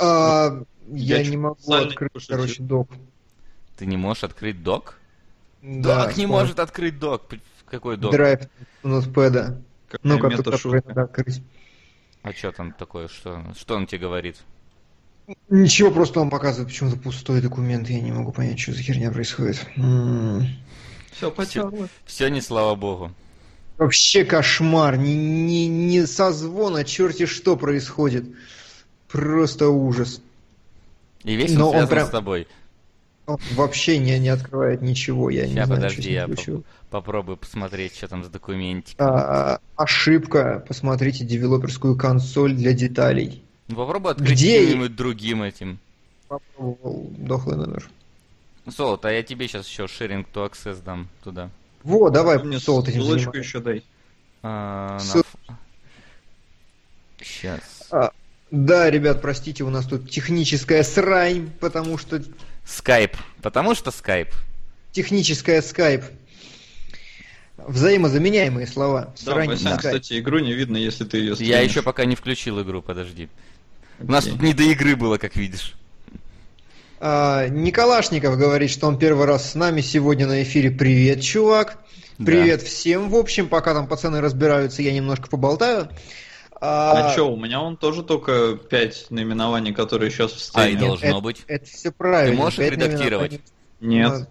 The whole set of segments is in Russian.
А, я, Я не могу открыть, пошутил. короче, док. Ты не можешь открыть док? Да, док не он- может открыть док. Какой док? Драйв ноутпэда. Ну-ка, тут надо открыть. А что там такое? Что, что он тебе говорит? Ничего, просто он показывает почему-то пустой документ, я не могу понять, что за херня происходит. М. Все, потерло. Все не слава богу. Вообще кошмар, не, не, не созвона, черти что происходит. Просто ужас. И весь Но он он прям- с тобой. Он вообще не, не открывает ничего, я не Сейчас, знаю, подожди, с я случилось. поп- попробую посмотреть, что там за документик. А, ошибка, посмотрите девелоперскую консоль для деталей. Ну, попробуй открыть Где каким-нибудь другим этим. Попробовал дохлый номер. Солод, а я тебе сейчас еще sharing to access дам туда. Во, давай, Мне солод этим ссылочку еще дай. А, Ссыл- Сейчас. Да, ребят, простите, у нас тут техническая срань, потому что Скайп. Потому что скайп. техническая скайп. Взаимозаменяемые слова. Да, Срань и Васян, скайп. кстати, игру не видно, если ты ее Я стримишь. еще пока не включил игру, подожди. У нас тут не до игры было, как видишь. А, Николашников говорит, что он первый раз с нами сегодня на эфире. Привет, чувак. Да. Привет всем. В общем, пока там пацаны разбираются, я немножко поболтаю. А, А, что, у меня он тоже только 5 наименований, которые сейчас в А, и стриме. должно это, быть. Это все правильно. Ты можешь их Пять редактировать? Нет.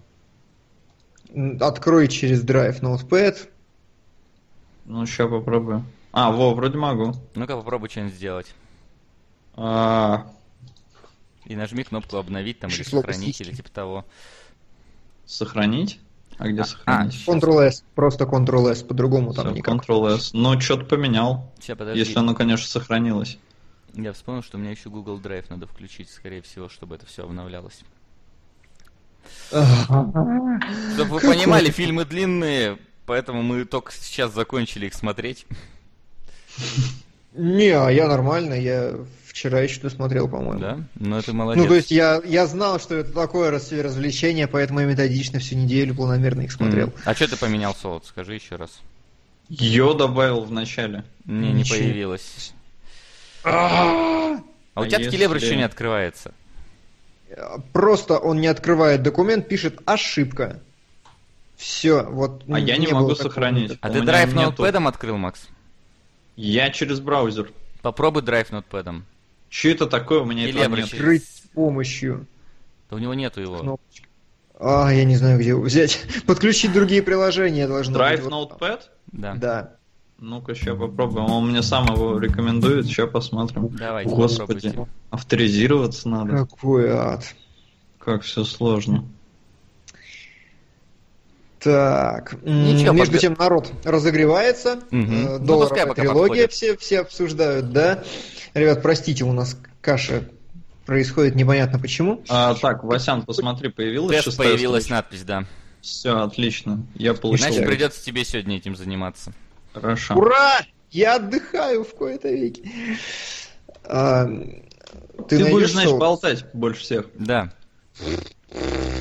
А, Открой через драйв Notepad. Ну, сейчас попробую. А, во, вроде могу. Ну-ка попробуй что-нибудь сделать. А, И нажми кнопку обновить там или Число сохранить сиськи. или типа того. сохранить? А где А, сохранить? щас. Ctrl-S. Просто Ctrl-S. По-другому там никак. Ctrl-S. Ну, что-то поменял. Сейчас, подожди. Если оно, конечно, сохранилось. Я вспомнил, что у меня еще Google Drive надо включить, скорее всего, чтобы это все обновлялось. Чтобы вы понимали, фильмы длинные, поэтому мы только сейчас закончили их смотреть. Не, а я нормально, я вчера еще досмотрел, по-моему. Да? Ну это молодец. Ну, то есть я, я знал, что это такое раз- развлечение, поэтому я методично всю неделю планомерно их смотрел. М. А что ты поменял, Солод? Скажи еще раз. Йо добавил в начале. Не, не Ничего. появилось. А у А тебя если- Ткелебр еще не открывается. Просто он не открывает документ, пишет ошибка. Все, вот. А я не могу сохранить. А У ты драйв ноутпэдом открыл, Макс? Я через браузер. Попробуй драйв ноутпэдом. Что это такое? У меня через- Открыть с помощью Да у него нету его. кнопочки. А, я не знаю, где его взять. Подключить другие приложения должно Драйв быть. Вот. Notepad? Да. Да. Ну-ка, сейчас попробуем. Он мне сам его рекомендует, сейчас посмотрим. Давайте Господи, попробуйте. авторизироваться надо. Какой ад. Как все сложно. Так, Ничего, между пока- тем народ разогревается, э, Ну, долларовая пускай пока трилогия все, все обсуждают, да? Ребят, простите, у нас каша происходит непонятно почему. А, так, Васян, посмотри, появилась Тест шестая появилась строчка? надпись, да. Все, отлично. Я получил. Значит, придется тебе сегодня этим заниматься. Хорошо. Ура! Я отдыхаю в кои-то веки. А, Ты, найдешь будешь, значит, соус? болтать больше всех. Да.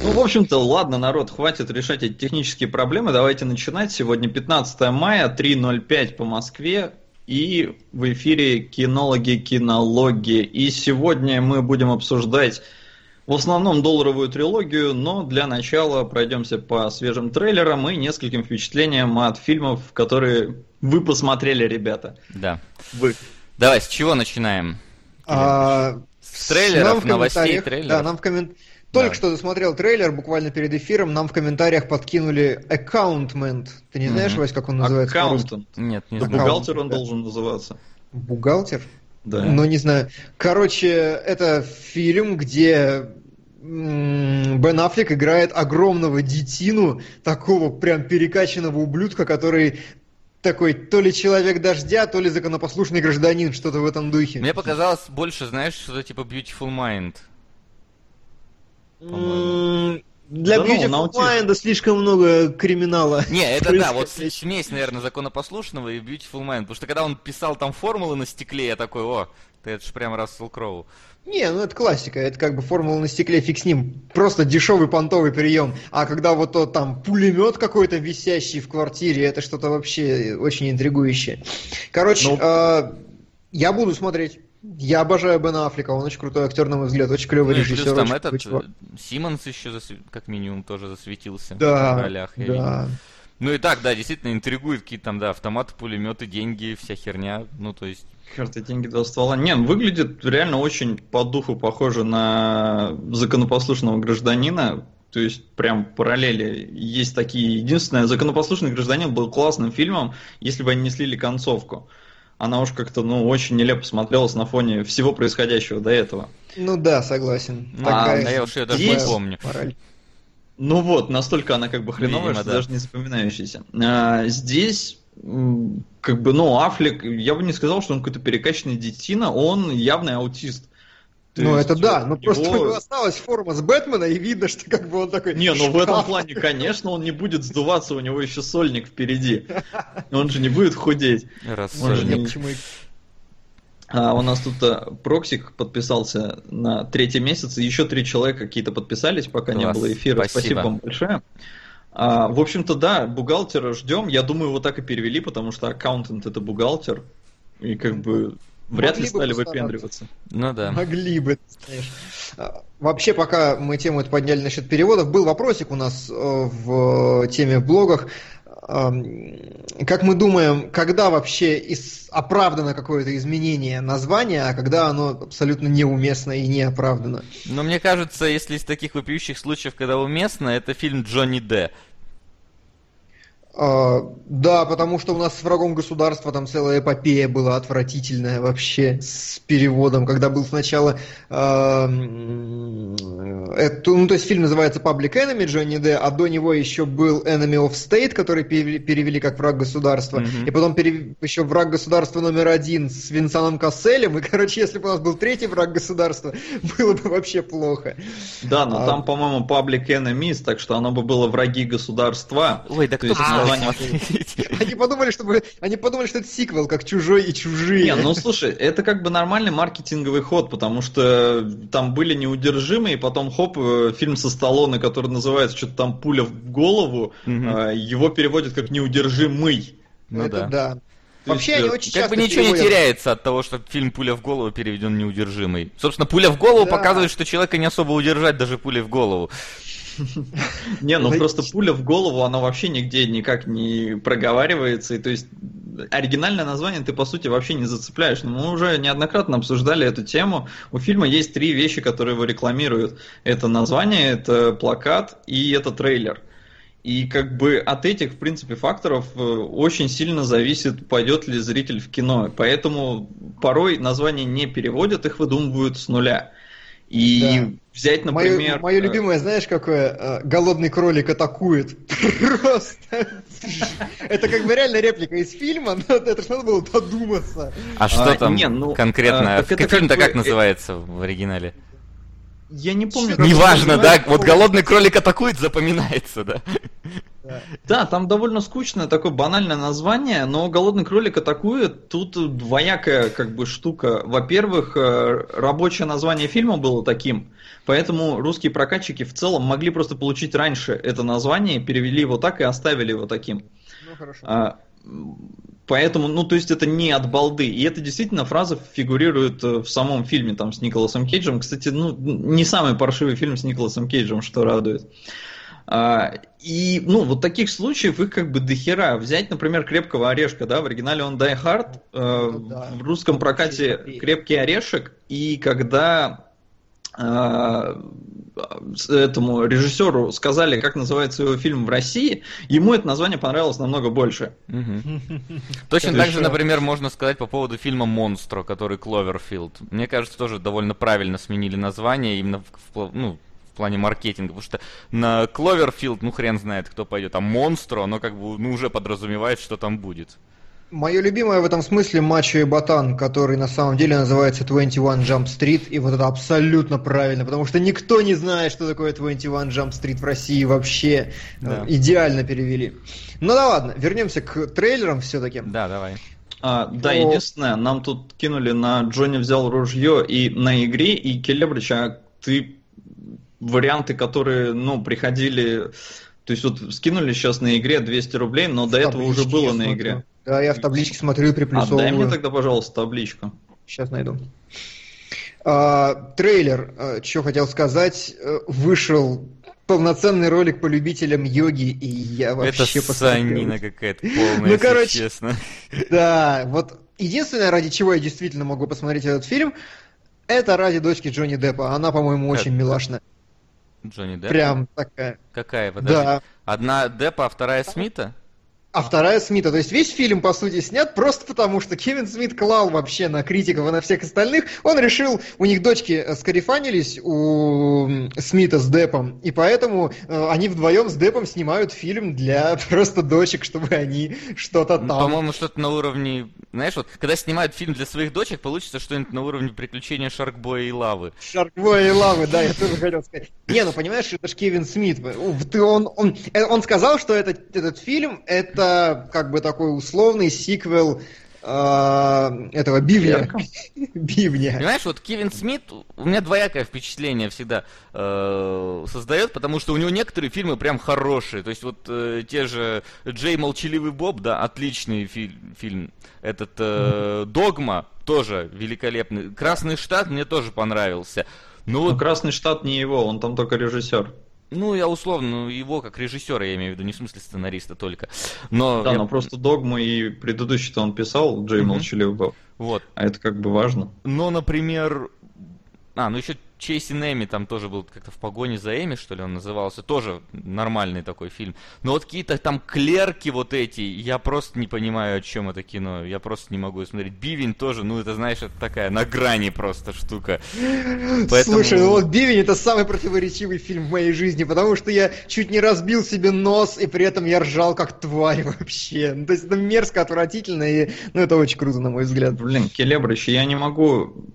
Ну, в общем-то, ладно, народ, хватит решать эти технические проблемы. Давайте начинать. Сегодня 15 мая, 3.05 по Москве. И в эфире кинологи, кинологи. И сегодня мы будем обсуждать в основном долларовую трилогию, но для начала пройдемся по свежим трейлерам и нескольким впечатлениям от фильмов, которые вы посмотрели, ребята. Да. Вы. Давай, с чего начинаем? А, С трейлеров, нам в новостей, комментариях- трейлеров? Да, нам в коммен- Только Давай. что досмотрел трейлер, буквально перед эфиром, нам в комментариях подкинули accountant. Ты не знаешь, Мгм. Вась, как он называется? Аккаунтант. Нет, не Да, знаю. бухгалтер он да. должен называться. Бухгалтер? Да. Ну, не знаю. Короче, это фильм, где Бен Аффлек играет огромного детину, такого прям перекачанного ублюдка, который такой то ли человек дождя, то ли законопослушный гражданин, что-то в этом духе. Мне показалось больше, знаешь, что-то типа Beautiful Mind. Для Да ну, Beautiful наутист. Mind слишком много криминала. Не, это да, вот смесь, наверное, законопослушного и Beautiful Mind. Потому что когда он писал там формулы на стекле, я такой, о, ты это же прям Рассел Кроу. Не, ну это классика, это как бы формула на стекле, фиг с ним. Просто дешевый понтовый прием. А когда вот тот там пулемет какой-то висящий в квартире, это что-то вообще очень интригующее. Короче, Ну. э, я буду смотреть. Я обожаю Бена Аффлека, он очень крутой актер, на мой взгляд, очень клевый Ну режиссер. плюс там очень этот, чувак. э, Симмонс еще, засв- как минимум, тоже засветился Да, в ролях. видел. да. Ну и так, да, действительно интригует какие-то там, да, автоматы, пулеметы, деньги, вся херня. Ну, то есть, Карты, деньги, два ствола. Не, ну, выглядит реально очень по духу похоже на законопослушного гражданина. То есть прям параллели есть такие. Единственное, законопослушный гражданин был классным фильмом, если бы они не слили концовку. Она уж как-то, ну, очень нелепо смотрелась на фоне всего происходящего до этого. Ну да, согласен. ну, Такая а я уж ее даже здесь- не помню. мораль. Ну вот, настолько она как бы хреновая, Видимо, что да. даже не запоминающаяся. А, здесь, как бы, ну, Аффлек, я бы не сказал, что он какой-то перекачанный детина, он явный аутист. То Ну есть это да, у ну просто у него- осталась форма с Бэтмена, и видно, что как бы он такой... Не, ну в этом плане, конечно, он не будет сдуваться, у него еще сольник впереди. Он же не будет худеть. Раз не- Почему А у нас тут а, Проксик подписался на третий месяц, и еще три человека какие-то подписались, пока не Класс, было эфира. спасибо. Спасибо вам большое. А, в общем-то, да, бухгалтера ждем. Я думаю, его так и перевели, потому что accountant это бухгалтер. И как бы вряд ли Могли бы стали выпендриваться. Ну да. Могли бы. А, Вообще, пока мы тему эту подняли насчет переводов, был вопросик у нас э, в теме в блогах. Как мы думаем, когда вообще оправдано какое-то изменение названия, а когда оно абсолютно неуместно и не оправдано? Но мне кажется, если из таких вопиющих случаев, когда уместно, это фильм Джонни Д. А, Да, потому что у нас с врагом государства там целая эпопея была отвратительная вообще с переводом, когда был сначала а, м, это, ну то есть фильм называется Public Enemy Джонни Д, а до него еще был Enemy of State, который перевели, перевели как враг государства, Мгм. и потом перев- еще враг государства номер один с Винсаном Касселем, и короче, если бы у нас был третий враг государства, было бы вообще плохо. Да, но А- там, по-моему, Public Enemies, так что оно бы было враги государства. Ой, да То название- смотреть? Они подумали, чтобы, они подумали, что это сиквел, как чужой и чужие. Не, ну слушай, это как бы нормальный маркетинговый ход, потому что там были неудержимые, и потом хоп, э, фильм со Сталлоне, который называется что-то там «Пуля в голову», э, его переводят как «неудержимый». Ну это да. да. То Вообще есть, они э, очень Как часто бы ничего не переводят- теряется от того, что фильм «Пуля в голову» переведен неудержимый. Собственно, «Пуля в голову» Да. показывает, что человека не особо удержать даже пулей в голову. Не, ну просто пуля в голову, она вообще нигде никак не проговаривается. И то есть оригинальное название ты, по сути, вообще не зацепляешь. Но мы уже неоднократно обсуждали эту тему. У фильма есть три вещи, которые его рекламируют. Это название, это плакат и это трейлер. И как бы от этих, в принципе, факторов э, очень сильно зависит, пойдет ли зритель в кино. Поэтому порой названия не переводят, их выдумывают с нуля. И Да. взять, Мое, например... мое э, любимое, знаешь, какое? Э, Голодный кролик атакует. Просто. Это как бы реально реплика из фильма, но это ж надо было додуматься. А что А, там ну, конкретно? а, фильм-то как э, называется в оригинале? Я не помню, как Неважно, да? Вот голодный кролик атакует, запоминается, да? Да, там довольно скучное такое банальное название, но голодный кролик атакует. Тут двоякая как бы штука. Во-первых, э, рабочее название фильма было таким, поэтому русские прокатчики в целом могли просто получить раньше это название, перевели его так и оставили его таким. Ну хорошо. А, Поэтому, ну, то есть это не от балды. И это действительно фраза фигурирует э, в самом фильме там с Николасом Кейджем. Кстати, ну, не самый паршивый фильм с Николасом Кейджем, что радует. А, и, ну, вот таких случаев их как бы дохера. Взять, например, «Крепкого орешка», да, в оригинале он «Die Hard», э, Ну да. в русском прокате «Крепкий орешек», и когда этому режиссеру сказали, как называется его фильм в России, ему это название понравилось намного больше. Точно так же, например, можно сказать по поводу фильма «Монстро», который Кловерфилд. Мне кажется, тоже довольно правильно сменили название именно в, ну, в плане маркетинга, потому что на Кловерфилд, ну хрен знает, кто пойдет, а Монстро, оно как бы ну, уже подразумевает, что там будет. Мое любимое в этом смысле Мачо и Ботан, который на самом деле называется 21 Jump Street, и вот это абсолютно правильно, потому что никто не знает, что такое 21 Jump Street в России вообще. Да. Э, Идеально перевели. Ну да ладно, вернемся к трейлерам все-таки. Да, давай. А, да, О. единственное, нам тут кинули на Джонни взял ружье и на игре, и Келебрич, а ты варианты, которые, ну, приходили, то есть вот скинули сейчас на игре 200 рублей, но до этого уже было на игре. Да, я в табличке смотрю и А дай мне приплюсовываю. тогда, пожалуйста, табличку. Сейчас найду. А, трейлер, а, что хотел сказать, э, вышел полноценный ролик по любителям йоги, и я вообще Это санина какая-то полная, ну, если короче, честно. Да, вот единственное, ради чего я действительно могу посмотреть этот фильм, это ради дочки Джонни Деппа. Она, по-моему, Как- очень милашная. Джонни Депп? Прям такая. Какая? Подожди. Да. Одна Деппа, а вторая Смита? А вторая Смита. То есть весь фильм, по сути, снят просто потому, что Кевин Смит клал вообще на критиков и на всех остальных. Он решил, у них дочки э, скарифанились у Смита с Депом, и поэтому э, они вдвоем с Депом снимают фильм для просто дочек, чтобы они что-то Ну, там... По-моему, что-то на уровне... Знаешь, вот, когда снимают фильм для своих дочек, получится что-нибудь на уровне приключения Шаркбоя и Лавы. Шаркбоя и лавы, да, я тоже хотел сказать. Не, ну понимаешь, это же Кевин Смит. Он, он, э, он сказал, что этот, этот фильм это как бы такой условный сиквел э, этого бивня. Бивня. Понимаешь, вот Кевин Смит, у меня двоякое впечатление всегда э, создает, потому что у него некоторые фильмы прям хорошие. То есть вот э, те же Джей Молчаливый Боб, да, отличный филь- фильм. Этот э, Догма тоже великолепный. Красный штат мне тоже понравился. Ну вот, Красный штат не его, он там только режиссер. Ну я условно, ну, его как режиссера я имею в виду, не в смысле сценариста только. Но Да, я- но просто Догму и предыдущий-то он писал, Джей Мгм. Молчаливый Боб. вот. А это как бы важно. Но, например, а, ну еще Чейсин Эми там тоже был как-то в погоне за Эми, что ли, он назывался. Тоже нормальный такой фильм. Но вот какие-то там клерки вот эти, я просто не понимаю, о чем это кино. Я просто не могу смотреть. Бивень тоже, ну это, знаешь, это такая на грани просто штука. Поэтому- Слушай, ну вот Бивень это самый противоречивый фильм в моей жизни, потому что я чуть не разбил себе нос, и при этом я ржал как тварь вообще. Ну, то есть это мерзко, отвратительно, и ну это очень круто, на мой взгляд. Блин, Келебрыч, я не могу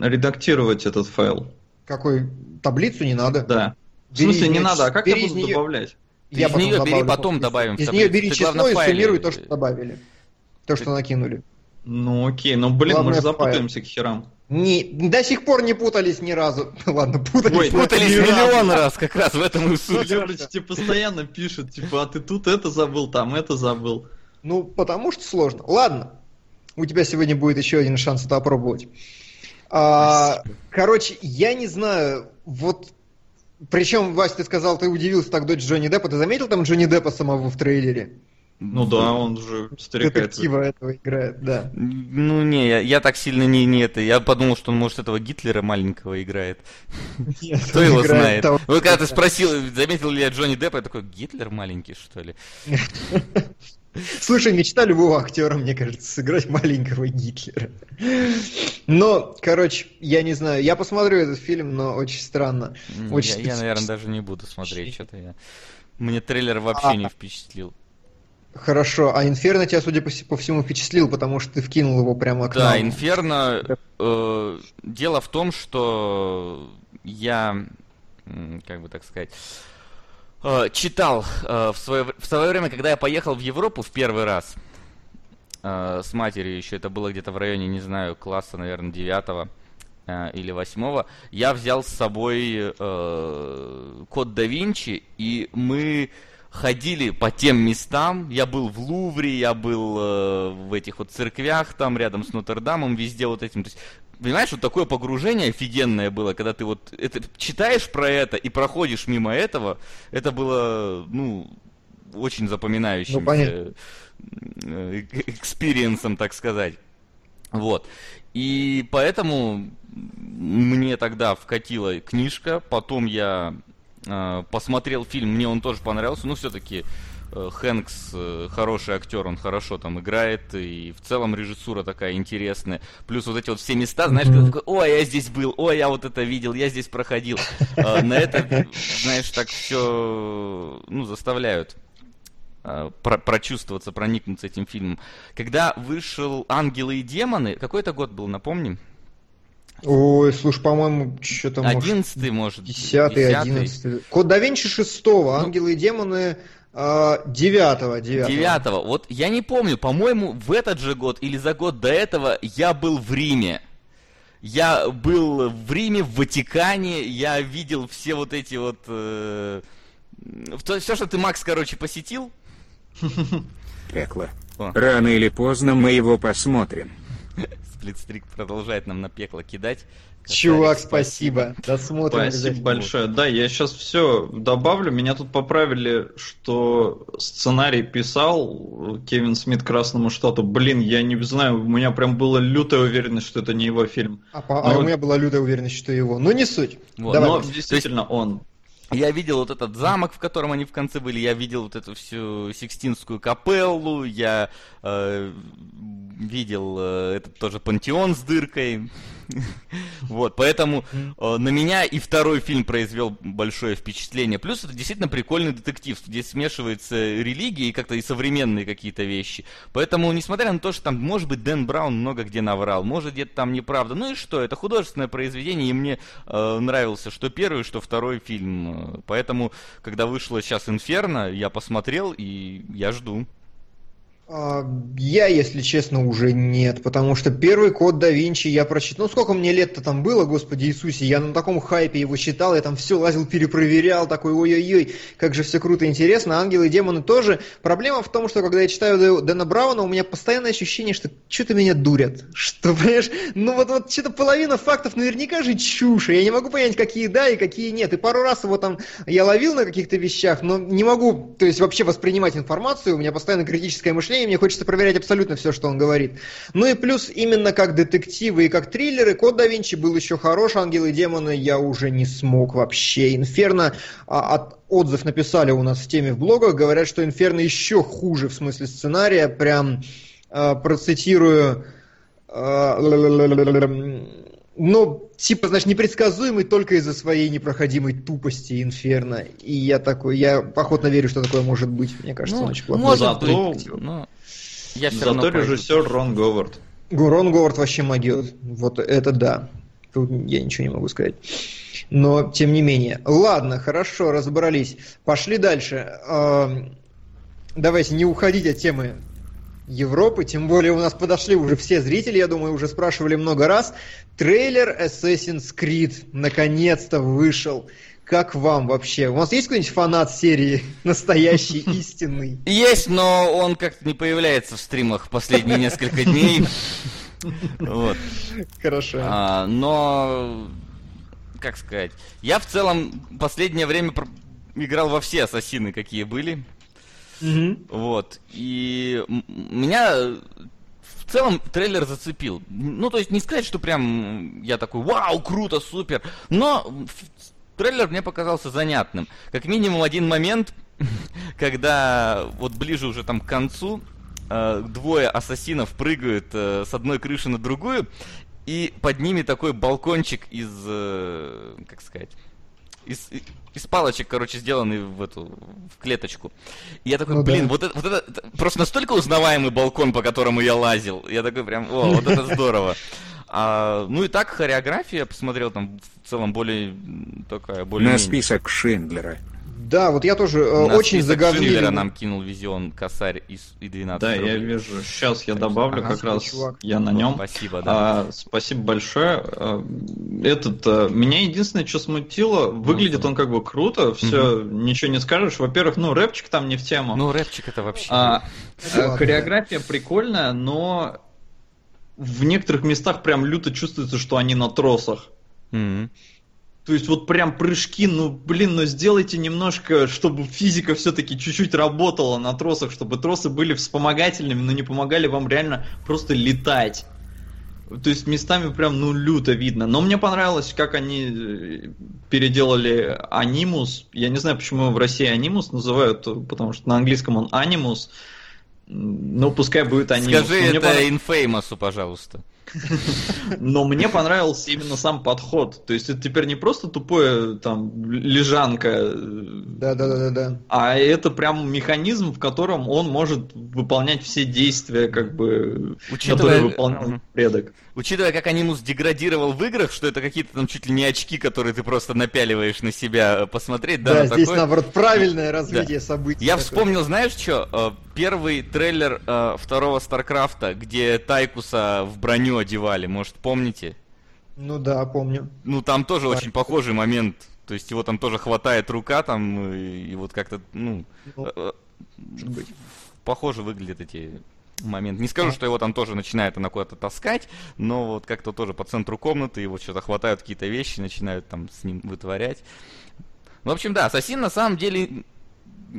редактировать этот файл. Какой таблицу не надо. Да. В Бери смысле, не надо, а как бери я буду неё- добавлять? Я из потом бери, добавлю потом из- добавим в Из нее бери Ты, число главное, и в файле- суммируй то, что добавили. То, что накинули. Ну окей, ну блин, Главное, мы же файл. запутаемся к херам. Не, до сих пор не путались ни разу. Ладно, путались. Ой, Путались миллион раз, как раз в этом и суть. Келебрыч тебе постоянно пишет, типа, а ты тут это забыл, там это забыл. Ну, потому что сложно. Ладно, у тебя сегодня будет еще один шанс это опробовать. А, короче, я не знаю, вот... Причем, Вася, ты сказал, ты удивился так дочь Джонни Деппа. Ты заметил там Джонни Деппа самого в трейлере? Ну да, он же старика. Детектива этого играет, да. Ну не, я, я так сильно не, не это. Я подумал, что он может этого Гитлера маленького играет. Нет, Кто его знает? того- Вот когда ты спросил, заметил ли я Джонни Деппа, я такой, Гитлер маленький, что ли? Слушай, мечта любого актера, мне кажется, сыграть маленького Гитлера. Но, короче, я не знаю, я посмотрю этот фильм, но очень странно. Очень я, я, наверное, даже не буду смотреть, что-то я... Мне трейлер вообще не впечатлил. Хорошо, а Инферно тебя, судя по, по всему, впечатлил, потому что ты вкинул его прямо к Да, нам. Инферно. э, дело в том, что я, как бы так сказать, э, читал э, в свое, в свое время, когда я поехал в Европу в первый раз э, с матерью еще, это было где-то в районе, не знаю, класса, наверное, девятого или восьмого, я взял с собой код да Винчи, и мы ходили по тем местам. Я был в Лувре, я был в этих вот церквях там рядом с Нотр-Дамом, везде вот этим. То есть, понимаешь, вот такое погружение офигенное было, когда ты вот это читаешь про это и проходишь мимо этого. Это было, ну, очень запоминающимся Ну, э, experience ом, так сказать. Вот. И поэтому мне тогда вкатила книжка, потом я э, посмотрел фильм, мне он тоже понравился, ну все-таки Хэнкс э, хороший актер, он хорошо там играет, и в целом режиссура такая интересная. Плюс вот эти вот все места, знаешь, когда такой, ой, я здесь был, ой, я вот это видел, я здесь проходил. Э, На это, знаешь, так все, ну, заставляют э, про- прочувствоваться, проникнуться этим фильмом. Когда вышел «Ангелы и демоны», какой это год был, напомним? Ой, слушай, по-моему, что-то может... Одиннадцатый, может. Десятый, одиннадцатый. Код да Винчи шестого, Ну. Ангелы и демоны девятого, девятого. Девятого. Вот я не помню, по-моему, в этот же год или за год до этого я был в Риме. Я был в Риме, в Ватикане, я видел все вот эти вот... Э, все, что ты, Макс, короче, посетил. Пекло. О. Рано или поздно мы его посмотрим. Сплитстрик продолжает нам на пекло кидать. Чувак, спасибо. Досмотрим Спасибо большое. Да, я сейчас все добавлю. Меня тут поправили, что сценарий писал Кевин Смит Красному штату. Блин, я не знаю, у меня прям была лютая уверенность, что это не его фильм. А, Но... а у меня была лютая уверенность, что его. Но не суть. Вот. Давай. Но действительно есть... он. Я видел вот этот замок, в котором они в конце были, я видел вот эту всю Сикстинскую капеллу, я э, видел э, этот тоже пантеон с дыркой. Вот, поэтому э, на меня и второй фильм произвел большое впечатление. Плюс это действительно прикольный детектив. Здесь смешивается религия и как-то и современные какие-то вещи. Поэтому, несмотря на то, что там, может быть, Дэн Браун много где наврал, может, где-то там неправда. Ну и что, это художественное произведение, и мне э, нравился что первый, что второй фильм. Поэтому, когда вышло сейчас «Инферно», я посмотрел, и я жду. А, я, если честно, уже нет, потому что первый код да Винчи я прочитал. Ну, сколько мне лет-то там было, Господи Иисусе, я на таком хайпе его читал, я там все лазил, перепроверял, такой, ой-ой-ой, как же все круто и интересно. Ангелы и демоны тоже. Проблема в том, что когда я читаю Дэна Брауна, у меня постоянное ощущение, что что-то меня дурят. Что, понимаешь, ну вот, вот что-то половина фактов наверняка же чушь, я не могу понять, какие да и какие нет. И пару раз его там я ловил на каких-то вещах, но не могу, то есть вообще воспринимать информацию, у меня постоянно критическое мышление, мышления, мне хочется проверять абсолютно все, что он говорит. Ну и плюс именно как детективы и как триллеры, Код да Винчи был еще хорош, Ангелы и демоны я уже не смог вообще. Инферно а, от отзыв написали у нас в теме в блогах, говорят, что Инферно еще хуже в смысле сценария, прям э, процитирую э, ну, типа, значит, непредсказуемый только из-за своей непроходимой тупости Инферно. И я такой, я охотно верю, что такое может быть. Мне кажется, ну, он очень плохой. Может Зато, но... я все Зато режиссер Рон Говард. Рон Говард вообще могет. Вот это да. Тут я ничего не могу сказать. Но, тем не менее. Ладно, хорошо, разобрались. Пошли дальше. Давайте не уходить от темы Европы, тем более у нас подошли уже все зрители, я думаю, уже спрашивали много раз. Трейлер Assassin's Creed наконец-то вышел. Как вам вообще? У вас есть какой-нибудь фанат серии настоящий, истинный? Есть, но он как-то не появляется в стримах последние несколько дней. Вот. Хорошо. А, но, как сказать, я в целом последнее время играл во все ассасины, какие были. Угу. Вот. И меня в целом трейлер зацепил. Ну, то есть не сказать, что прям я такой, вау, круто, супер. Но трейлер мне показался занятным. Как минимум один момент, когда вот ближе уже там к концу, э, двое ассасинов прыгают э, с одной крыши на другую, и под ними такой балкончик из, э, как сказать, из, из палочек, короче, сделанный в эту в клеточку. И я такой, ну, блин, да. вот, это, вот это, это просто настолько узнаваемый балкон, по которому я лазил. Я такой прям, о, вот это здорово. А, ну и так хореография, посмотрел там в целом более такая более. На список Шиндлера. Да, вот я тоже э, очень заговнил. нам кинул визион косарь из и 12 Да, рублей. я вижу. Сейчас я добавлю ага, как раз. Чувак. Я на нем. Спасибо, да. А, спасибо большое. А, этот а, меня единственное, что смутило, выглядит ну, он как бы круто, все, угу. ничего не скажешь. Во-первых, ну рэпчик там не в тему. Ну рэпчик это вообще. А, а, хореография прикольная, но в некоторых местах прям люто чувствуется, что они на тросах. Mm-hmm. То есть вот прям прыжки, ну блин, ну сделайте немножко, чтобы физика все-таки чуть-чуть работала на тросах, чтобы тросы были вспомогательными, но не помогали вам реально просто летать. То есть местами прям, ну, люто видно. Но мне понравилось, как они э, переделали анимус. Я не знаю, почему в России анимус называют, потому что на английском он анимус. Ну, пускай будет анимус. Скажи это понрав... Infamous, пожалуйста. Но мне понравился именно сам подход. То есть это теперь не просто тупое там лежанка. Да, да, да, да. А это прям механизм, в котором он может выполнять все действия, как бы, Учитывая... которые выполнял предок. Учитывая, как анимус деградировал в играх, что это какие-то там чуть ли не очки, которые ты просто напяливаешь на себя э, посмотреть. Да, да здесь такое... наоборот правильное развитие да. событий. Я такое. вспомнил, знаешь что? Э, первый трейлер э, второго Старкрафта, где Тайкуса в броню одевали, может, помните? Ну да, помню. Ну там тоже так. очень похожий момент. То есть его там тоже хватает рука, там, и, и вот как-то, ну, ну может быть. похоже выглядят эти момент. Не скажу, что его там тоже начинает она куда-то таскать, но вот как-то тоже по центру комнаты его что-то хватают какие-то вещи, начинают там с ним вытворять. Ну, в общем, да, Ассасин на самом деле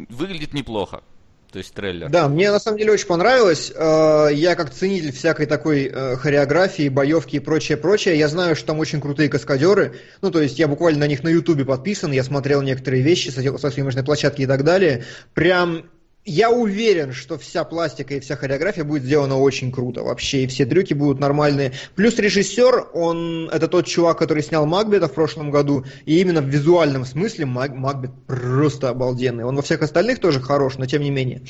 выглядит неплохо. То есть трейлер. Да, мне на самом деле очень понравилось. Э, я как ценитель всякой такой э, хореографии, боевки и прочее, прочее. Я знаю, что там очень крутые каскадеры. Ну, то есть я буквально на них на Ютубе подписан, я смотрел некоторые вещи со съемочной площадки и так далее. Прям я уверен, что вся пластика и вся хореография будет сделана очень круто вообще, и все трюки будут нормальные. Плюс режиссер, он, это тот чувак, который снял Макбета в прошлом году, и именно в визуальном смысле Мак, Макбет просто обалденный. Он во всех остальных тоже хорош, но тем не менее.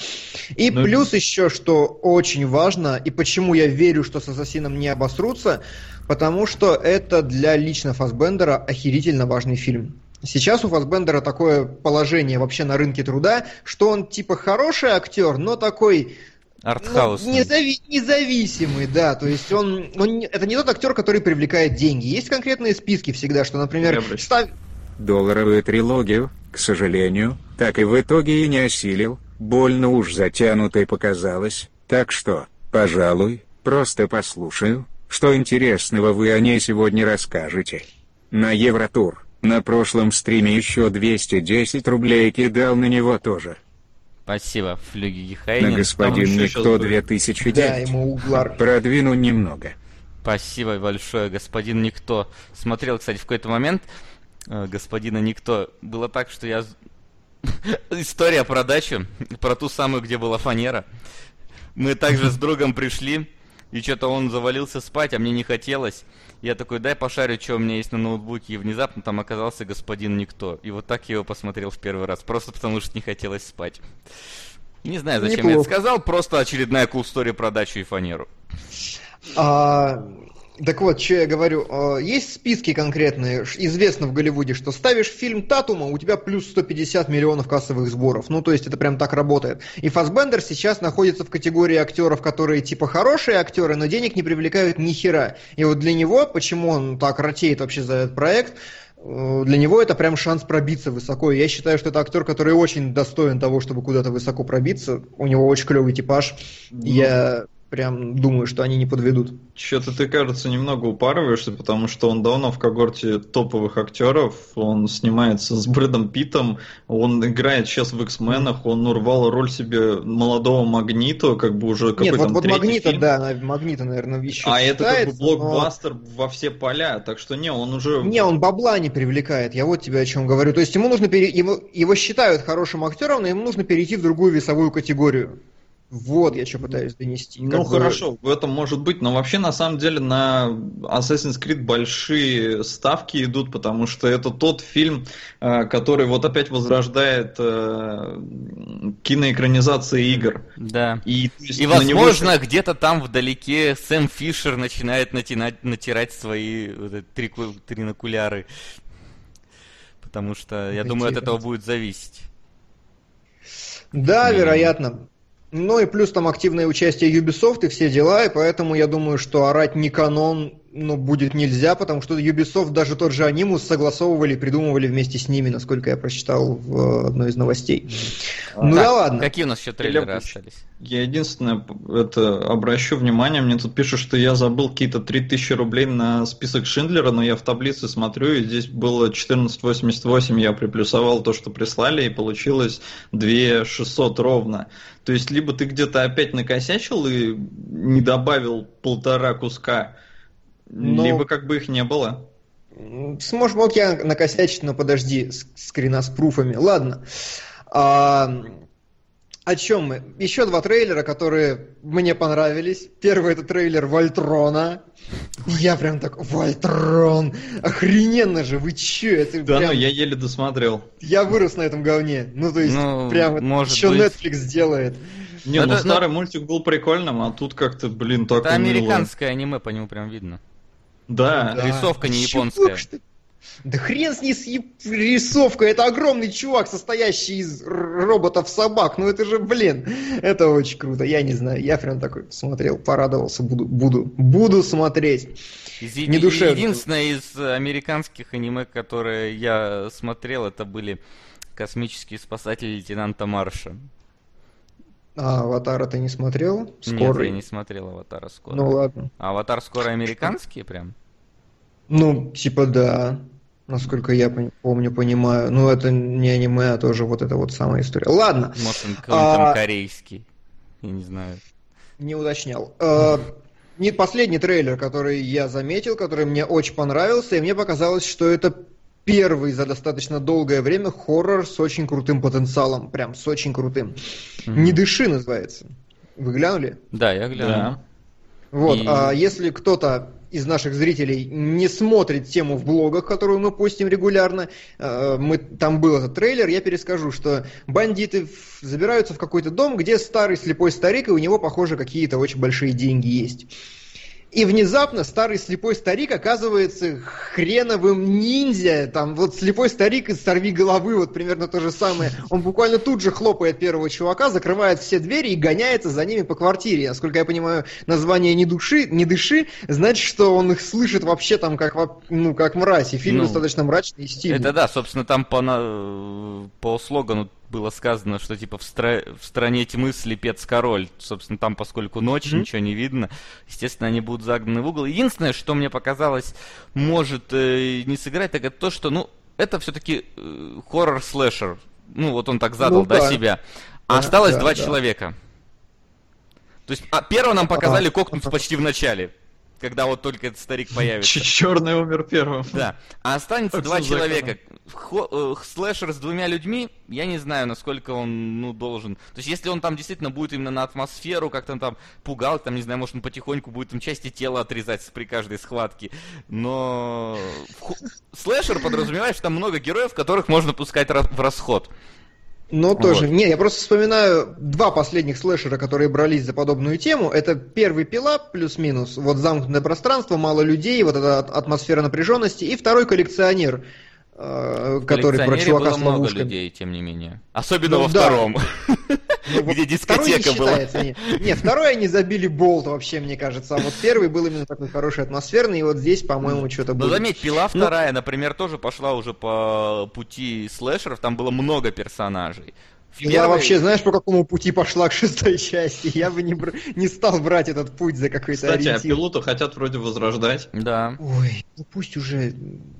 И но... Ну, плюс еще, что очень важно, и почему я верю, что с Ассасином не обосрутся, потому что это для лично Фасбендера охерительно важный фильм. Сейчас у Фасбендера такое положение вообще на рынке труда, что он типа хороший актер, но такой Артхаус. Ну, незави- независимый, да. То есть он, он. Это не тот актер, который привлекает деньги. Есть конкретные списки всегда, что, например, став... Долларовую трилогию, к сожалению, так и в итоге и не осилил. Больно уж затянутой показалось. Так что, пожалуй, просто послушаю, что интересного вы о ней сегодня расскажете. На Евротур. На прошлом стриме еще 210 рублей кидал на него тоже. Спасибо, Флюги Гехайнин. На господин Никто 2009. Да, ему углар. Продвину немного. Спасибо большое, господин Никто. Смотрел, кстати, в какой-то момент э, господина Никто. Было так, что я... История про дачу, про ту самую, где была фанера. Мы также с другом пришли, и что-то он завалился спать, а мне не хотелось. Я такой, дай пошарю, что у меня есть на ноутбуке, и внезапно там оказался господин Никто. И вот так я его посмотрел в первый раз, просто потому что не хотелось спать. Не знаю, зачем Неплохо. я это сказал, просто очередная cool story про дачу и фанеру. А, так вот, что я говорю, а, есть списки конкретные, известно в Голливуде, что ставишь фильм Татума, у тебя плюс 150 миллионов кассовых сборов. Ну, то есть это прям так работает. И Фасбендер сейчас находится в категории актеров, которые типа хорошие актеры, но денег не привлекают ни хера. И вот для него, почему он так ротеет вообще за этот проект, э, для него это прям шанс пробиться высоко. И я считаю, что это актер, который очень достоин того, чтобы куда-то высоко пробиться. У него очень клевый типаж. Mm. Я прям думаю, что они не подведут. Что-то ты, кажется, немного упарываешься, потому что он давно в когорте топовых актеров, он снимается с Брэдом Питом, он играет сейчас в X-менах, он урвал роль себе молодого Магнита, как бы уже какой-то Нет, вот, вот Магнита, фильм. да, Магнита, наверное, еще А это как бы блокбастер но... во все поля, так что не, он уже... Не, он бабла не привлекает, я вот тебе о чем говорю. То есть ему нужно пере... его, его считают хорошим актером, но ему нужно перейти в другую весовую категорию. Вот я что пытаюсь донести. Ну бы... хорошо, в этом может быть, но вообще на самом деле на Assassin's Creed большие ставки идут, потому что это тот фильм, э, который вот опять возрождает э, киноэкранизации игр. Да. И, есть, И возможно, него... где-то там вдалеке Сэм Фишер начинает натянать, натирать свои вот, три, тринокуляры. Потому что, я думаю, от этого будет зависеть. Да, вероятно. Ну и плюс там активное участие Ubisoft и все дела, и поэтому я думаю, что орать не канон ну, будет нельзя, потому что Ubisoft даже тот же анимус согласовывали, придумывали вместе с ними, насколько я прочитал в одной из новостей. Ну так, да ладно. Какие у нас еще трейлеры я, остались? Я единственное это обращу внимание, мне тут пишут, что я забыл какие-то 3000 рублей на список Шиндлера, но я в таблице смотрю, и здесь было 1488, я приплюсовал то, что прислали, и получилось 2600 ровно. То есть, либо ты где-то опять накосячил и не добавил полтора куска, но... Либо как бы их не было. Сможешь, мог я накосячить, но подожди, скрина с пруфами. Ладно. А, о чем мы? Еще два трейлера, которые мне понравились. Первый это трейлер Вольтрона. Я прям так, Вольтрон, охрененно же, вы че? Это да, прям... ну я еле досмотрел. Я вырос на этом говне. Ну, то есть, ну, прям, может что быть... Netflix делает. Не, ну, ну старый мультик был прикольным, а тут как-то, блин, так Это американское аниме, по нему прям видно. Да. да. Рисовка не японская. Да хрен с ней с рисовкой, это огромный чувак, состоящий из роботов-собак, ну это же, блин, это очень круто, я не знаю, я прям такой смотрел, порадовался, буду, буду, буду смотреть. Из, не душевно. Единственное из американских аниме, которые я смотрел, это были «Космические спасатели лейтенанта Марша». А Аватара ты не смотрел? Нет, я не смотрел Аватара скоро. Ну ладно. А Аватар скоро американские прям? Ну, типа да. Насколько я помню, понимаю. Ну, это не аниме, а тоже вот эта вот самая история. Ладно. Может, он а... корейский. Я не знаю. Не уточнял. А, не последний трейлер, который я заметил, который мне очень понравился, и мне показалось, что это первый за достаточно долгое время хоррор с очень крутым потенциалом. Прям с очень крутым. Mm-hmm. «Не дыши» называется. Вы глянули? Да, я глянул. Да. Вот, и... а если кто-то из наших зрителей не смотрит тему в блогах, которую мы постим регулярно, э, мы, там был этот трейлер, я перескажу, что бандиты забираются в какой-то дом, где старый слепой старик, и у него, похоже, какие-то очень большие деньги есть. И внезапно старый слепой старик оказывается хреновым ниндзя. Там вот слепой старик из «Сорви головы» вот примерно то же самое. Он буквально тут же хлопает первого чувака, закрывает все двери и гоняется за ними по квартире. Насколько я понимаю, название «Не, души, не дыши» значит, что он их слышит вообще там как, ну, как мразь. И фильм ну, достаточно мрачный и стильный. Это да, собственно, там по, по слогану было сказано, что типа в, стра... в стране тьмы слепец король. Собственно, там, поскольку ночь, mm-hmm. ничего не видно, естественно, они будут загнаны в угол. Единственное, что мне показалось, может э, не сыграть, так это то, что, ну, это все-таки э, хоррор-слэшер. Ну, вот он так задал, ну, да, да, себя. А да, осталось да, два да. человека. То есть, а первого нам показали кокнуть почти в начале когда вот только этот старик появится. Черный умер первым. Да. А останется два человека. Э, слэшер с двумя людьми, я не знаю, насколько он, ну, должен. То есть, если он там действительно будет именно на атмосферу, как-то там пугал, там, не знаю, может, он потихоньку будет там части тела отрезать при каждой схватке. Но слэшер подразумевает, что там много героев, которых можно пускать в расход. Но вот. тоже. Не, я просто вспоминаю два последних слэшера, которые брались за подобную тему. Это первый пила плюс-минус, вот замкнутое пространство, мало людей, вот эта атмосфера напряженности, и второй коллекционер. Э, который про чувака было с много людей, тем не менее. Особенно ну, во да. втором. Ну, где дискотека была. Не. второй они забили болт вообще, мне кажется. А вот первый был именно такой хороший атмосферный, и вот здесь, по-моему, что-то было. Ну, заметь, пила ну, вторая, например, тоже пошла уже по пути слэшеров, там было много персонажей. Первой... Я вообще, знаешь, по какому пути пошла к шестой части? Я бы не, бр... не стал брать этот путь за какой-то Кстати, ориентир. а пилоту хотят вроде возрождать. Да. Ой, ну пусть уже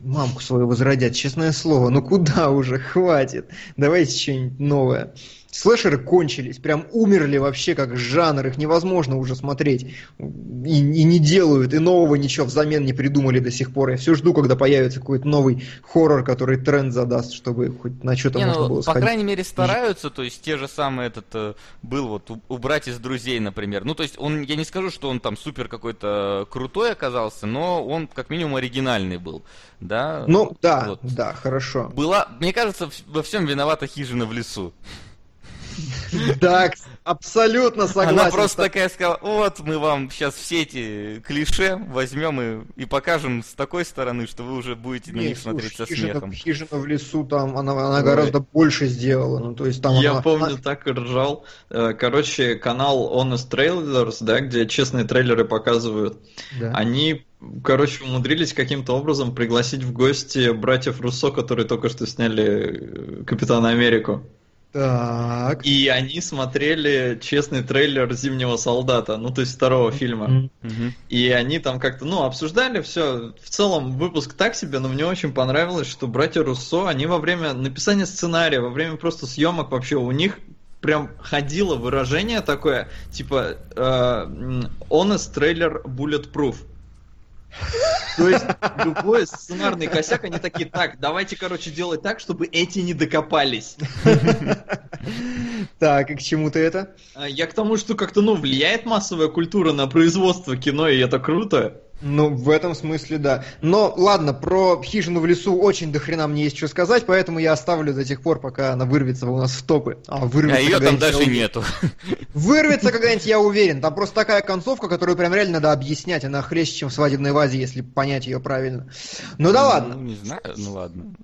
мамку свою возродят, честное слово. Ну куда уже, хватит. Давайте что-нибудь новое. Слэшеры кончились, прям умерли вообще как жанр, их невозможно уже смотреть. И, и не делают, и нового ничего взамен не придумали до сих пор. Я все жду, когда появится какой-то новый хоррор, который тренд задаст, чтобы хоть на что-то не, можно ну, было сходить. По крайней мере стараются, то есть те же самые этот э, был вот убрать из друзей, например. Ну то есть он, я не скажу, что он там супер какой-то крутой оказался, но он как минимум оригинальный был, да? Ну да, вот. да, хорошо. Была, мне кажется, во всем виновата хижина в лесу. Да, абсолютно согласен. Она просто такая сказала, вот мы вам сейчас все эти клише возьмем и, и покажем с такой стороны, что вы уже будете на них смотреть со смехом. Хижина в лесу, там она, она гораздо больше сделала. Ну, то есть, там Я она... помню, так и ржал. Э, короче, канал Honest Trailers, да, где честные трейлеры показывают, да. они короче, умудрились каким-то образом пригласить в гости братьев Руссо, которые только что сняли Капитана Америку. Так. И они смотрели честный трейлер Зимнего солдата, ну то есть второго фильма. Mm-hmm. И они там как-то, ну, обсуждали все. В целом выпуск так себе, но мне очень понравилось, что братья Руссо, они во время написания сценария, во время просто съемок вообще у них прям ходило выражение такое, типа э, honest трейлер bulletproof. То есть любой сценарный косяк, они такие, так, давайте, короче, делать так, чтобы эти не докопались. Так, и к чему ты это? А, я к тому, что как-то, ну, влияет массовая культура на производство кино, и это круто. Ну, в этом смысле, да. Но, ладно, про хижину в лесу очень до хрена мне есть что сказать, поэтому я оставлю до тех пор, пока она вырвется у нас в топы. А, вырвется а ее там даже я... нету. Вырвется когда-нибудь, я уверен. Там просто такая концовка, которую прям реально надо объяснять. Она хлеще, чем в свадебной вазе, если понять ее правильно. Ну да ладно. Ну, не знаю, ну ладно.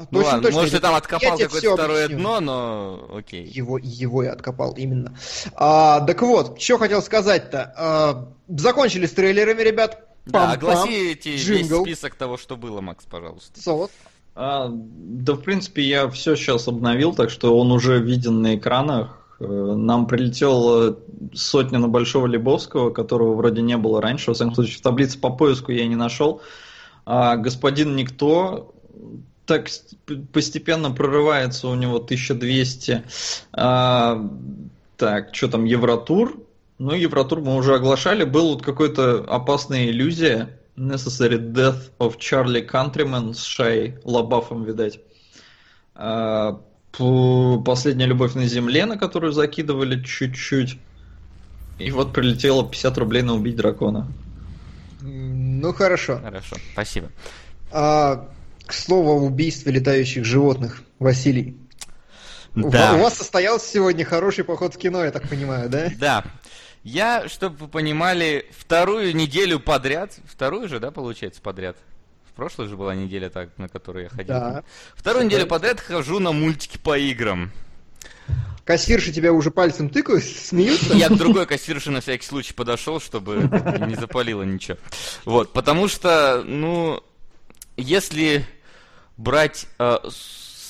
А, ну, точно, ладно, точно. Может, ты там откопал какое-то второе объясню. дно, но окей. Его, его я откопал, именно. А, так вот, что хотел сказать-то. А, закончили с трейлерами, ребят. Да, огласи весь список того, что было, Макс, пожалуйста. Солод. А, да, в принципе, я все сейчас обновил, так что он уже виден на экранах. Нам прилетела сотня на Большого Лебовского, которого вроде не было раньше. Во всяком случае, в таблице по поиску я не нашел. А господин Никто так постепенно прорывается у него 1200. А, так, что там, Евротур? Ну, Евротур мы уже оглашали. Был вот какой-то опасная иллюзия. Necessary Death of Charlie Countryman с Шай Лабафом, видать. А, Последняя любовь на земле, на которую закидывали чуть-чуть. И вот прилетело 50 рублей на убить дракона. Ну хорошо. Хорошо, спасибо. А, к слову о убийстве летающих животных, Василий. Да. У, вас состоялся сегодня хороший поход в кино, я так понимаю, да? Да. Я, чтобы вы понимали, вторую неделю подряд, вторую же, да, получается, подряд, прошлой же была неделя, так, на которую я ходил. Да. Вторую неделю подряд хожу на мультики по играм. Кассирши тебя уже пальцем тыкают, смеются? Я к другой кассирше на всякий случай подошел, чтобы не запалило ничего. Вот, потому что, ну, если брать э,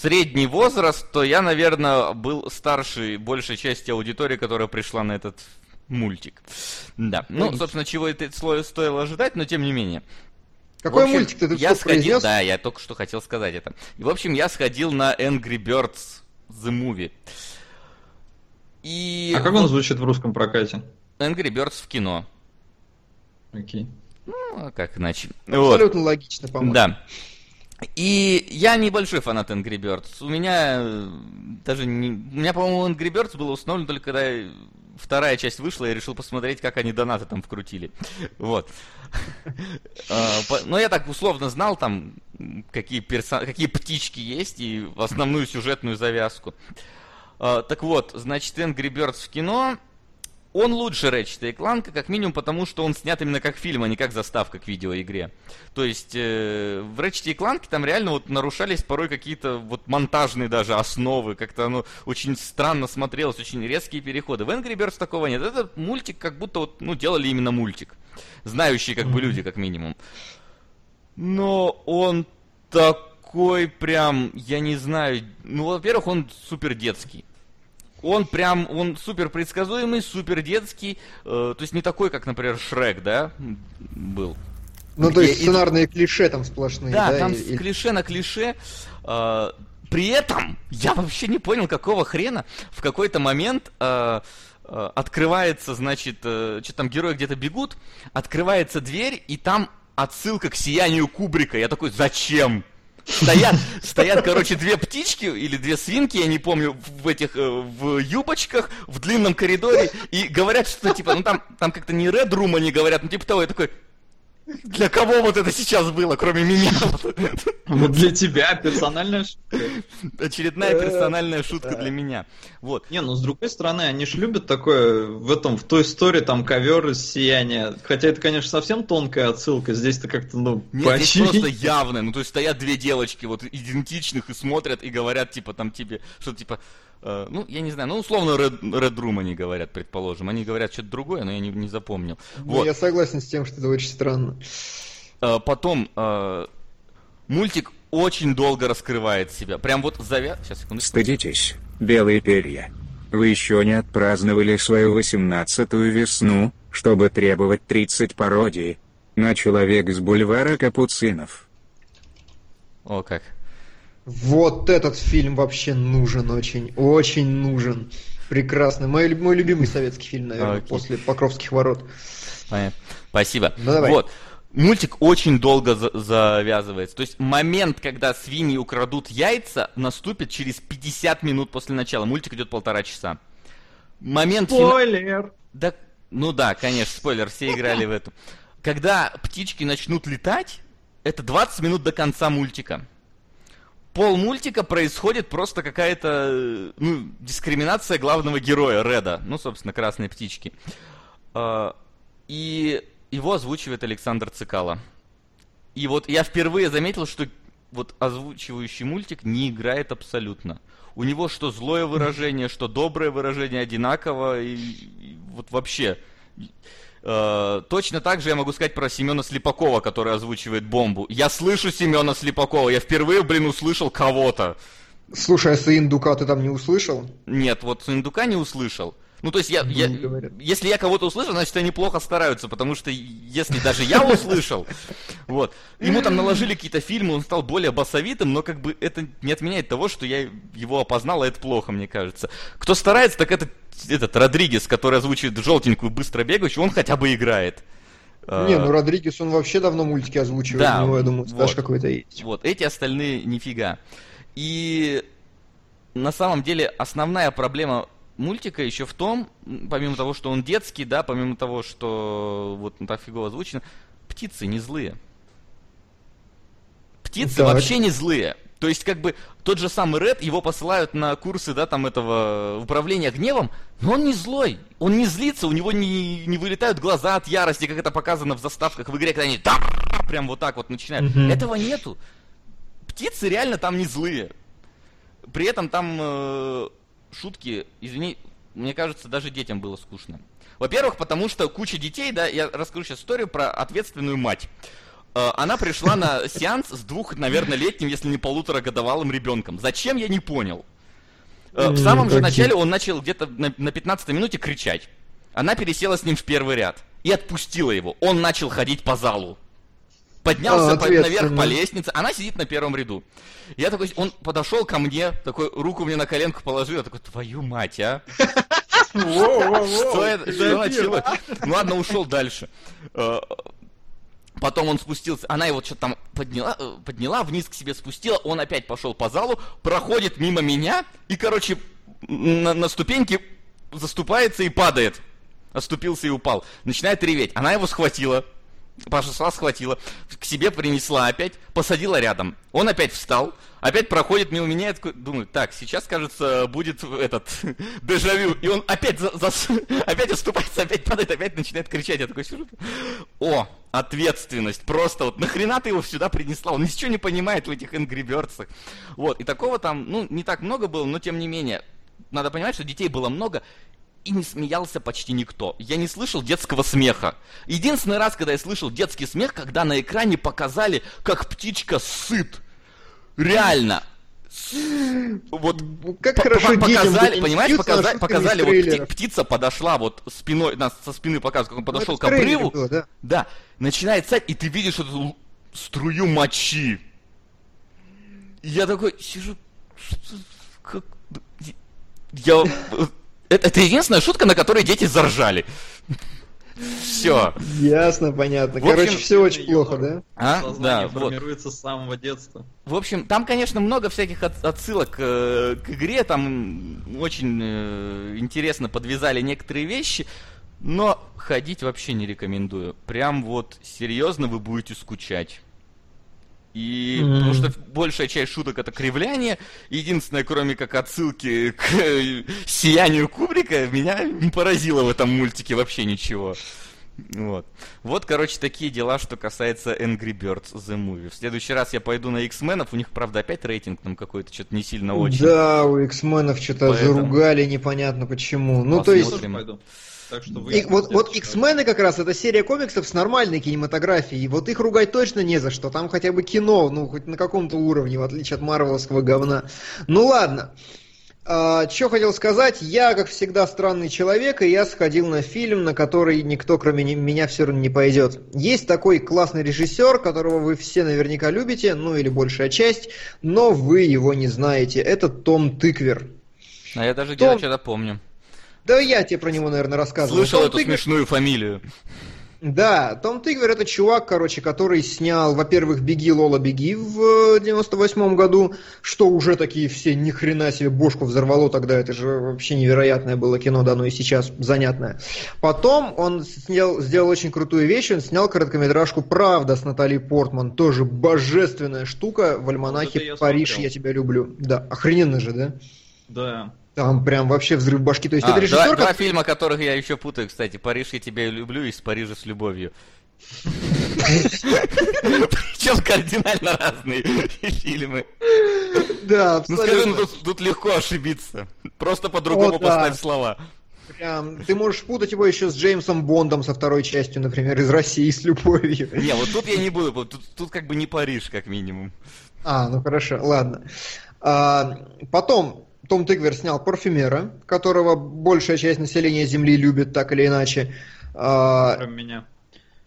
средний возраст, то я, наверное, был старше большей части аудитории, которая пришла на этот мультик. Да. Ну, собственно, чего это стоило ожидать, но тем не менее. Какой общем, мультик ты тут я сходил, произнес? Да, я только что хотел сказать это. И, в общем, я сходил на Angry Birds The Movie. И... А как он звучит в русском прокате? Angry Birds в кино. Окей. Ну, а как иначе? Абсолютно вот. логично, по-моему. Да. И я небольшой фанат Angry Birds. У меня э, даже не... У меня, по-моему, Angry Birds было установлено только когда вторая часть вышла, я решил посмотреть, как они донаты там вкрутили. Вот. А, но я так условно знал там, какие, персон... какие птички есть и основную сюжетную завязку. А, так вот, значит, Angry Birds в кино он лучше Ratchet и Clank, как минимум потому, что он снят именно как фильм, а не как заставка к видеоигре. То есть э, в Ratchet и Clank там реально вот нарушались порой какие-то вот монтажные даже основы, как-то оно очень странно смотрелось, очень резкие переходы. В Angry Birds такого нет. Этот мультик как будто вот, ну, делали именно мультик. Знающие как бы люди, как минимум. Но он такой прям, я не знаю, ну, во-первых, он супер детский он прям, он супер предсказуемый, супер детский, э, то есть не такой, как, например, Шрек, да, был. Ну, то есть сценарные и... клише там сплошные, да? Да, там и... клише на клише. Э, при этом я вообще не понял, какого хрена в какой-то момент э, э, открывается, значит, э, что там герои где-то бегут, открывается дверь, и там отсылка к сиянию Кубрика. Я такой, зачем? Стоят, стоят, короче, две птички или две свинки, я не помню, в этих, э, в юбочках, в длинном коридоре, и говорят, что типа, ну там, там как-то не Red Room они говорят, ну типа того, я такой, для кого вот это сейчас было, кроме меня? Вот для тебя персональная шутка. Очередная персональная шутка для меня. Вот. Не, ну с другой стороны, они же любят такое в этом, в той истории, там ковер из сияния. Хотя это, конечно, совсем тонкая отсылка. Здесь-то как-то, ну, Нет, здесь просто явно. Ну, то есть стоят две девочки, вот идентичных, и смотрят, и говорят, типа, там, тебе, что типа, Uh, ну, я не знаю, ну, условно, Red, Red Room они говорят, предположим. Они говорят что-то другое, но я не, не запомнил. Ну, вот. я согласен с тем, что это очень странно. Uh, потом, uh, мультик очень долго раскрывает себя. Прям вот завя... Сейчас, секунду. Стыдитесь, белые перья. Вы еще не отпраздновали свою восемнадцатую весну, чтобы требовать 30 пародий. На человек с бульвара Капуцинов. О, как. Вот этот фильм вообще нужен очень, очень нужен. Прекрасный. Мой, мой любимый советский фильм, наверное, Окей. после Покровских ворот. Понятно. Спасибо. Ну, давай. Вот. Мультик очень долго за- завязывается. То есть момент, когда свиньи украдут яйца, наступит через 50 минут после начала. Мультик идет полтора часа. Момент Спойлер! Фина... Да, ну да, конечно, спойлер, все играли в эту. Когда птички начнут летать, это 20 минут до конца мультика пол мультика происходит просто какая-то ну, дискриминация главного героя Реда, ну, собственно, красной птички. А, и его озвучивает Александр Цикало. И вот я впервые заметил, что вот озвучивающий мультик не играет абсолютно. У него что злое выражение, что доброе выражение одинаково, и, и вот вообще. Э, точно так же я могу сказать про Семена Слепакова, который озвучивает бомбу. Я слышу Семена Слепакова, я впервые, блин, услышал кого-то. Слушай, а Саиндука ты там не услышал? Нет, вот Сундука не услышал. Ну, то есть, я, я, если я кого-то услышал, значит, они плохо стараются, потому что если даже я услышал, вот, ему там наложили какие-то фильмы, он стал более басовитым, но как бы это не отменяет того, что я его опознал, а это плохо, мне кажется. Кто старается, так это этот Родригес, который озвучивает желтенькую, быстро бегающую, он хотя бы играет. Не, ну Родригес, он вообще давно мультики озвучивает, Да, у него, я думаю, вот. какой-то есть. Вот, эти остальные нифига. И на самом деле основная проблема мультика еще в том, помимо того, что он детский, да, помимо того, что вот он так фигово озвучено, птицы не злые. Птицы Так. вообще не злые. То есть, как бы, тот же самый Ред, его посылают на курсы, да, там, этого управления гневом, но он не злой, он не злится, у него не, не вылетают глаза от ярости, как это показано в заставках в игре, когда они «Да!» прям вот так вот начинают. Мгм. Этого нету. Птицы реально там не злые. При этом там э, шутки, извини, мне кажется, даже детям было скучно. Во-первых, потому что куча детей, да, я расскажу сейчас историю про ответственную мать. Э, Она пришла на сеанс с двух, наверное, летним, если не полуторагодовалым ребенком. Зачем, я не понял. Э, В самом же начале он начал где-то на, на 15 минуте кричать. Она пересела с ним в первый ряд и отпустила его. Он начал ходить по залу. Поднялся по- наверх по лестнице, она сидит на первом ряду. Я такой, он подошел ко мне, такой руку мне на коленку положил, я такой, твою мать, а? Что это? Что началось? Ну ладно, ушел дальше. Э, Потом он спустился, она его что-то там подняла, э, подняла, вниз к себе спустила, он опять пошел по залу, проходит мимо меня и, короче, на, на ступеньке заступается и падает. Оступился и упал. Начинает реветь. Она его схватила, пошла, схватила, к себе принесла опять, посадила рядом. Он опять встал, опять проходит мимо меня, я думаю, так, сейчас, кажется, будет этот дежавю. И он опять, за- зас- опять оступается, опять падает, опять начинает кричать. Я такой сижу, о, ответственность, просто вот нахрена ты его сюда принесла? Он ничего не понимает в этих Angry Birds'ах. Вот, и такого там, ну, не так много было, но тем не менее, надо понимать, что детей было много, и не смеялся почти никто. Я не слышал детского смеха. Единственный раз, когда я слышал детский смех, когда на экране показали, как птичка сыт. Реально. Вот Как по- хорошо по- показали, понимаешь, показали, показали вот пти- птица подошла вот спиной, нас со спины показывают, как он Ну, подошел это к обрыву. было, да. Да, начинает сать, и ты видишь эту струю мочи. И я такой сижу, что, как, я, это, это единственная шутка, на которой дети заржали. Все. Ясно, понятно. В общем, Короче, все очень плохо, да? А? Сознание Да, вот. формируется с самого детства. В общем, там, конечно, много всяких от- отсылок э, к игре, там очень э, интересно подвязали некоторые вещи, но ходить вообще не рекомендую. Прям вот серьезно вы будете скучать. И Мгм. потому что большая часть шуток это кривляние. Единственное, кроме как отсылки к сиянию Кубрика, меня не поразило в этом мультике вообще ничего. Вот. Вот, короче, такие дела, что касается Angry Birds The Movie. В следующий раз я пойду на X-менов, у них, правда, опять рейтинг там какой-то, что-то не сильно очень. Да, у X-менов что-то Поэтому- заругали, непонятно почему. Ну, то Я есть, Посмотрим. Так что вы И вот, вот. X-мены как раз это серия комиксов с нормальной кинематографией. И вот их ругать точно не за что. Там хотя бы кино, ну, хоть на каком-то уровне, в отличие от марвеловского говна. Ну ладно. что хотел сказать, я, как всегда, странный человек, и я сходил на фильм, на который никто, кроме меня, все равно не пойдет. Есть такой классный режиссер, которого вы все наверняка любите, ну или большая часть, но вы его не знаете. Это Том Тыквер. А я даже Том- где-то что-то помню. Да я тебе про него, наверное, рассказывал. Слышал Том эту Тыквер- смешную фамилию. Да, Том Тыгвер это чувак, короче, который снял, во-первых, «Беги, Лола, беги» в 98 году, что уже такие все ни хрена себе бошку взорвало тогда, это же вообще невероятное было кино, да, но и сейчас занятное. Потом он снял, сделал очень крутую вещь, он снял короткометражку «Правда» с Натальей Портман, тоже божественная штука в Вот альманахе я «Париж, смотрел. я тебя люблю». Да, охрененно же, да? Да. Там прям вообще взрыв башки. То есть А, это режиссер, два, два как- фильма, которых я еще путаю, кстати. «Париж, я тебя люблю» и «С Парижа с любовью». Причем кардинально разные фильмы. Да, Ну скажи, ну абсолютно. тут, тут легко ошибиться. Просто по-другому да. поставь слова. Прям, ты можешь путать его еще с Джеймсом Бондом со второй частью, например, из России с любовью. Не, вот тут я не буду, вот тут, тут как бы не Париж, как минимум. А, ну хорошо, ладно. А, потом том Тыгвер снял «Парфюмера», которого большая часть населения Земли любит так или иначе. А, Кроме меня.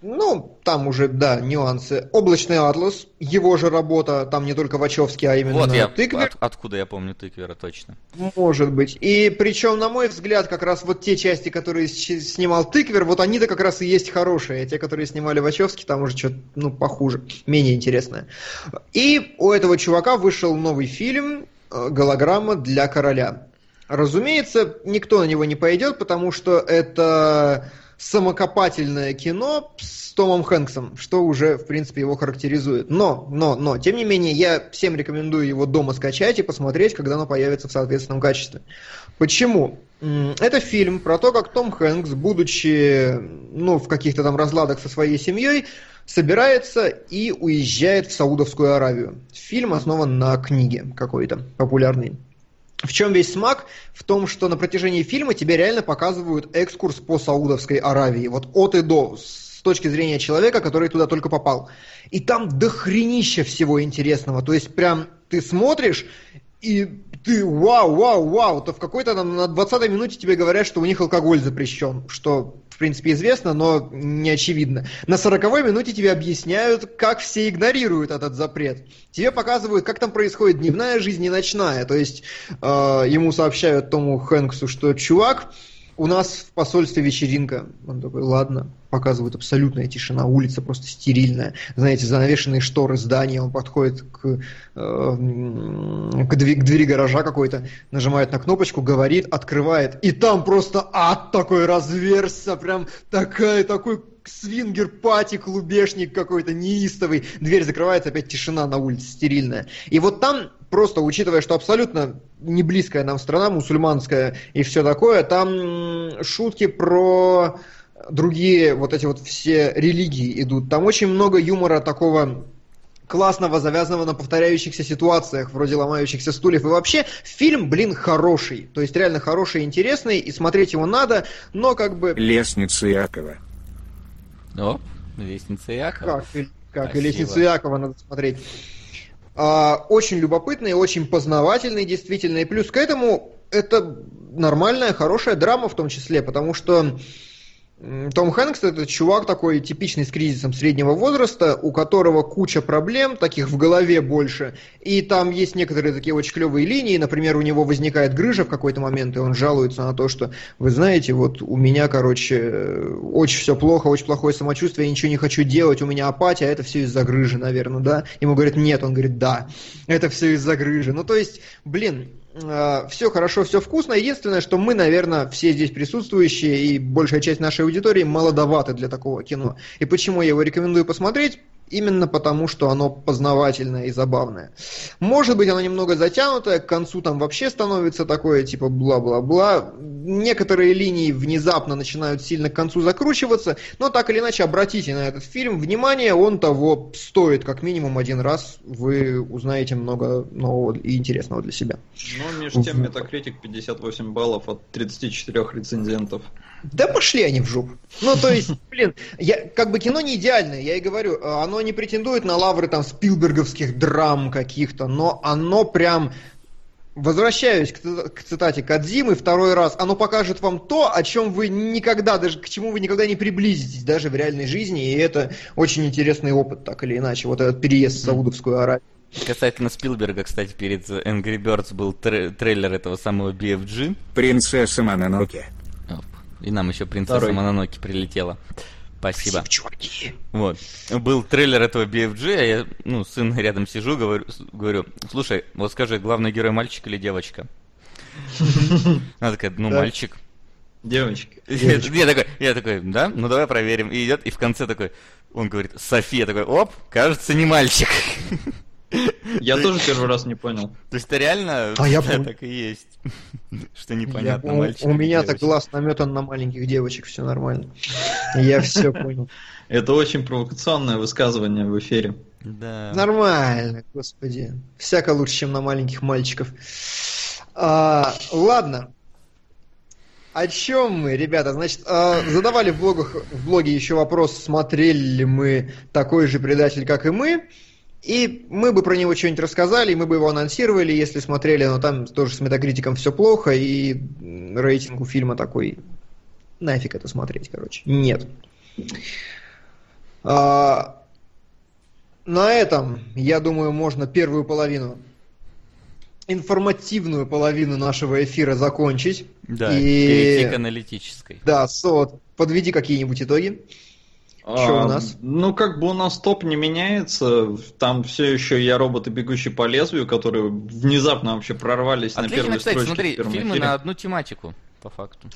Ну, там уже, да, нюансы. Облачный атлас, его же работа, там не только Вачовский, а именно вот я, Тыквер. От, откуда я помню Тыквера, точно. Может быть. И причем, на мой взгляд, как раз вот те части, которые снимал Тыквер, вот они-то как раз и есть хорошие. А те, которые снимали Вачовский, там уже что-то, ну, похуже, менее интересное. И у этого чувака вышел новый фильм «Голограмма для короля». Разумеется, никто на него не пойдет, потому что это самокопательное кино с Томом Хэнксом, что уже, в принципе, его характеризует. Но, но, но, тем не менее, я всем рекомендую его дома скачать и посмотреть, когда оно появится в соответственном качестве. Почему? Это фильм про то, как Том Хэнкс, будучи ну, в каких-то там разладах со своей семьей, собирается и уезжает в Саудовскую Аравию. Фильм основан на книге какой-то популярной. В чем весь смак? В том, что на протяжении фильма тебе реально показывают экскурс по Саудовской Аравии. Вот от и до, с точки зрения человека, который туда только попал. И там дохренища всего интересного. То есть прям ты смотришь, и ты вау, вау, вау, то в какой-то там на 20-й минуте тебе говорят, что у них алкоголь запрещен, что в принципе известно, но не очевидно. На 40-й минуте тебе объясняют, как все игнорируют этот запрет. Тебе показывают, как там происходит дневная жизнь и ночная. То есть э, ему сообщают Тому Хэнксу, что чувак, у нас в посольстве вечеринка. Он такой, ладно. Показывают абсолютная тишина, улица просто стерильная. Знаете, занавешенные шторы здания. Он подходит к, э, к, двери, к двери гаража какой-то, нажимает на кнопочку, говорит, открывает. И там просто ад такой разверзся. Прям такая, такой свингер-пати, клубешник какой-то неистовый. Дверь закрывается, опять тишина на улице, стерильная. И вот там, просто учитывая, что абсолютно не близкая нам страна, мусульманская и все такое, там шутки про другие вот эти вот все религии идут. Там очень много юмора такого классного, завязанного на повторяющихся ситуациях, вроде ломающихся стульев. И вообще, фильм, блин, хороший. То есть реально хороший, интересный, и смотреть его надо, но как бы... Лестница Якова. О, лестница Якова. Как, как и лестницу Якова надо смотреть. А, очень любопытный, очень познавательный, действительно. И плюс к этому это нормальная, хорошая драма в том числе, потому что том Хэнкс это чувак такой типичный с кризисом среднего возраста, у которого куча проблем, таких в голове больше. И там есть некоторые такие очень клевые линии. Например, у него возникает грыжа в какой-то момент, и он жалуется на то, что, вы знаете, вот у меня, короче, очень все плохо, очень плохое самочувствие, я ничего не хочу делать, у меня апатия, а это все из-за грыжи, наверное, да? Ему говорят, нет, он говорит, да, это все из-за грыжи. Ну, то есть, блин, э, все хорошо, все вкусно. Единственное, что мы, наверное, все здесь присутствующие и большая часть нашей аудитории молодоваты для такого кино. И почему я его рекомендую посмотреть? Именно потому, что оно познавательное и забавное. Может быть, оно немного затянутое, к концу там вообще становится такое, типа, бла-бла-бла. Некоторые линии внезапно начинают сильно к концу закручиваться, но так или иначе, обратите на этот фильм внимание, он того стоит, как минимум один раз, вы узнаете много нового и интересного для себя. Ну, между тем, Metacritic 58 баллов от 34 рецензентов. Да пошли они в жопу. Ну, то есть, блин, я, как бы кино не идеальное, я и говорю, оно не претендует на лавры там спилберговских драм каких-то, но оно прям Возвращаюсь к, цитате Кадзимы второй раз. Оно покажет вам то, о чем вы никогда, даже к чему вы никогда не приблизитесь, даже в реальной жизни. И это очень интересный опыт, так или иначе. Вот этот переезд в Саудовскую Аравию. Касательно Спилберга, кстати, перед Angry Birds был трейлер этого самого BFG. Принцесса Мононоке. И нам еще принцесса Второй. Мононоки прилетела. Спасибо. Спасибо, чуваки. Вот. Был трейлер этого BFG, а я, ну, сын рядом сижу, говорю, говорю, слушай, вот скажи, главный герой мальчик или девочка? Она такая, ну, мальчик. Девочка. Я такой, я такой, да, ну давай проверим. И идет, и в конце такой, он говорит, София, такой, оп, кажется, не мальчик. Я тоже первый раз не понял. То есть это реально а я так и есть. Что непонятно, я, мальчик. У меня-то глаз наметан на маленьких девочек, все нормально. Я все понял. Это очень провокационное высказывание в эфире. Да. Нормально, господи. Всяко лучше, чем на маленьких мальчиков. А, ладно. О чем мы, ребята? Значит, а, задавали в, блогах, в блоге еще вопрос, смотрели ли мы такой же предатель, как и мы. И мы бы про него что-нибудь рассказали, мы бы его анонсировали, если смотрели, но там тоже с метакритиком все плохо, и рейтинг у фильма такой, нафиг это смотреть, короче. Нет. А, на этом, я думаю, можно первую половину, информативную половину нашего эфира закончить. Да, и... перейти к аналитической. Да, Сот, подведи какие-нибудь итоги. Что а, у нас? Ну, как бы у нас топ не меняется. Там все еще я роботы, бегущие по лезвию, которые внезапно вообще прорвались Отлично, на первой кстати, строчке. смотри, фильмы эфире. на одну тематику, по факту.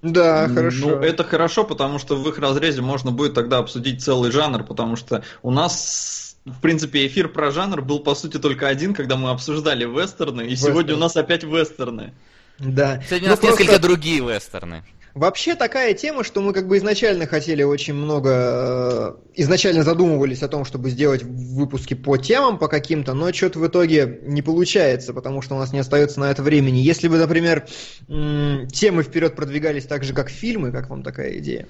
Да, хорошо. Ну, это хорошо, потому что в их разрезе можно будет тогда обсудить целый жанр, потому что у нас, в принципе, эфир про жанр был, по сути, только один, когда мы обсуждали вестерны, и Вестерн. сегодня у нас опять вестерны. Да. Сегодня у нас ну, просто... несколько другие вестерны. Вообще такая тема, что мы как бы изначально хотели очень много, э, изначально задумывались о том, чтобы сделать выпуски по темам, по каким-то, но что-то в итоге не получается, потому что у нас не остается на это времени. Если бы, например, темы вперед продвигались так же, как фильмы, как вам такая идея?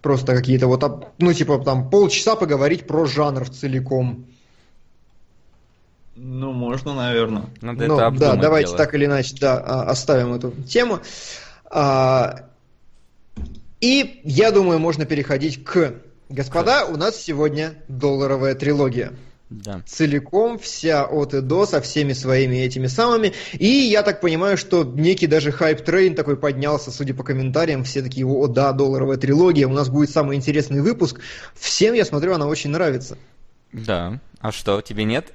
Просто какие-то вот, ну типа там полчаса поговорить про жанр в целиком. Ну, можно, наверное. Надо ну, это да, давайте дело. так или иначе, да, оставим эту тему. А, и я думаю, можно переходить к... Господа, у нас сегодня долларовая трилогия. Да. Целиком, вся от и до, со всеми своими этими самыми. И я так понимаю, что некий даже hype train такой поднялся, судя по комментариям, все такие, о да, долларовая трилогия, у нас будет самый интересный выпуск. Всем, я смотрю, она очень нравится. Да. А что, тебе нет?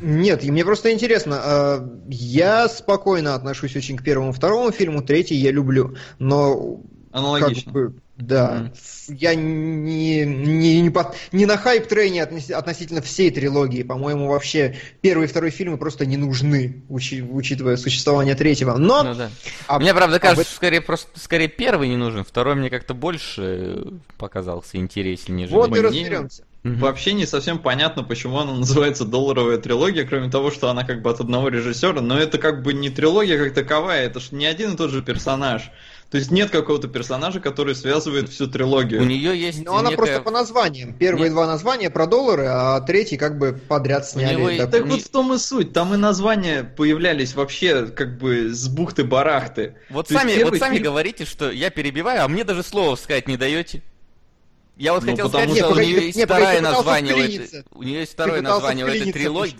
Нет, мне просто интересно. А, я спокойно отношусь очень к первому, второму фильму, третий я люблю, но Аналогично. Как бы, да. Mm-hmm. Я не, не, не, под, не на хайп-трейне относительно всей трилогии. По-моему, вообще первый и второй фильмы просто не нужны, учи, учитывая существование третьего. Но... Ну, да. об, мне, правда, кажется, об... скорее, просто, скорее первый не нужен, второй мне как-то больше показался интереснее. Вот и разберемся. Угу. Вообще не совсем понятно, почему она называется долларовая трилогия, кроме того, что она как бы от одного режиссера, но это как бы не трилогия как таковая, это же не один и тот же персонаж. То есть нет какого-то персонажа, который связывает всю трилогию. У нее есть. Но она просто по названиям. Первые нет. два названия про доллары, а третий как бы подряд сняли. Есть... Так вот в том и суть. Там и названия появлялись вообще как бы с бухты-барахты. Вот То сами, вот сами фильм... говорите, что я перебиваю, а мне даже слова сказать не даете. Я вот ну, хотел сказать, что, у нее есть второе название у, этой, у нее есть второе название у этой трилогии.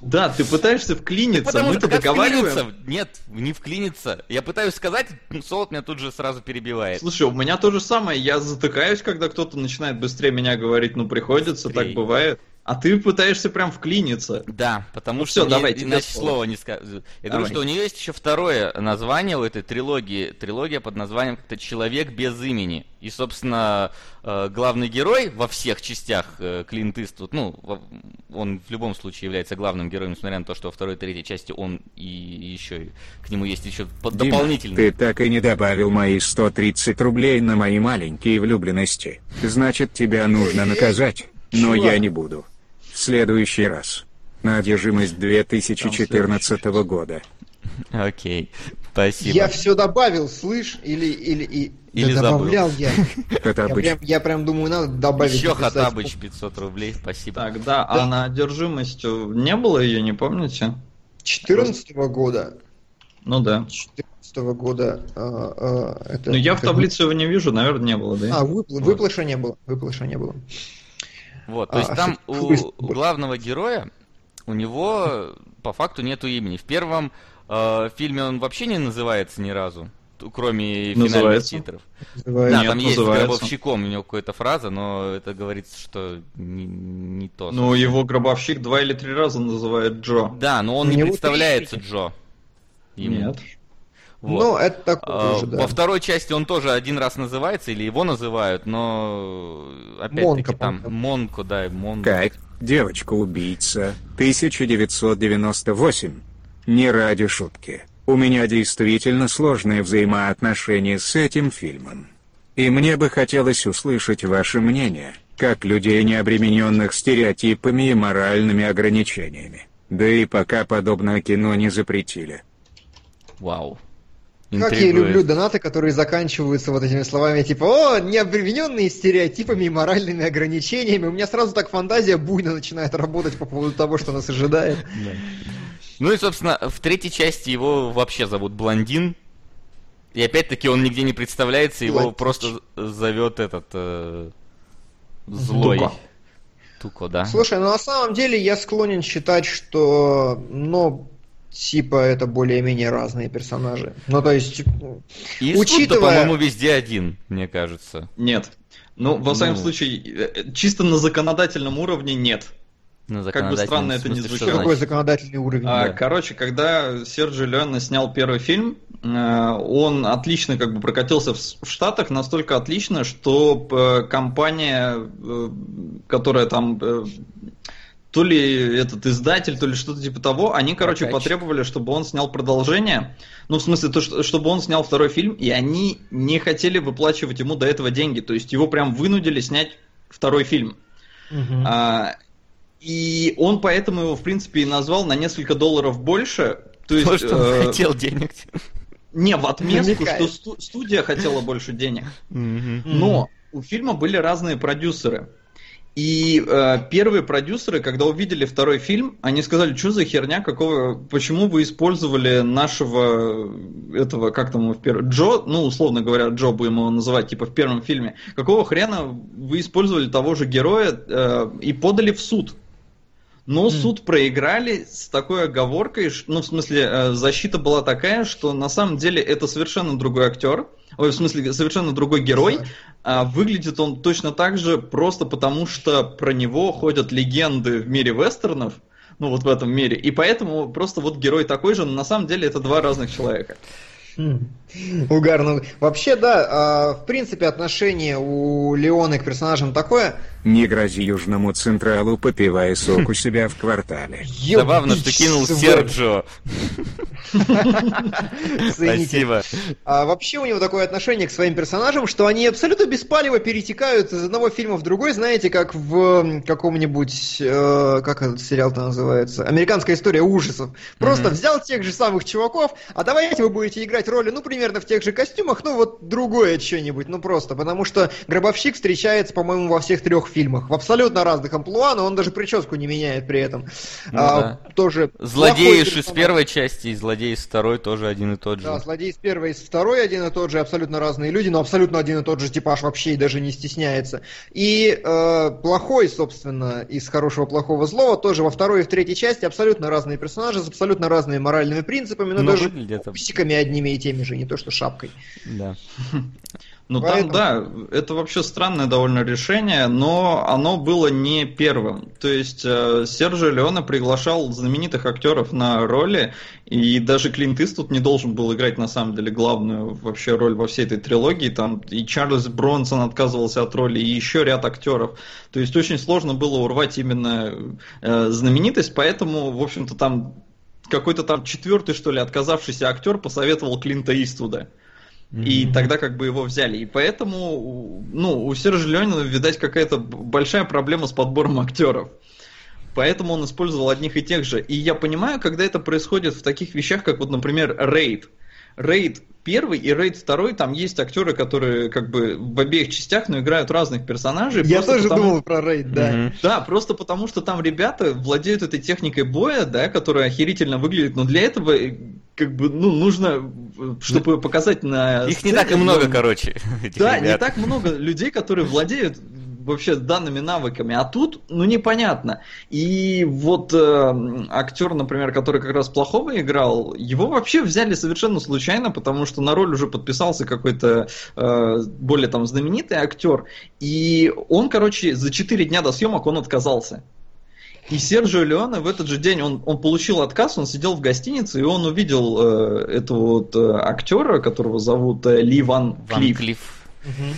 Да, ты пытаешься вклиниться, мы-то договариваем. Нет, не вклиниться. Я пытаюсь сказать, Солод меня тут же сразу перебивает. Слушай, у меня то же самое. Я затыкаюсь, когда кто-то начинает быстрее меня говорить. Ну, приходится, быстрее. так бывает. А ты пытаешься прям вклиниться. Да, потому ну, что все, давай, иначе слово. слова не скажу. Я давай. думаю, что у нее есть еще второе название у этой трилогии. Трилогия под названием как-то «Человек без имени». И, собственно, э, главный герой во всех частях э, Клинт Иствуд, ну, он в любом случае является главным героем, несмотря на то, что во второй и третьей части он и еще к нему есть еще Дима, дополнительный. ты так и не добавил мои 130 рублей на мои маленькие влюбленности. Значит, тебя нужно наказать. Но я не буду следующий раз. На одержимость 2014 года. Окей, спасибо. Я все добавил, слышь, или или и или да добавлял я. Я прям, я прям думаю, надо добавить. Еще Хатабыч 500 рублей, спасибо. Так, да, а на одержимость не было ее, не помните? 14 года. Ну да. 14 года. А, а, это, ну я в таблице его не вижу, наверное, не было, да? А, выпл- выплыша не было. Выплыша не было. Вот, то есть а, там у, у главного героя, у него по факту нету имени. В первом э, фильме он вообще не называется ни разу, кроме финальных титров. Называется. Да, Нет, там есть гробовщиком, у него какая-то фраза, но это говорится, что не, не то. Ну, его гробовщик два или три раза называет Джо. Да, но он у не представляется Джо. Ему. Нет. Вот. Ну, это такое а, уже, да. Во второй части он тоже один раз называется, или его называют, но опять-таки там Монко, да, Монко. Как? Девочка-убийца, 1998. Не ради шутки. У меня действительно сложные взаимоотношения с этим фильмом. И мне бы хотелось услышать ваше мнение, как людей, не обремененных стереотипами и моральными ограничениями. Да и пока подобное кино не запретили. Вау. Как я люблю донаты, которые заканчиваются вот этими словами, типа, о, не обремененные стереотипами и моральными ограничениями. У меня сразу так фантазия буйно начинает работать по поводу того, что нас ожидает. Ну и, собственно, в третьей части его вообще зовут Блондин. И опять-таки он нигде не представляется, его просто зовет этот э, злой. Туко. Туко, да. Слушай, ну на самом деле я склонен считать, что, ну, типа это более-менее разные персонажи. Ну, то есть, И учитывая... по-моему, везде один, мне кажется. Нет. Ну, во всяком ну... случае, э, чисто на законодательном уровне нет. На как бы странно это не звучало. Какой законодательный уровень? А, да. Короче, когда Серджи Леоне снял первый фильм, э, он отлично как бы прокатился в Штатах, настолько отлично, что э, компания, которая там то ли этот издатель, то ли что-то типа того, они, короче, Прокачик. потребовали, чтобы он снял продолжение. Ну, в смысле, то, что, чтобы он снял второй фильм, и они не хотели выплачивать ему до этого деньги. То есть его прям вынудили снять второй фильм. Угу. А, и он поэтому его, в принципе, и назвал на несколько долларов больше. То есть, Может, он э, хотел денег. Не, в отместку, что сту- студия хотела больше денег. Но у фильма были разные продюсеры. И э, первые продюсеры, когда увидели второй фильм, они сказали, что за херня, какого, почему вы использовали нашего этого, как там в первом, Джо, ну условно говоря, Джо будем его называть, типа в первом фильме, какого хрена вы использовали того же героя э, и подали в суд? Но mm. суд проиграли с такой оговоркой, ну в смысле э, защита была такая, что на самом деле это совершенно другой актер, ой, в смысле совершенно другой герой, выглядит он точно так же просто потому, что про него ходят легенды в мире вестернов, ну вот в этом мире, и поэтому просто вот герой такой же, но на самом деле это два разных человека. Угарно. Вообще, да, а, в принципе, отношение у Леоны к персонажам такое. Не грози Южному Централу, попивая сок у себя в квартале. Забавно, что кинул Серджо. Спасибо. А вообще у него такое отношение к своим персонажам, что они абсолютно беспалево перетекают из одного фильма в другой, знаете, как в каком-нибудь, э, как этот сериал-то называется, «Американская история ужасов». Просто взял тех же самых чуваков, а давайте вы будете играть роли, ну, примерно в тех же костюмах, ну, вот другое что-нибудь, ну, просто, потому что Гробовщик встречается, по-моему, во всех трех фильмах, в абсолютно разных амплуа, но он даже прическу не меняет при этом. Ну, а, да. Тоже Злодей из первой части и злодей из второй тоже один и тот же. Да, злодей из первой и из второй один и тот же, абсолютно разные люди, но абсолютно один и тот же типаж вообще и даже не стесняется. И э, плохой, собственно, из хорошего, плохого, злого тоже во второй и в третьей части абсолютно разные персонажи с абсолютно разными моральными принципами, но, но даже псиками одними и теми же, не то что шапкой. Да. Ну Поэтому... там, да, это вообще странное довольно решение, но оно было не первым. То есть э, Сержио Леоне приглашал знаменитых актеров на роли, и даже Клинт Иствуд не должен был играть на самом деле главную вообще роль во всей этой трилогии. Там и Чарльз Бронсон отказывался от роли, и еще ряд актеров. То есть очень сложно было урвать именно э, знаменитость, поэтому, в общем-то, там какой-то там четвертый, что ли, отказавшийся актер посоветовал Клинта Иствуда. И тогда как бы его взяли. И поэтому, ну, у Сержа Ленина, видать, какая-то большая проблема с подбором актеров. Поэтому он использовал одних и тех же. И я понимаю, когда это происходит в таких вещах, как вот, например, рейд. Рейд первый и Рейд второй, там есть актеры, которые как бы в обеих частях, но играют разных персонажей. Я тоже потому... думал про Рейд, да. Mm-hmm. Да, просто потому что там ребята владеют этой техникой боя, да, которая охерительно выглядит, но для этого как бы, ну, нужно, чтобы показать на... Их сцене, не так и много, но... короче. Да, ребят. не так много людей, которые владеют вообще данными навыками, а тут, ну, непонятно. И вот э, актер, например, который как раз плохого играл, его вообще взяли совершенно случайно, потому что на роль уже подписался какой-то э, более там знаменитый актер, и он, короче, за 4 дня до съемок он отказался. И Серджио Леоне в этот же день он, он получил отказ, он сидел в гостинице, и он увидел э, этого вот э, актера, которого зовут э, Ли Ван, Ван Клифф. Клифф. Угу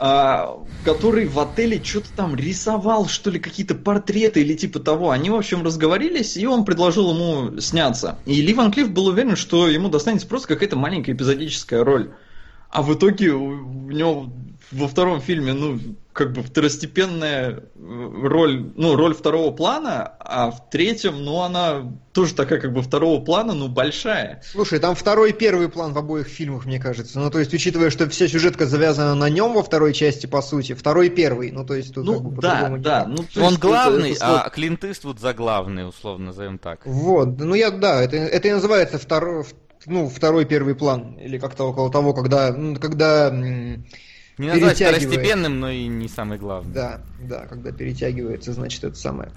а, который в отеле что-то там рисовал, что ли, какие-то портреты или типа того. Они, в общем, разговорились, и он предложил ему сняться. И Ли Ван Клифф был уверен, что ему достанется просто какая-то маленькая эпизодическая роль. А в итоге у него во втором фильме, ну, как бы второстепенная э, роль, ну, роль второго плана, а в третьем, ну, она тоже такая как бы второго плана, но большая. Слушай, там второй и первый план в обоих фильмах, мне кажется. Ну, то есть, учитывая, что вся сюжетка завязана на нем во второй части, по сути, второй и первый. Ну, то есть, тут Ну, как бы да, по-другому да. Ну, то Он есть это- главный, это сло- а Клинт Иствуд за главный, условно назовем так. Вот, ну я, да, это, это и называется второй, ну, второй первый план, или как-то около того, когда, ну, когда, м, Не назвать второстепенным, но и не самый главный. да, да, когда перетягивается, значит, это самое.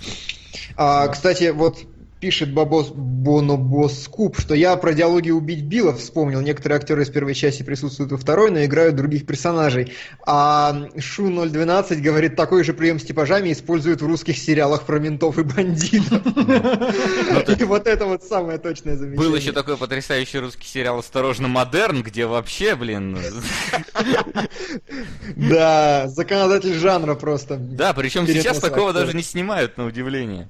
А, кстати, вот пишет Бабос Бонобос Куб, что я про диалоги «Убить Билла» вспомнил. Некоторые актеры из первой части присутствуют во второй, но играют других персонажей. А Шу-012 говорит, такой же прием с типажами используют в русских сериалах про ментов и бандитов. И вот это вот самое точное замечание. Был еще такой потрясающий русский сериал «Осторожно, модерн», где вообще, блин... Да, законодатель жанра просто. Да, причем сейчас такого даже не снимают, на удивление.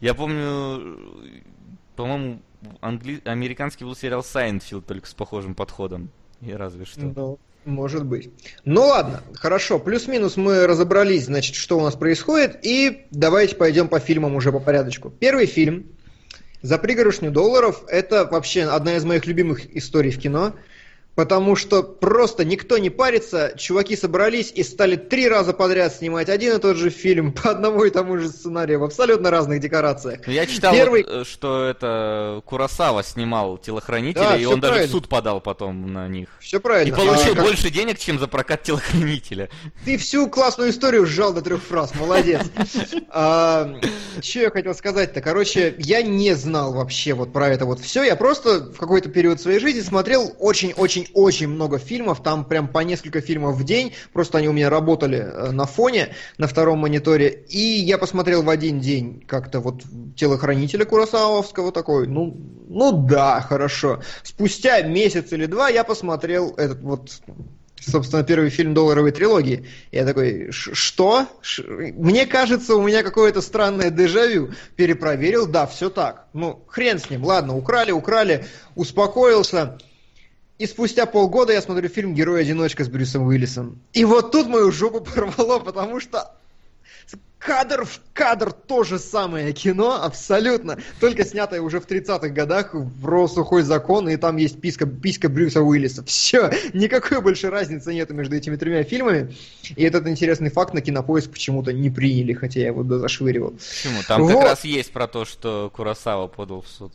Я помню, по-моему, англи... американский был сериал «Seinfeld», только с похожим подходом. И разве что. Ну, может быть. Ну ладно, хорошо. Плюс-минус мы разобрались, значит, что у нас происходит. И давайте пойдем по фильмам уже по порядочку. Первый фильм «За пригоршню долларов» — это вообще одна из моих любимых историй в кино. Потому что просто никто не парится, чуваки собрались и стали три раза подряд снимать один и тот же фильм по одному и тому же сценарию в абсолютно разных декорациях. Ну, я читал, Первый- вот, э, что это Курасава снимал телохранителя, Да, и он даже в правильно. суд подал потом на них. Все И правильно. получил А как- больше денег, чем за прокат телохранителя. Ты всю классную историю сжал до трех фраз, молодец. Что я хотел сказать-то? Короче, я не знал вообще вот про это вот все. Я просто в какой-то период своей жизни смотрел очень-очень-очень много фильмов. Там прям по несколько фильмов в день. Просто они у меня работали э, на фоне, на втором мониторе. И я посмотрел в один день как-то вот телохранителя Курасавовского такой. Ну, ну да, хорошо. Спустя месяц или два я посмотрел этот вот собственно, первый фильм долларовой трилогии. Я такой, «Ш- что? Ш- Мне кажется, у меня какое-то странное дежавю. Перепроверил, да, все так. Ну, хрен с ним, ладно, украли, украли, успокоился. И спустя полгода я смотрю фильм «Герой-одиночка» с Брюсом Уиллисом. И вот тут мою жопу порвало, потому что кадр в кадр то же самое кино, абсолютно, только снятое уже в 30-х годах в «Ро сухой закон», и там есть писка, писка Брюса Уиллиса. Все, никакой больше разницы нету между этими тремя фильмами. И этот интересный факт на кинопоиск почему-то не приняли, хотя я его зашвыривал. Почему? Там как Вот. раз есть про то, что Курасава подал в суд.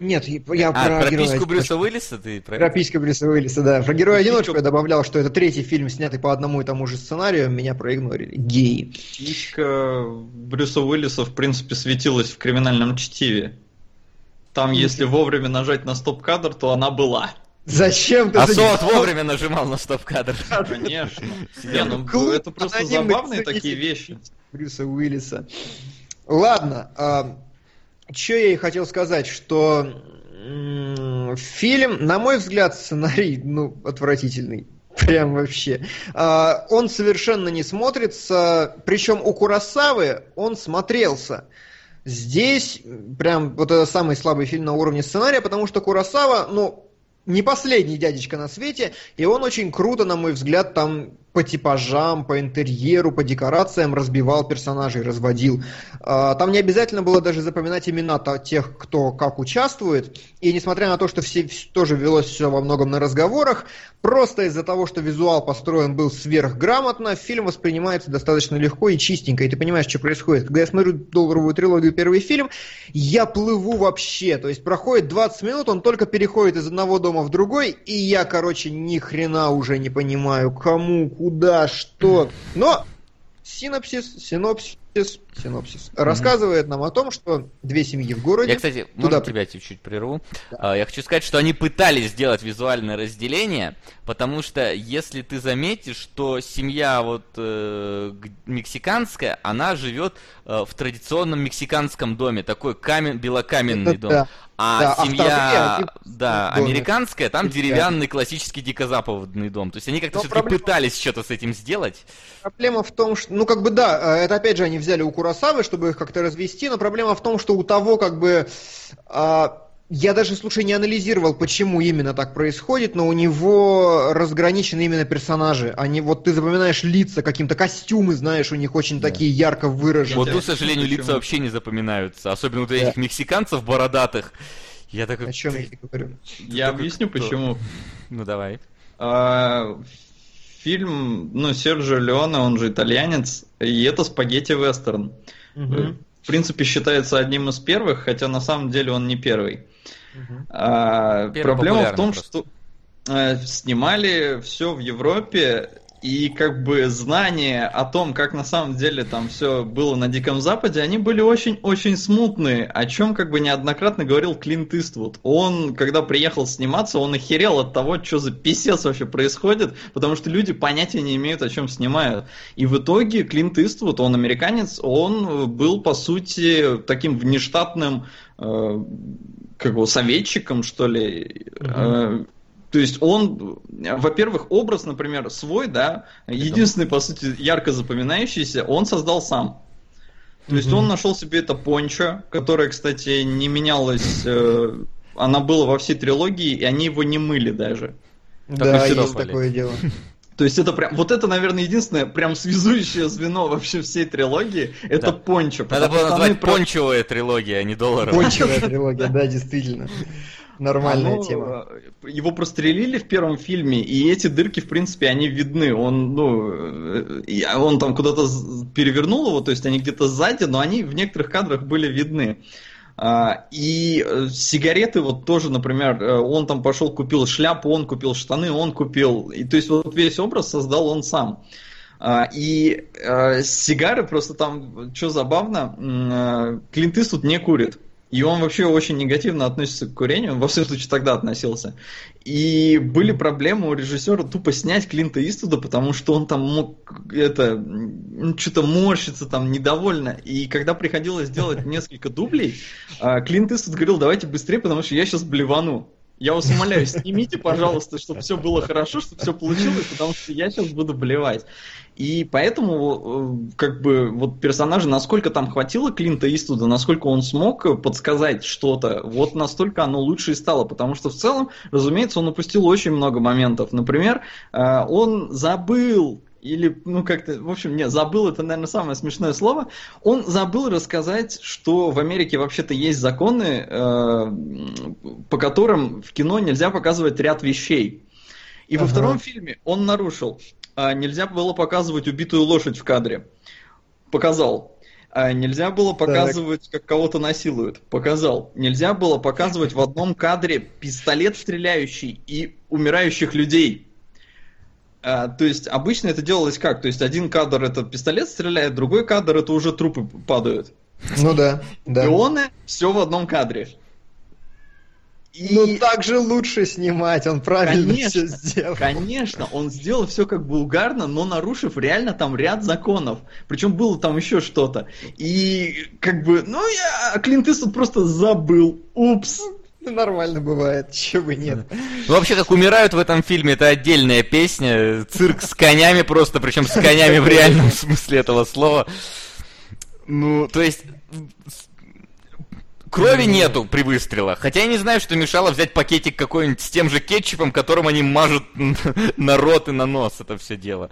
Нет, я а, про, про героя письку Брюса одиночку. Уиллиса ты про Про письку Брюса Уиллиса, да. Про героя-одиночку я добавлял, что это третий фильм, снятый по одному и тому же сценарию, меня проигнорили. Геи. Писька Брюса Уиллиса, в принципе, светилась в криминальном чтиве. Там, если вовремя нажать на стоп-кадр, то она была. Зачем ты А? Сот вовремя нажимал на стоп-кадр. Конечно. Не, ну это просто забавные такие вещи. Брюса Уиллиса. Ладно, что я и хотел сказать, что фильм, на мой взгляд, сценарий, ну, отвратительный. Прям вообще. А, он совершенно не смотрится, причем у Курасавы он смотрелся. Здесь прям вот это самый слабый фильм на уровне сценария, потому что Курасава, ну, не последний дядечка на свете, и он очень круто, на мой взгляд, там по типажам, по интерьеру, по декорациям разбивал персонажей, разводил. А, Там не обязательно было даже запоминать имена тех, кто как участвует. И несмотря на то, что все, вс- тоже велось все во многом на разговорах, просто из-за того, что визуал построен был сверхграмотно, фильм воспринимается достаточно легко и чистенько. И ты понимаешь, что происходит. Когда я смотрю долларовую трилогию первый фильм, я плыву вообще. То есть проходит 20 минут, он только переходит из одного дома в другой, и я, короче, ни хрена уже не понимаю, кому, куда, что. Но синопсис, синопсис, синопсис рассказывает нам о том, что две семьи в городе. Я, кстати, Туда тебя чуть-чуть прерву? А, Я хочу сказать, что они пытались сделать визуальное разделение, потому что если ты заметишь, что семья вот э, мексиканская, она живет э, в традиционном мексиканском доме, такой камен, белокаменный Это дом. да. А Да, а семья, вторые, они да, доме. американская, там Деревянный. классический дикозаповодный дом. То есть они как-то все-таки проблема- пытались что-то с этим сделать. Проблема в том, что, ну как бы да, э, это опять же они взяли у Курасавы, чтобы их как-то развести, но проблема в том, что у того как бы а, Я даже, слушай, не анализировал, почему именно так происходит, но у него разграничены именно персонажи. Они, вот ты запоминаешь лица, каким-то костюмы, знаешь, у них очень да. такие ярко выраженные. Вот тут, к сожалению, почему? лица вообще не запоминаются. Особенно вот этих да. мексиканцев бородатых. Я такой... О чем я говорю? Я объясню, почему. Ну, давай. А, фильм, ну, Серджио Леоне, он же итальянец, и это спагетти-вестерн. Угу. В принципе, считается одним из первых, хотя на самом деле он не первый. Угу. А, проблема в том, просто. что э, снимали все в Европе, и как бы знания о том, как на самом деле там все было на Диком Западе, они были очень-очень смутные, о чем как бы неоднократно говорил Клинт Иствуд. Он, когда приехал сниматься, он охерел от того, что за писец вообще происходит, потому что люди понятия не имеют, о чем снимают. И в итоге Клинт Иствуд, он американец, он был, по сути, таким внештатным э, как бы советчиком, что ли, mm-hmm. То есть он, во-первых, образ, например, свой, да, единственный, по сути, ярко запоминающийся, он создал сам. То есть он нашел себе это пончо, которое, кстати, не менялось, э, она была во всей трилогии, и они его не мыли даже. Да, есть такое дело. То есть это прям, вот это, наверное, единственное прям связующее звено вообще всей трилогии, это да. пончо. Надо было назвать про... пончевая трилогия, а не долларовая. Пончевая трилогия, да, действительно. Нормальная Оно, тема. Э, его прострелили в первом фильме, и эти дырки, в принципе, они видны. Он, ну, э, он там куда-то перевернул его, то есть они где-то сзади, но они в некоторых кадрах были видны. А, и э, сигареты вот тоже, например, он там пошел купил шляпу, он купил штаны, он купил. И то есть вот весь образ создал он сам. А, и сигары просто там, что забавно, Клинт Иствуд не курит. И он вообще очень негативно относится к курению, во всяком случае тогда относился. И были проблемы у режиссера тупо снять Клинта Иствуда, потому что он там мог это что-то морщиться там недовольно. И когда приходилось делать несколько дублей, а, Клинт Иствуд говорил, давайте быстрее, потому что я сейчас блевану. Я вас умоляю, снимите, пожалуйста, чтобы все было хорошо, чтобы все получилось, потому что я сейчас буду блевать. И поэтому, э, как бы, вот персонажа, насколько там хватило Клинта Иствуда, насколько он смог подсказать что-то, вот настолько оно лучше и стало. Потому что в целом, разумеется, он упустил очень много моментов. Например, э, он забыл или, ну, как-то, в общем, не, забыл, это, наверное, самое смешное слово. Он забыл рассказать, что в Америке вообще-то есть законы, э, по которым в кино нельзя показывать ряд вещей. И ага. во втором фильме он нарушил. Э, нельзя было показывать убитую лошадь в кадре. Показал. Э, нельзя было показывать, так. как кого-то насилуют. Показал. Нельзя было показывать в одном кадре пистолет стреляющий и умирающих людей а, то есть обычно это делалось как? То есть один кадр это пистолет стреляет, другой кадр это уже трупы падают. Ну да, да. Ионы все в одном кадре. И... Ну так же лучше снимать, он правильно конечно, все сделал. Конечно, он сделал все как бы угарно, но нарушив реально там ряд законов. Причем было там еще что-то. И как бы, ну я Клинт Иствуд просто забыл. Упс. Нормально бывает, чего бы нет. Ну, вообще, как умирают в этом фильме, это отдельная песня. Цирк с конями просто, причем с конями в реальном смысле этого слова. Ну, то есть, Крови нету при выстрелах. Хотя я не знаю, что мешало взять пакетик какой-нибудь с тем же кетчупом, которым они мажут на рот и на нос это все дело.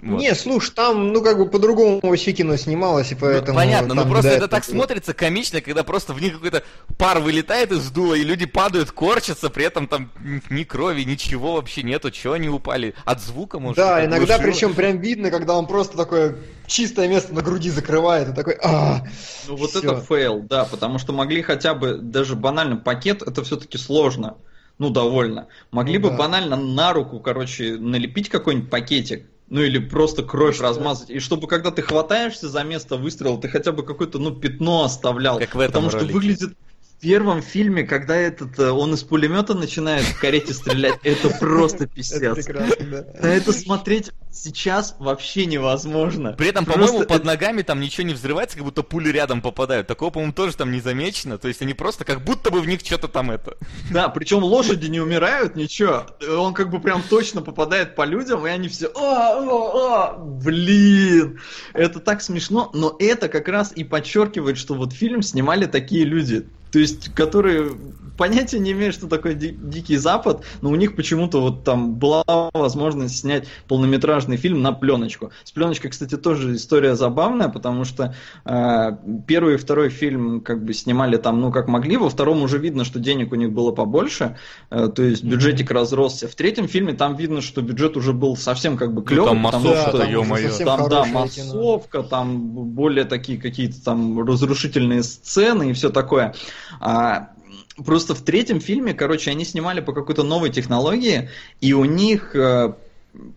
Вот. Не, слушай, там, ну, как бы по-другому вообще кино снималось, и поэтому... Ну, понятно, но просто это так смотрится комично, когда просто в них какой-то пар вылетает из дула, и люди падают, корчатся, при этом там ни крови, ничего вообще нету, чего они упали? От звука, может? Да, иногда глушило? причем прям видно, когда он просто такое чистое место на груди закрывает, и такой, а Ну, вот это фейл, да, потому что могли хотя бы, даже банально пакет, это все-таки сложно ну, довольно. Могли ну, бы да. банально на руку, короче, налепить какой-нибудь пакетик, ну или просто кровь ну, размазать. И чтобы когда ты хватаешься за место выстрела, ты хотя бы какое-то ну пятно оставлял. Как в этом потому ролике. что выглядит первом фильме, когда этот э, он из пулемета начинает в карете стрелять, это просто писец. На это смотреть сейчас вообще невозможно. При этом, по-моему, под ногами там ничего не взрывается, как будто пули рядом попадают. Такого, по-моему, тоже там не замечено. То есть они просто как будто бы в них что-то там это. Да, причем лошади не умирают, ничего. Он как бы прям точно попадает по людям, и они все, о, о, о, блин, это так смешно. Но это как раз и подчеркивает, что вот фильм снимали такие люди то есть, которые понятия не имеют, что такое ди- Дикий Запад, но у них почему-то вот там была возможность снять полнометражный фильм на пленочку. С пленочкой, кстати, тоже история забавная, потому что э, первый и второй фильм как бы снимали там, ну, как могли, во втором уже видно, что денег у них было побольше, э, то есть бюджетик mm-hmm. разросся. В третьем фильме там видно, что бюджет уже был совсем как бы клевый. Ну, там массовка, да, ё-моё. Там, да, массовка, кино. там более такие какие-то там разрушительные сцены и все такое. А, Просто в третьем фильме, короче, они снимали по какой-то новой технологии, и у них, э,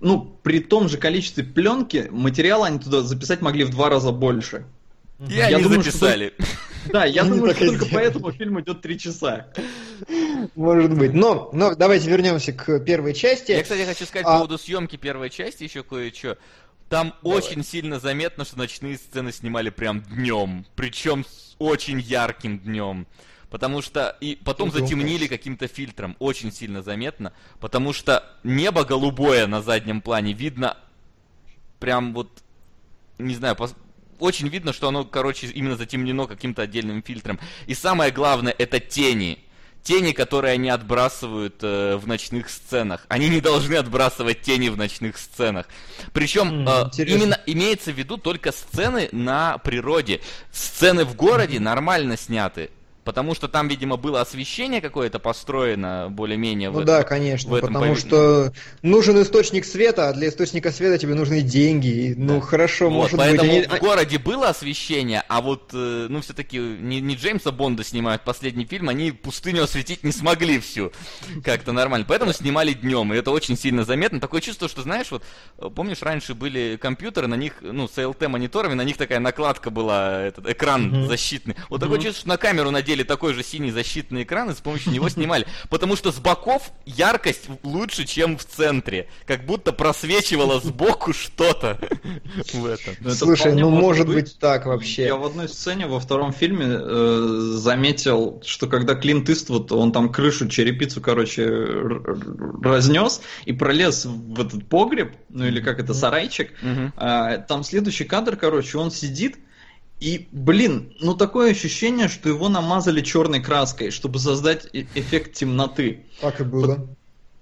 ну, при том же количестве пленки, материала они туда записать могли в два раза больше. И я они думаю, записали. Что... Да, я думаю, что только поэтому фильм идет три часа. Может быть. Но, но давайте вернемся к первой части. Я, кстати, хочу сказать а... по поводу съемки первой части еще кое-что. Там Давай. очень сильно заметно, что ночные сцены снимали прям днем. Причем с очень ярким днем. Потому что и потом затемнили каким-то фильтром, очень сильно заметно, потому что небо голубое на заднем плане видно прям вот, не знаю, по, очень видно, что оно, короче, именно затемнено каким-то отдельным фильтром. И самое главное, это тени. Тени, которые они отбрасывают э, в ночных сценах. Они не должны отбрасывать тени в ночных сценах. Причем mm, э, именно имеется в виду только сцены на природе. Сцены в городе нормально сняты. Потому что там, видимо, было освещение какое-то построено более-менее. Ну в да, этом, конечно, в этом потому пов... что нужен источник света, а для источника света тебе нужны деньги. Ну да. хорошо, вот, может поэтому быть. Они... в городе было освещение, а вот, э, ну все-таки не, не Джеймса Бонда снимают последний фильм, они пустыню осветить не смогли всю как-то нормально. Поэтому снимали днем, и это очень сильно заметно. Такое чувство, что, знаешь, вот помнишь, раньше были компьютеры, на них, ну, с LT мониторами, на них такая накладка была, этот экран mm-hmm. защитный. Вот mm-hmm. такое чувство, что на камеру надели надели такой же синий защитный экран и с помощью него снимали. Потому что с боков яркость лучше, чем в центре. Как будто просвечивало сбоку что-то в этом. Ну, Слушай, ну может быть так вообще. Я в одной сцене во втором фильме э, заметил, что когда Клинт Иствуд, он там крышу, черепицу, короче, разнес и пролез в этот погреб, ну или как это, сарайчик, а, там следующий кадр, короче, он сидит, и, блин, ну такое ощущение, что его намазали черной краской, чтобы создать э эффект темноты. Так и было.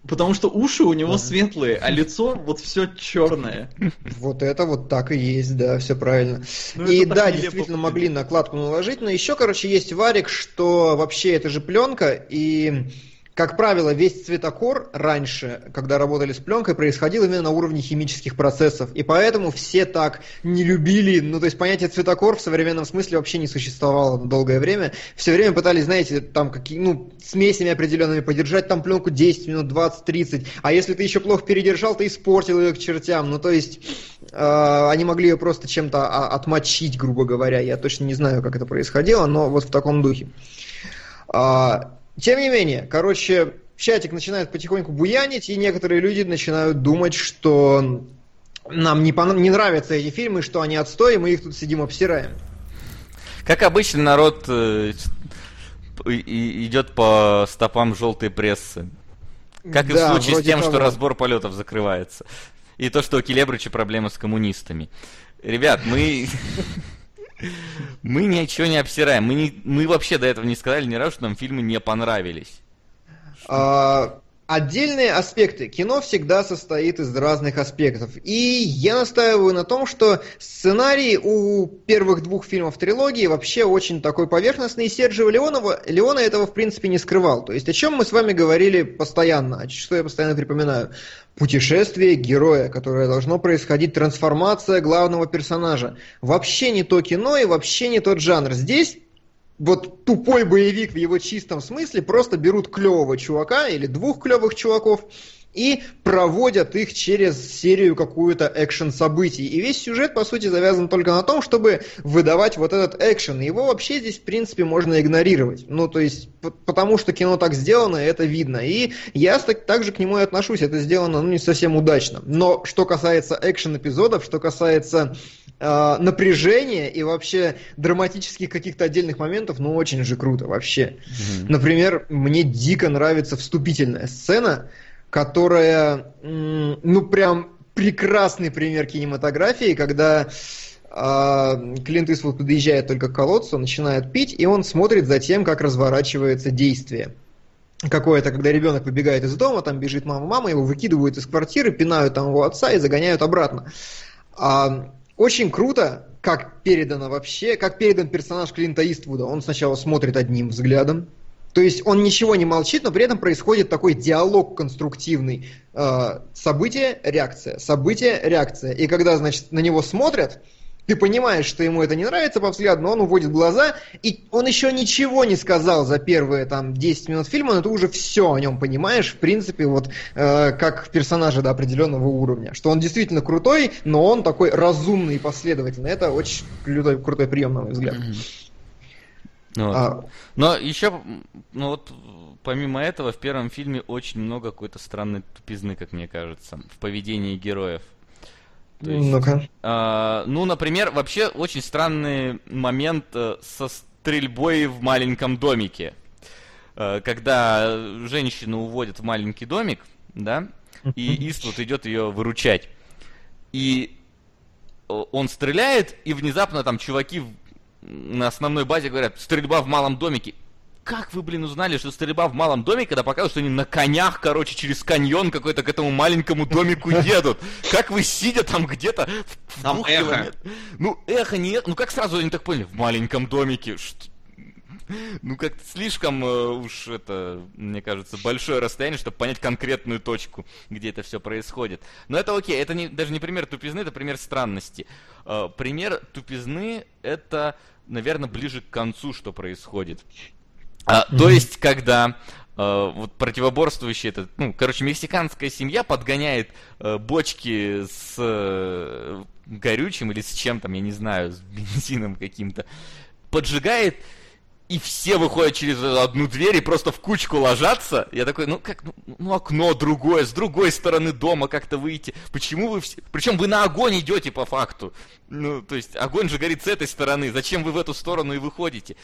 Потому что уши у него да. светлые, а лицо вот все черное. Вот это вот так и есть, да, все правильно. Ну, и да, действительно могли накладку наложить, но еще, короче, есть варик, что вообще это же пленка, и как правило, весь цветокор раньше, когда работали с пленкой, происходил именно на уровне химических процессов. И поэтому все так не любили, ну то есть понятие цветокор в современном смысле вообще не существовало долгое время. Все время пытались, знаете, там какие, ну, смесями определенными подержать там пленку 10 минут, 20, 30. А если ты еще плохо передержал, ты испортил ее к чертям. Ну то есть э, они могли ее просто чем-то а, отмочить, грубо говоря. Я точно не знаю, как это происходило, но вот в таком духе. А, тем не менее, короче, чатик начинает потихоньку буянить, и некоторые люди начинают думать, что нам не, пон... не нравятся эти фильмы, что они отстой, и мы их тут сидим обсираем. Как обычно, народ э, идет по стопам желтой прессы. Как да, и в случае с тем, того. что разбор полетов закрывается. И то, что у Келебрыча проблемы с коммунистами. Ребят, мы... Мы ничего не обсираем. Мы, не, мы вообще до этого не сказали ни разу, что нам фильмы не понравились. А, Отдельные аспекты. Кино всегда состоит из разных аспектов. И я настаиваю на том, что сценарий у первых двух фильмов трилогии вообще очень такой поверхностный. И Серджио Леонова, Леона этого в принципе не скрывал. То есть о чем мы с вами говорили постоянно, что я постоянно припоминаю. Путешествие героя, которое должно происходить, трансформация главного персонажа. Вообще не то кино и вообще не тот жанр. Здесь вот тупой боевик в его чистом смысле, просто берут клевого чувака или двух клевых чуваков и проводят их через серию какую-то экшен событий. И весь сюжет, по сути, завязан только на том, чтобы выдавать вот этот экшен. Его вообще здесь, в принципе, можно игнорировать. Ну, то есть, потому что кино так сделано, это видно. И я так, так же к нему и отношусь. Это сделано, ну, не совсем удачно. Но что касается экшен-эпизодов, что касается э, напряжения и вообще драматических каких-то отдельных моментов, ну, очень же круто вообще. Mm-hmm. Например, мне дико нравится вступительная сцена, которая, ну, прям прекрасный пример кинематографии, когда а, Клинт Иствуд подъезжает только к колодцу, начинает пить, и он смотрит за тем, как разворачивается действие какое-то, когда ребенок выбегает из дома, там бежит мама, мама, его выкидывают из квартиры, пинают там его отца и загоняют обратно. А, очень круто, как передано вообще, как передан персонаж Клинта Иствуда. Он сначала смотрит одним взглядом, то есть он ничего не молчит, но при этом происходит такой диалог конструктивный. Э, событие, реакция, событие, реакция. И когда, значит, на него смотрят, ты понимаешь, что ему это не нравится по взгляду, но он уводит глаза, и он еще ничего не сказал за первые там 10 минут фильма, но ты уже все о нем понимаешь, в принципе, вот э, как персонажа до определенного уровня. Что он действительно крутой, но он такой разумный и последовательный. Это очень крутой, крутой прием, на мой взгляд. Ну, вот. а... Но еще, ну вот, помимо этого, в первом фильме очень много какой-то странной тупизны, как мне кажется, в поведении героев. Ну-ка. Э, ну, например, вообще очень странный момент э, со стрельбой в маленьком домике. Э, когда женщину уводят в маленький домик, да, и Иствуд идет ее выручать. И он стреляет, и внезапно там чуваки на основной базе говорят, стрельба в малом домике как вы, блин, узнали, что стрельба в малом доме, когда показывают, что они на конях, короче, через каньон какой-то к этому маленькому домику едут? Как вы, сидя там где-то в Там эхо. Километр... Ну, эхо не... Ну, как сразу они так поняли? В маленьком домике. Что... Ну, как-то слишком э, уж это, мне кажется, большое расстояние, чтобы понять конкретную точку, где это все происходит. Но это окей, это не, даже не пример тупизны, это пример странности. Э, пример тупизны это, наверное, ближе к концу, что происходит. А, mm-hmm. То есть, когда э, вот противоборствующий этот, ну, короче, мексиканская семья подгоняет э, бочки с э, горючим или с чем там, я не знаю, с бензином каким-то, поджигает и все выходят через одну дверь и просто в кучку ложатся. Я такой, ну как, ну, ну окно другое, с другой стороны дома как-то выйти. Почему вы все... Причем вы на огонь идете по факту. Ну, то есть огонь же горит с этой стороны. Зачем вы в эту сторону и выходите?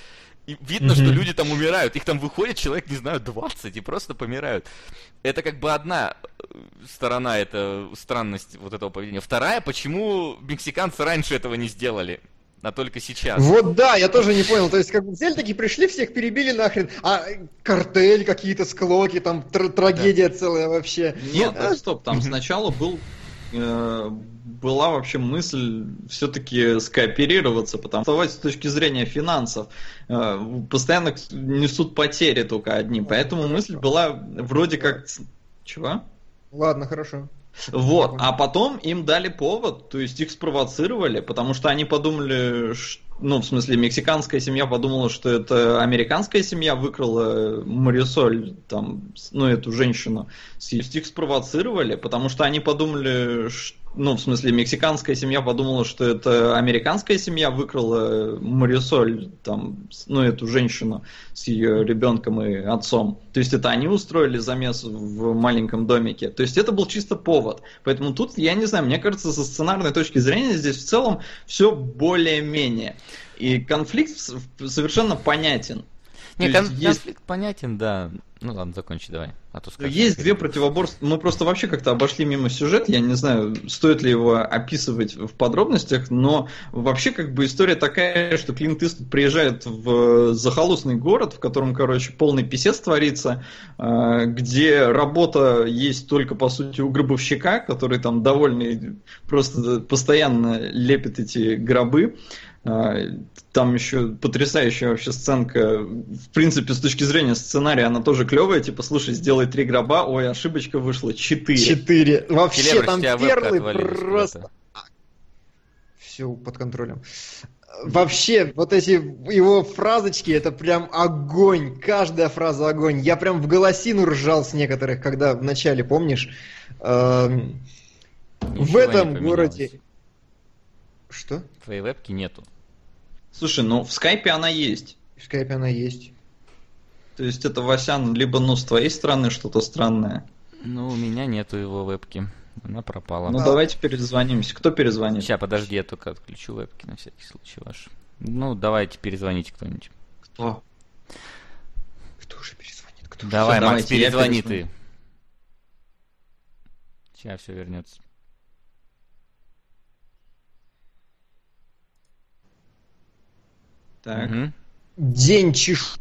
И видно, mm-hmm. что люди там умирают. Их там выходит человек, не знаю, 20 и просто помирают. Это как бы одна э, сторона, это странность вот этого поведения. Вторая, почему мексиканцы раньше этого не сделали? а только сейчас. Вот да, я тоже не понял. То есть, как бы взяли такие, пришли, всех перебили нахрен, а картель какие-то, склоки, там тр- трагедия да. целая вообще. Нет, ну, а... стоп, там сначала был э, была вообще мысль все-таки скооперироваться, потому что с точки зрения финансов э, постоянно несут потери только одни. Поэтому мысль была вроде как... Чего? Ладно, хорошо. Вот, а потом им дали повод, то есть их спровоцировали, потому что они подумали, что ну, в смысле, мексиканская семья подумала, что это американская семья выкрала Марисоль, там, ну, эту женщину. Их спровоцировали, потому что они подумали, что ну, в смысле, мексиканская семья подумала, что это американская семья выкрала Марисоль, там, ну, эту женщину с ее ребенком и отцом. То есть это они устроили замес в маленьком домике. То есть это был чисто повод. Поэтому тут, я не знаю, мне кажется, со сценарной точки зрения здесь в целом все более-менее. И конфликт совершенно понятен. Не, кон- есть... конфликт понятен, да. Ну ладно, закончи давай. А то скажешь, есть две противоборства. Мы просто вообще как-то обошли мимо сюжет. Я не знаю, стоит ли его описывать в подробностях, но вообще как бы история такая, что Клинт Иствуд приезжает в захолустный город, в котором, короче, полный писец творится, а, где работа есть только, по сути, у гробовщика, который там довольный, просто постоянно лепит эти гробы. А, там еще потрясающая вообще сценка. В принципе, с точки зрения сценария, она тоже клевая. Типа, слушай, сделай три гроба, ой, ошибочка вышла, четыре. Четыре. Вообще, Келебр, там первый просто... Все под контролем. Вообще, вот эти его фразочки, это прям огонь. Каждая фраза огонь. Я прям в голосину ржал с некоторых, когда в начале, помнишь? Эм, в этом городе... Что? Твоей вебки нету. Слушай, ну в скайпе она есть. В скайпе она есть. То есть это, Васян, либо ну с твоей стороны что-то странное. Ну, у меня нету его вебки. Она пропала. Ну, а... давайте перезвонимся. Кто перезвонит? Сейчас, подожди, я только отключу вебки на всякий случай ваш. Ну, давайте перезвоните кто-нибудь. Кто? Кто уже перезвонит? Кто Давай, Макс, перезвони ты. Сейчас все вернется. Так. Мгм. День чеш...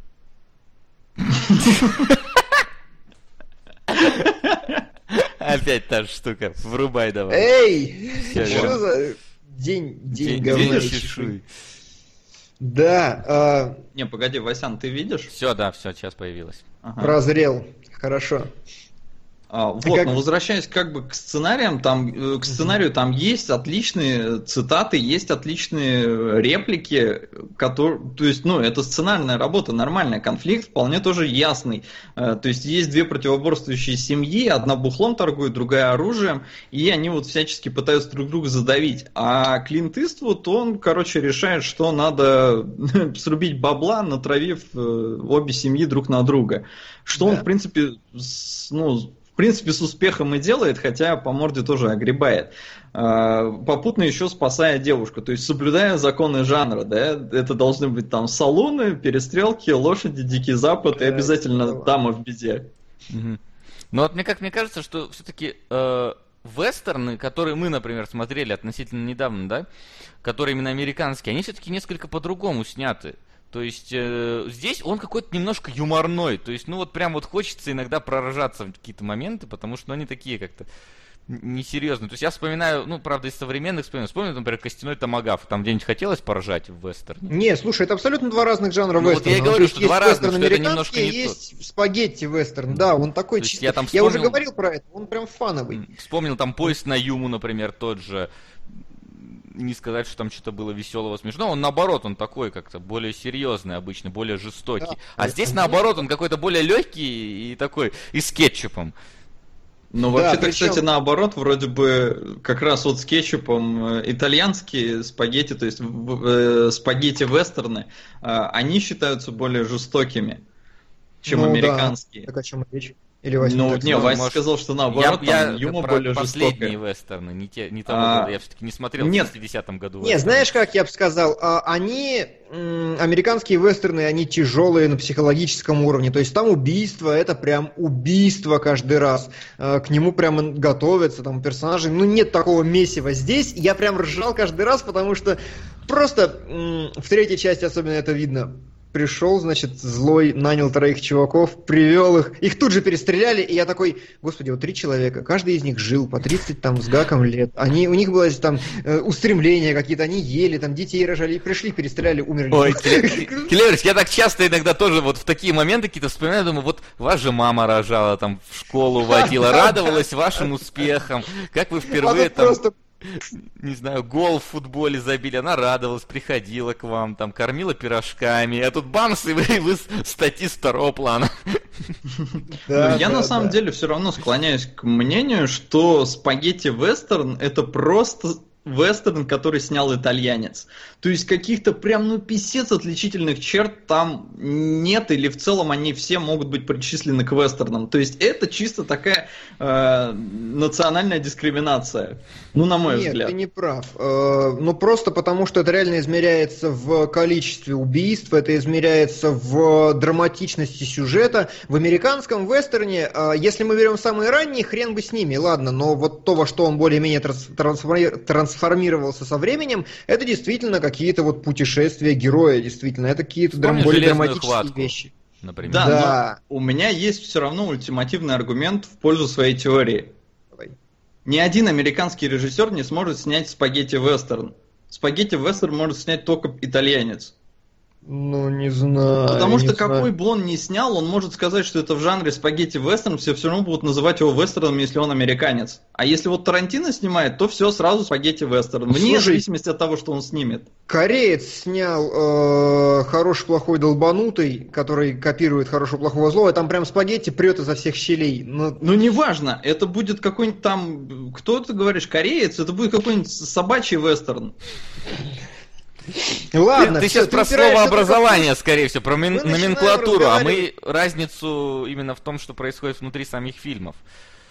Опять та же штука. Врубай давай. Эй! Всё, Что за... День, день День говна и чешуй. Да, а, Не, погоди, Васян, ты видишь? Все, да, все, сейчас появилось. Ага. прозрел. Хорошо. А, вот, как- но возвращаясь как бы к сценариям, там, э, к сценарию там есть отличные цитаты, есть отличные реплики, которые, то есть, ну, это сценарная работа, нормальная, конфликт вполне тоже ясный. Э, То есть есть две противоборствующие семьи, одна бухлом торгует, другая оружием, и они вот всячески пытаются друг друга задавить. А Клинт Иствуд, он, короче, решает, что надо срубить бабла, натравив э, обе семьи друг на друга. Что он, Да. в принципе, ну, принципе, с успехом и делает, хотя по морде тоже огребает. А, Попутно еще спасая девушку, то есть соблюдая законы жанра, да, это должны быть там салоны, перестрелки, лошади, дикий запад и Да, обязательно здорово. дама в беде. Ну вот мне как мне кажется, что все-таки вестерны, которые мы, например, смотрели относительно недавно, да, которые именно американские, они все-таки несколько по-другому сняты. То есть э, здесь он какой-то немножко юморной. То есть, ну вот прям вот хочется иногда пророжаться в какие-то моменты, потому что ну, они такие как-то несерьезные. То есть я вспоминаю, ну, правда, из современных вспоминаю. Вспомню, например, «Костяной томагавк». Там где-нибудь хотелось поржать в вестерне? Не, слушай, это абсолютно два разных жанра Ну, вот я и вестерна. говорю, есть что есть два разных, что это немножко не есть спагетти вестерн. Да, он такой чисто. я там Я уже вспомнил- говорил про это, он прям фановый. Вспомнил там поезд на Юму, например, тот же. Не сказать, что там что-то было веселого, смешного. Он наоборот, он такой как-то более серьезный обычно, более жестокий. Да, а здесь ну, наоборот, он какой-то более легкий и такой, и с кетчупом. Но Да, вообще-то, причем- кстати, наоборот, вроде бы как раз вот с кетчупом э, итальянские спагетти, то есть э, спагетти вестерны, э, они считаются более жестокими, чем Ну да. американские. Так о чем речь? Или Вася Ну, так не, сказал? Вася может, сказал, что наоборот, я там я Юма про более последние жестокая. вестерны, не, те, не того А, года. Я все-таки не смотрел нет. в 60-м году. Не, вестерны. знаешь, как я бы сказал, а, они, американские вестерны, они тяжелые на психологическом уровне, то есть там убийство, это прям убийство каждый раз, А, к нему прям готовятся, там персонажи, ну нет такого месива. Здесь я прям ржал каждый раз, потому что просто в третьей части особенно это видно. Пришел, значит, злой, нанял троих чуваков, привел их, их тут же перестреляли, и я такой, господи, вот три человека, каждый из них жил по 30 там с гаком лет, они, у них было там э, устремления какие-то, они ели, там детей рожали, и пришли, перестреляли, умерли. Ой, Клеверс, я так часто иногда тоже вот в такие моменты какие-то вспоминаю, думаю, вот вас же мама рожала, там в школу водила, радовалась вашим успехам, как вы впервые там просто не знаю, гол в футболе забили, она радовалась, приходила к вам, там, кормила пирожками, а тут бамс, и вы, вы статист второго плана. Да, Ну, я да, на самом да. деле все равно склоняюсь к мнению, что спагетти вестерн это просто вестерн, который снял итальянец. То есть каких-то прям, ну, писец отличительных черт там нет, или в целом они все могут быть причислены к вестернам. То есть это чисто такая э, национальная дискриминация. Ну, на мой Нет, взгляд. ты не прав. Э, Ну, просто потому, что это реально измеряется в количестве убийств, это измеряется в драматичности сюжета. В американском вестерне, э, если мы берем самые ранние, хрен бы с ними, ладно, но вот то, во что он более-менее трансформи- трансформировался со временем, это действительно какие-то вот путешествия героя, действительно, это какие-то драм- более «Железную драматические хватку». вещи. Например. Да, Да. но у меня есть все равно ультимативный аргумент в пользу своей теории. Давай. Ни один американский режиссер не сможет снять спагетти-вестерн. Спагетти-вестерн может снять только итальянец. Ну, не знаю. Потому что знаю. какой бы он ни снял, он может сказать, что это в жанре спагетти-вестерн, все все равно будут называть его вестерном, если он американец. А если вот Тарантино снимает, то все сразу спагетти-вестерн. Вне Слушай, зависимости от того, что он снимет. Кореец снял э, хороший, плохой, долбанутый, который копирует хорошего, плохого, злого. Там прям спагетти прет изо всех щелей. Ну, Ну, неважно, это будет какой-нибудь там, кто ты говоришь, кореец, это будет какой-нибудь собачий вестерн. Ладно. ты всё, сейчас про слово только в образование, скорее всего, про начинаем номенклатуру, а мы разницу именно в том, что происходит внутри самих фильмов.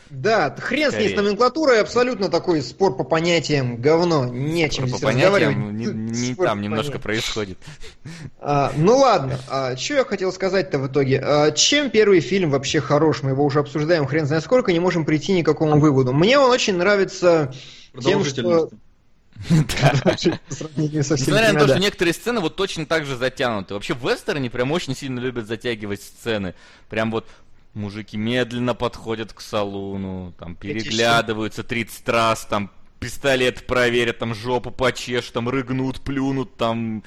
Да, хрен с ней, с Скорее. номенклатурой, абсолютно такой спор по понятиям, говно, нечем По здесь понятиям разговаривать. не, не Спор там по немножко понятиям. происходит. А, ну ладно, а, что я хотел сказать-то в итоге? А, чем первый фильм вообще хорош? Мы его уже обсуждаем хрен знает сколько, не можем прийти ни к какому выводу. Мне он очень нравится тем, что... Несмотря на то, что некоторые сцены вот точно так же затянуты. Вообще в вестерне прям очень сильно любят затягивать сцены. Прям вот мужики медленно подходят к салуну, там переглядываются 30 раз, там пистолет проверят, там жопу почешут, там рыгнут, плюнут, там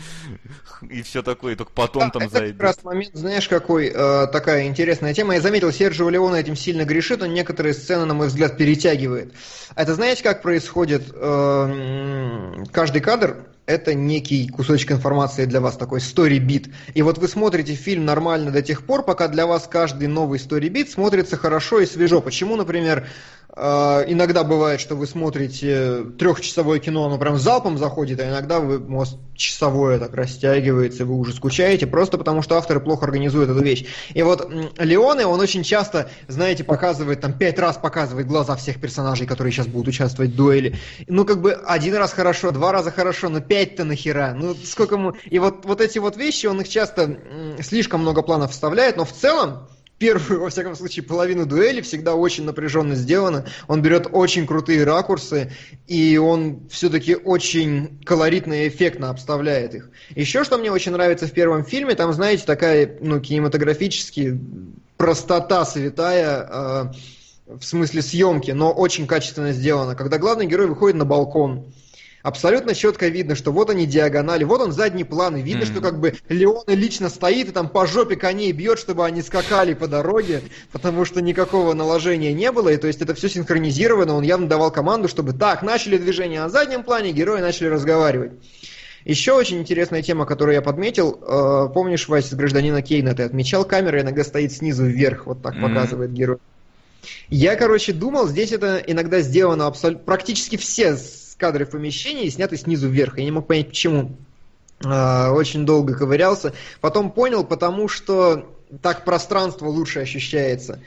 и все такое, и только потом да, там это зайдут. как раз момент, знаешь, какой э, такая интересная тема. Я заметил, Серджио Леона этим сильно грешит, он некоторые сцены, на мой взгляд, перетягивает. Это знаете, как происходит э, каждый кадр? это некий кусочек информации для вас, такой story-бит. И вот вы смотрите фильм нормально до тех пор, пока для вас каждый новый story-бит смотрится хорошо и свежо. Почему, например, иногда бывает, что вы смотрите трехчасовое кино, оно прям залпом заходит, а иногда вы, мозг часовое так растягивается, вы уже скучаете, просто потому что авторы плохо организуют эту вещь. И вот Леоне, он очень часто, знаете, показывает, там пять раз показывает глаза всех персонажей, которые сейчас будут участвовать в дуэли. Ну, как бы один раз хорошо, два раза хорошо, но пять-то нахера? Ну, сколько ему... И вот, вот эти вот вещи, он их часто слишком много планов вставляет, но в целом, первую, во всяком случае, половину дуэли всегда очень напряженно сделано. Он берет очень крутые ракурсы, и он все-таки очень колоритно и эффектно обставляет их. Еще что мне очень нравится в первом фильме, там, знаете, такая, ну, кинематографически простота святая, э, в смысле съемки, но очень качественно сделано. Когда главный герой выходит на балкон, абсолютно четко видно, что вот они диагонали, вот он задний план, и видно, mm-hmm. что как бы Леон лично стоит и там по жопе коней бьет, чтобы они скакали по дороге, потому что никакого наложения не было, и то есть это все синхронизировано, он явно давал команду, чтобы так, начали движение на заднем плане, герои начали разговаривать. Еще очень интересная тема, которую я подметил, э, помнишь, Вась, с гражданина Кейна ты отмечал, камера иногда стоит снизу вверх, вот так mm-hmm. показывает герой. Я, короче, думал, здесь это иногда сделано абсолютно... Практически все кадры в помещении сняты снизу вверх. Я не мог понять, почему. А, очень долго ковырялся. Потом понял, потому что так пространство лучше ощущается.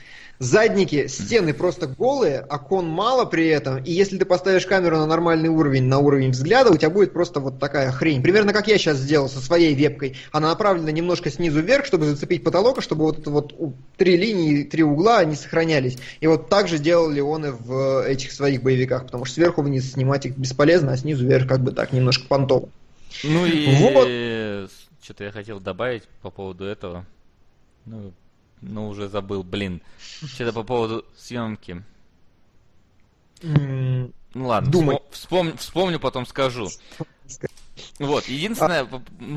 Задники, стены просто голые, окон мало при этом, и если ты поставишь камеру на нормальный уровень, на уровень взгляда, у тебя будет просто вот такая хрень. Примерно как я сейчас сделал со своей вебкой. Она направлена немножко снизу вверх, чтобы зацепить потолок, чтобы вот это вот три линии, три угла, они сохранялись. И вот так же делали он и в этих своих боевиках, потому что сверху вниз снимать их бесполезно, а снизу вверх как бы так немножко понтово. Ну и вот. что-то я хотел добавить по поводу этого. Ну, ну, уже забыл, блин. Что-то по поводу съемки. Ну ладно, Думай. Вспом... вспомню, потом скажу. Вот, единственное,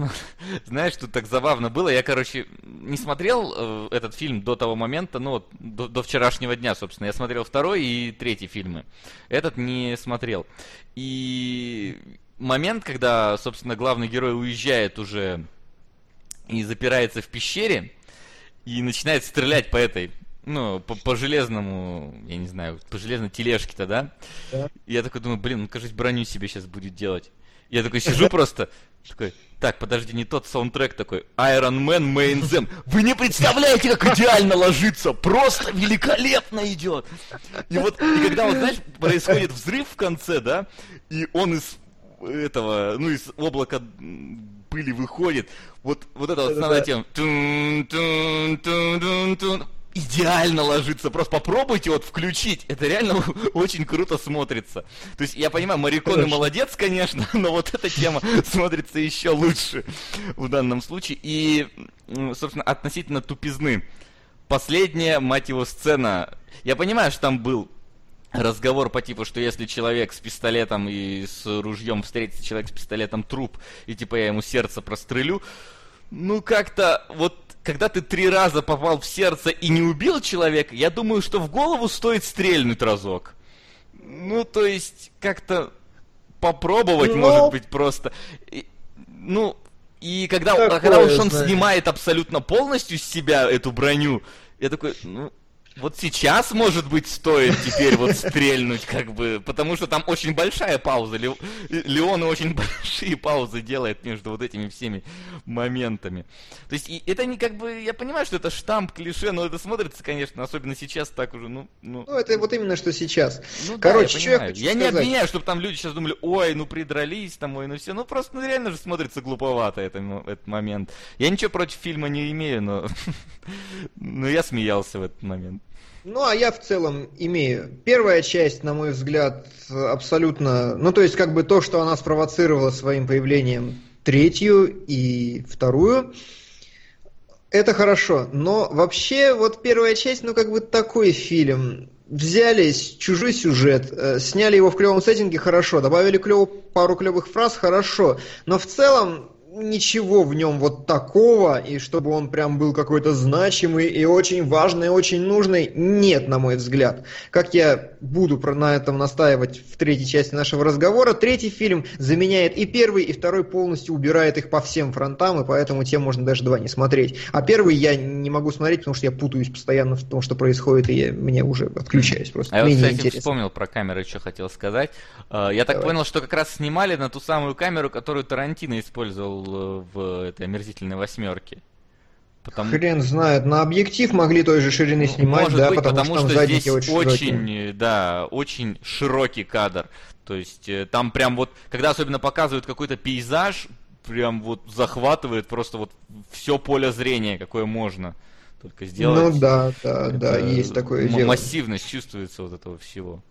знаешь, тут так забавно было, я, короче, не смотрел э, этот фильм до того момента, ну вот, до, до вчерашнего дня, собственно, я смотрел второй и третий фильмы, этот не смотрел. И момент, когда, собственно, главный герой уезжает уже и запирается в пещере, и начинает стрелять по этой, ну, по, по железному, я не знаю, по железной тележке-то, да? да? И я такой думаю, блин, ну, кажется, броню себе сейчас будет делать. Я такой сижу просто, такой, так, подожди, не тот саундтрек такой, Iron Man Main Them. Вы не представляете, как идеально ложится, просто великолепно идет. И вот, и когда вот, знаешь, происходит взрыв в конце, да, и он из этого, ну, из облака пыли выходит. Вот, вот это вот основная тема. Идеально ложится. Просто попробуйте вот включить. Это реально очень круто смотрится. То есть я понимаю, Мариконы молодец, конечно, но вот эта тема смотрится еще лучше в данном случае. И, собственно, относительно тупизны. Последняя, мать его, сцена. Я понимаю, что там был разговор по типу, что если человек с пистолетом и с ружьем встретится человек с пистолетом труп, и типа я ему сердце прострелю, ну как-то вот когда ты три раза попал в сердце и не убил человека, я думаю, что в голову стоит стрельнуть разок. Ну, то есть, как-то попробовать, Но... Ну. может быть, просто. И, ну, и когда, когда уж он знаю. снимает абсолютно полностью с себя эту броню, я такой, ну, вот сейчас, может быть, стоит теперь вот стрельнуть, как бы, потому что там очень большая пауза. Леон очень большие паузы делает между вот этими всеми моментами. То есть, и это не как бы, я понимаю, что это штамп, клише, но это смотрится, конечно, особенно сейчас так уже, ну... Ну, ну это вот именно что сейчас. Ну, Короче, да, я, что я, я не обвиняю, чтобы там люди сейчас думали, ой, ну придрались там, ой, ну все. Ну просто ну, реально же смотрится глуповато это, этот момент. Я ничего против фильма не имею, но... Ну, я смеялся в этот момент. Ну, а я в целом имею. Первая часть, на мой взгляд, абсолютно... Ну, то есть, как бы то, что она спровоцировала своим появлением третью и вторую, это хорошо. Но вообще, вот первая часть, ну, как бы такой фильм. Взялись, чужой сюжет, э, сняли его в клевом сеттинге, хорошо. Добавили клёв, пару клевых фраз, хорошо. Но в целом, ничего в нем вот такого, и чтобы он прям был какой-то значимый и очень важный, очень нужный, нет, на мой взгляд. Как я буду на этом настаивать в третьей части нашего разговора, третий фильм заменяет и первый, и второй полностью убирает их по всем фронтам, и поэтому тем можно даже два не смотреть. А первый я не могу смотреть, потому что я путаюсь постоянно в том, что происходит, и я, мне уже отключаюсь просто. А я вот, кстати, вспомнил про камеры, что хотел сказать. Э, я так Давай. понял, что как раз снимали на ту самую камеру, которую Тарантино использовал Э, в этой омерзительной восьмерке. Потому... Хрен знает, на объектив могли той же ширины ну, снимать, Может да, быть, потому, потому что, что здесь очень, очень да, очень широкий кадр. То есть э, там прям вот, когда особенно показывают какой-то пейзаж, прям вот захватывает просто вот все поле зрения, какое можно только сделать. Ну да, да, да, есть такое дело. Массивность чувствуется вот этого всего.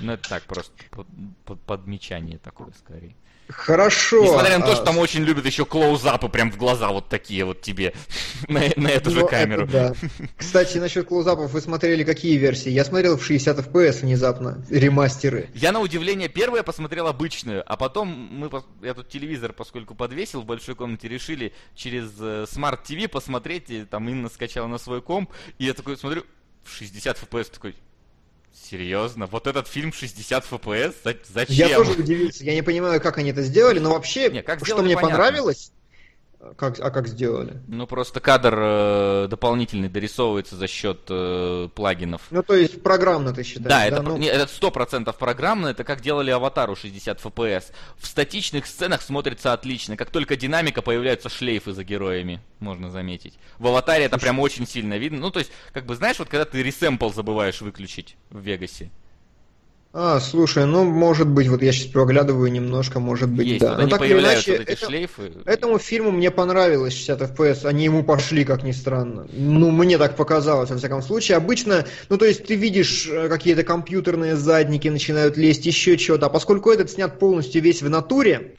Ну это так просто под, под, подмечание такое скорее. Хорошо. Несмотря на то, что там очень любят еще клоузапы прям в глаза вот такие вот тебе на, на эту же ну, камеру. Это, да. Кстати, насчет клоузапов вы смотрели какие версии? Я смотрел в 60 FPS внезапно, ремастеры. Я на удивление первое посмотрел обычную, а потом мы, я тут телевизор, поскольку подвесил в большой комнате, решили через э, Smart TV посмотреть, и там Инна скачала на свой комп, и я такой смотрю, в 60 FPS такой, Серьезно? Вот этот фильм 60 FPS? Зачем? Я тоже удивился. Я не понимаю, как они это сделали, но вообще, не, как что мне понятно. понравилось, как, а как сделали? Ну, просто кадр э, дополнительный дорисовывается за счет э, плагинов. Ну, то есть программно ты считаешь, да? да? Это, ну... не, это 100% программно, это как делали Аватару 60 FPS. В статичных сценах смотрится отлично. Как только динамика, появляются шлейфы за героями, можно заметить. В Аватаре это прям очень сильно видно. Ну, то есть, как бы, знаешь, вот когда ты ресэмпл забываешь выключить в Вегасе. А, слушай, ну, может быть, вот я сейчас проглядываю немножко, может быть, Есть, да. Но так или иначе, вот это, шлейфы. этому фильму мне понравилось 60 FPS, они ему пошли, как ни странно. Ну, мне так показалось, во всяком случае. Обычно, ну, то есть ты видишь э, какие-то компьютерные задники начинают лезть, еще что-то, а поскольку этот снят полностью весь в натуре,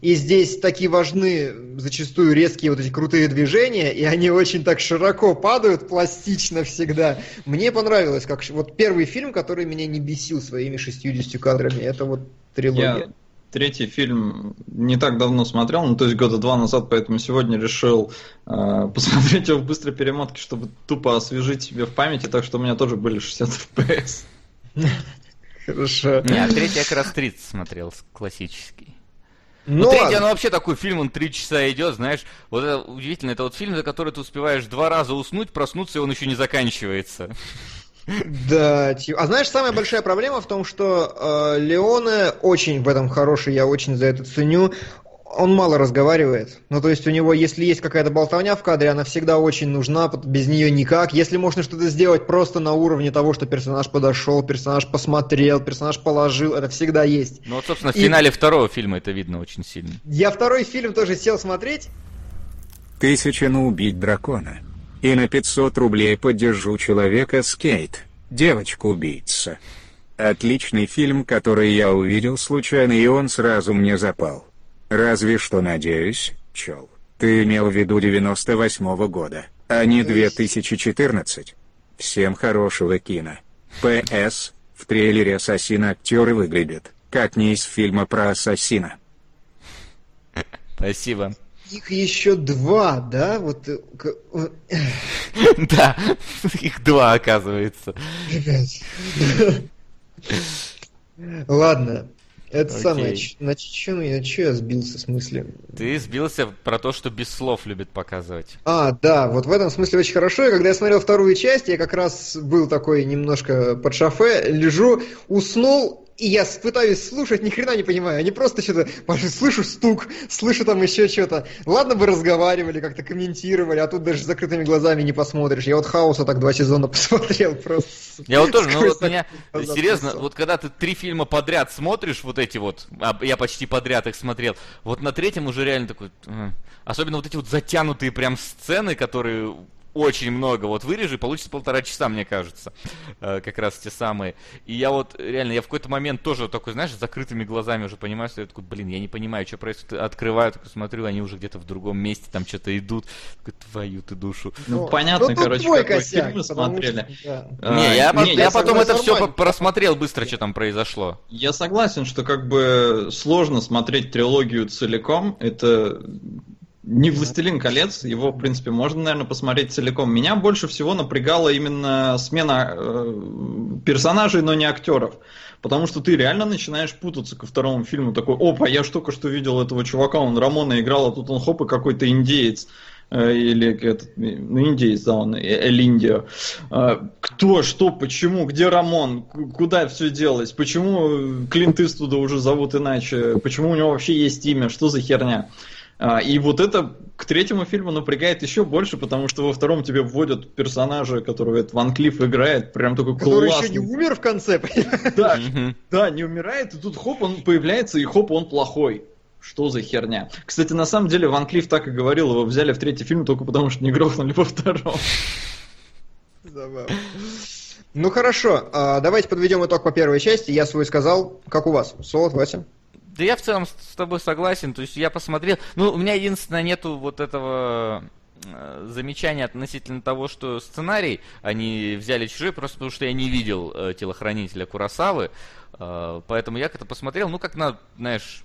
и здесь такие важны зачастую резкие вот эти крутые движения, и они очень так широко падают, пластично всегда. Мне понравилось, как вот первый фильм, который меня не бесил своими 60 кадрами, это вот трилогия. Я третий фильм не так давно смотрел, ну то есть года два назад, поэтому сегодня решил э, посмотреть его в быстрой перемотке, чтобы тупо освежить себе в памяти, так что у меня тоже были 60 FPS. Хорошо. Не, а третий я как раз 30 смотрел, классический. Но... Ну, третий, оно вообще такой фильм, он три часа идет, знаешь. Вот это удивительно, это вот фильм, за который ты успеваешь два раза уснуть, проснуться, и он еще не заканчивается. Да, а знаешь, самая большая проблема в том, что э, Леоне очень в этом хороший, я очень за это ценю он мало разговаривает. Ну, то есть у него, если есть какая-то болтовня в кадре, она всегда очень нужна, без нее никак. Если можно что-то сделать просто на уровне того, что персонаж подошел, персонаж посмотрел, персонаж положил, это всегда есть. Ну, вот, собственно, в И... финале второго фильма это видно очень сильно. Я второй фильм тоже сел смотреть. Тысяча на убить дракона. И на 500 рублей поддержу человека скейт. Девочка-убийца. Отличный фильм, который я увидел случайно, и он сразу мне запал. Разве что надеюсь, Чел, ты имел в виду 98-го года, а не 2014. Всем хорошего кино. П.С. В трейлере «Ассасина» актеры выглядят, как не из фильма про ассасина. Спасибо. Их еще два, да? Вот. Э, да, их два, оказывается. Ладно. Это Окей. самое, значит, что я, что я сбился в смысле? Ты сбился про то, что без слов любит показывать. А, да, вот в этом смысле очень хорошо. И когда я смотрел вторую часть, я как раз был такой немножко под шофе, лежу, уснул, и я пытаюсь слушать, ни хрена не понимаю. Они просто что-то, слышу стук, слышу там еще что-то. Ладно бы разговаривали, как-то комментировали, а тут даже с закрытыми глазами не посмотришь. Я вот Хаоса так два сезона посмотрел просто. Я вот тоже, ну вот меня, серьезно, вот когда ты три фильма подряд смотришь, вот эти вот, а я почти подряд их смотрел, вот на третьем уже реально такой, особенно вот эти вот затянутые прям сцены, которые очень много. Вот вырежи, получится полтора часа, мне кажется. Э, как раз те самые. И я вот, реально, я в какой-то момент тоже такой, знаешь, с закрытыми глазами уже понимаю, что я такой, блин, я не понимаю, что происходит. Открываю, такой смотрю, они уже где-то в другом месте, там что-то идут. Такой, твою ты душу. Ну, ну понятно, ну, короче, какой косяк, фильм смотрели. Что, да. а, не, я, не, я, я потом это все просмотрел быстро, что там произошло. Я согласен, что как бы сложно смотреть трилогию целиком. Это не «Властелин колец», его, в принципе, можно, наверное, посмотреть целиком. Меня больше всего напрягала именно смена э, персонажей, но не актеров. Потому что ты реально начинаешь путаться ко второму фильму. Такой, опа, я ж только что видел этого чувака, он Рамона играл, а тут он хоп и какой-то индеец. Э, или этот, ну, индеец, да, он, э, Эль Индио. Э, кто, что, почему, где Рамон, куда все делось, почему Клинт Иствуда уже зовут иначе, почему у него вообще есть имя, что за херня. И вот это к третьему фильму напрягает еще больше, потому что во втором тебе вводят персонажа, которого этот Ван Клифф играет, прям такой Который классный. еще не умер в конце, понимаешь? Да, да, не умирает, и тут хоп, он появляется, и хоп, он плохой. Что за херня? Кстати, на самом деле, Ван Клифф так и говорил, его взяли в третий фильм только потому, что не грохнули во втором. Забавно. Ну хорошо, а, давайте подведем итог по первой части. Я свой сказал. Как у вас? Солод, Вася? Да я в целом с тобой согласен. То есть я посмотрел. Ну, у меня единственное нету вот этого э, замечания относительно того, что сценарий они взяли чужой, просто потому что я не видел э, телохранителя Курасавы. Э, поэтому я как-то посмотрел, ну, как на, знаешь,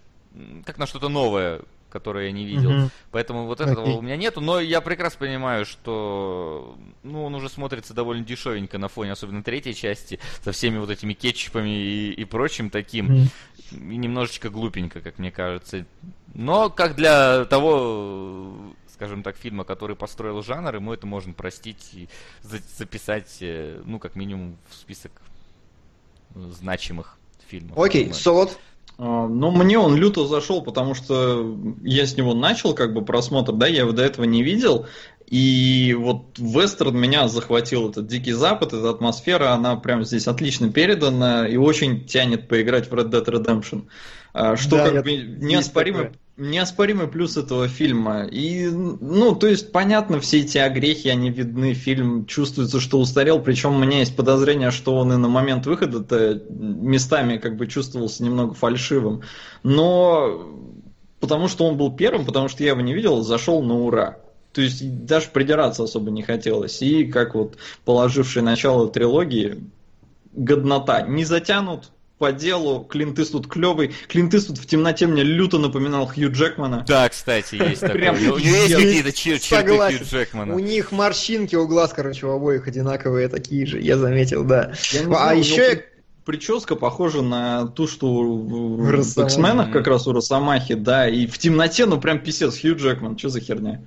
как на что-то новое, которое я не видел. Мгм. Поэтому вот этого Окей. у меня нету, но я прекрасно понимаю, что ну, он уже смотрится довольно дешевенько на фоне, особенно третьей части, со всеми вот этими кетчупами и, и прочим таким. Мгм. И немножечко глупенько, как мне кажется. Но как для того, скажем так, фильма, который построил жанр, ему это можно простить и за- записать, э, ну, как минимум, в список э, значимых фильмов. Окей, Думаю. Солод. А, Ну, мне он люто зашел, потому что я с него начал как бы просмотр, да, я его до этого не видел. И вот вестерн меня захватил, этот Дикий Запад, эта атмосфера, она прям здесь отлично передана и очень тянет поиграть в Red Dead Redemption. А, Что Да, как бы такое. Неоспоримый плюс этого фильма. И, ну, то есть, понятно, все эти огрехи, они видны, фильм чувствуется, что устарел, причем у меня есть подозрение, что он и на момент выхода-то местами как бы чувствовался немного фальшивым. Но потому что он был первым, потому что я его не видел, зашел на ура. То есть даже придираться особо не хотелось. И как вот положивший начало трилогии, годнота. Не затянут по делу, Клинт Иствуд клевый. Клинт Иствуд в темноте мне люто напоминал Хью Джекмана. Да, кстати, есть такое. Прям У него есть какие-то чер- черты Согласен. Хью Джекмана. У них морщинки у глаз, короче, у обоих одинаковые такие же, я заметил, да. А еще прическа похожа на ту, что в. X-менах как раз у Росомахи, да, и в темноте, ну прям писец, Хью Джекман, что за херня?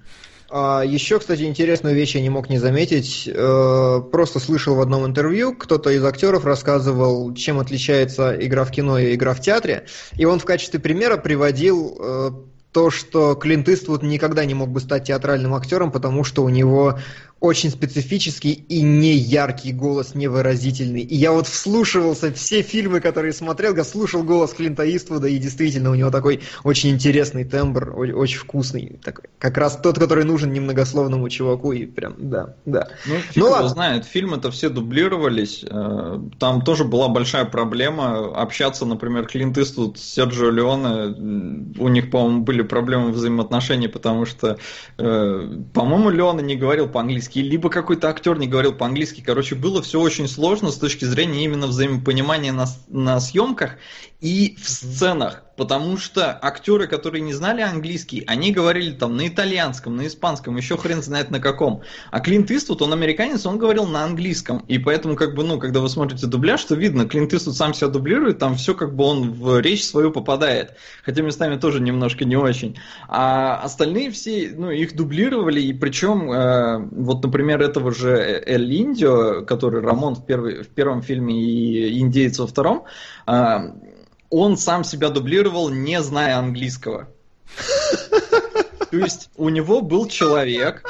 А, еще, кстати, интересную вещь я не мог не заметить. Э, просто слышал в одном интервью, кто-то из актеров рассказывал, чем отличается игра в кино и игра в театре. И он в качестве примера приводил э, то, что Клинт Иствуд никогда не мог бы стать театральным актером, потому что у него очень специфический и не яркий голос, невыразительный. И я вот вслушивался все фильмы, которые смотрел, я слушал голос Клинта Иствуда, и действительно у него такой очень интересный тембр, очень вкусный. Такой, как раз тот, который нужен немногословному чуваку, и прям, да, да. Ну, фиг Ну ладно. знает, фильмы-то все дублировались. э, Там тоже была большая проблема общаться, например, Клинт Иствуд с Серджио Леоне. У них, по-моему, были проблемы взаимоотношений, потому что, э, по-моему, Леоне не говорил по-английски, либо какой-то актер не говорил по-английски. Короче, было все очень сложно с точки зрения именно взаимопонимания на, на съемках и в сценах. Потому что актеры, которые не знали английский, они говорили там на итальянском, на испанском, еще хрен знает на каком. А Клинт Иствуд, он американец, он говорил на английском. И поэтому, как бы, ну, когда вы смотрите дубляж, то видно, Клинт Иствуд сам себя дублирует, там все как бы он в речь свою попадает. Хотя местами тоже немножко не очень. А остальные все, ну, их дублировали, и причем, э, вот, например, этого же Эль Индио, который Рамон в, первый, в первом фильме и Индейец во втором, э, он сам себя дублировал, не зная английского. То есть у него был человек,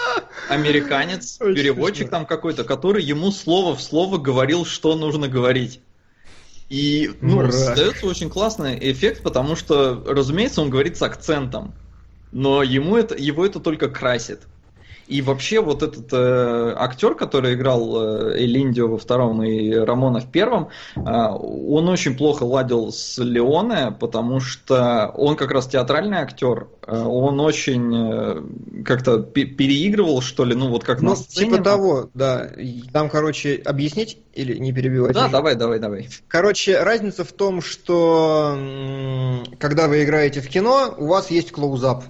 американец, Очень переводчик смешно. там какой-то, который ему слово в слово говорил, что нужно говорить. И ну, Мрак. создается очень классный эффект, потому что, разумеется, он говорит с акцентом, но ему это, его это только красит. И вообще вот этот э, актер, который играл э, Элиндио во втором и Рамона в первом, э, он очень плохо ладил с Леоне, потому что он как раз театральный актер, э, он очень э, как-то переигрывал, что ли, ну вот как ну, на сцене. Типа того, да. Там, короче, объяснить или не перебивать? Да, давай, давай, давай. Короче, разница в том, что когда вы играете в кино, у вас есть клоузап.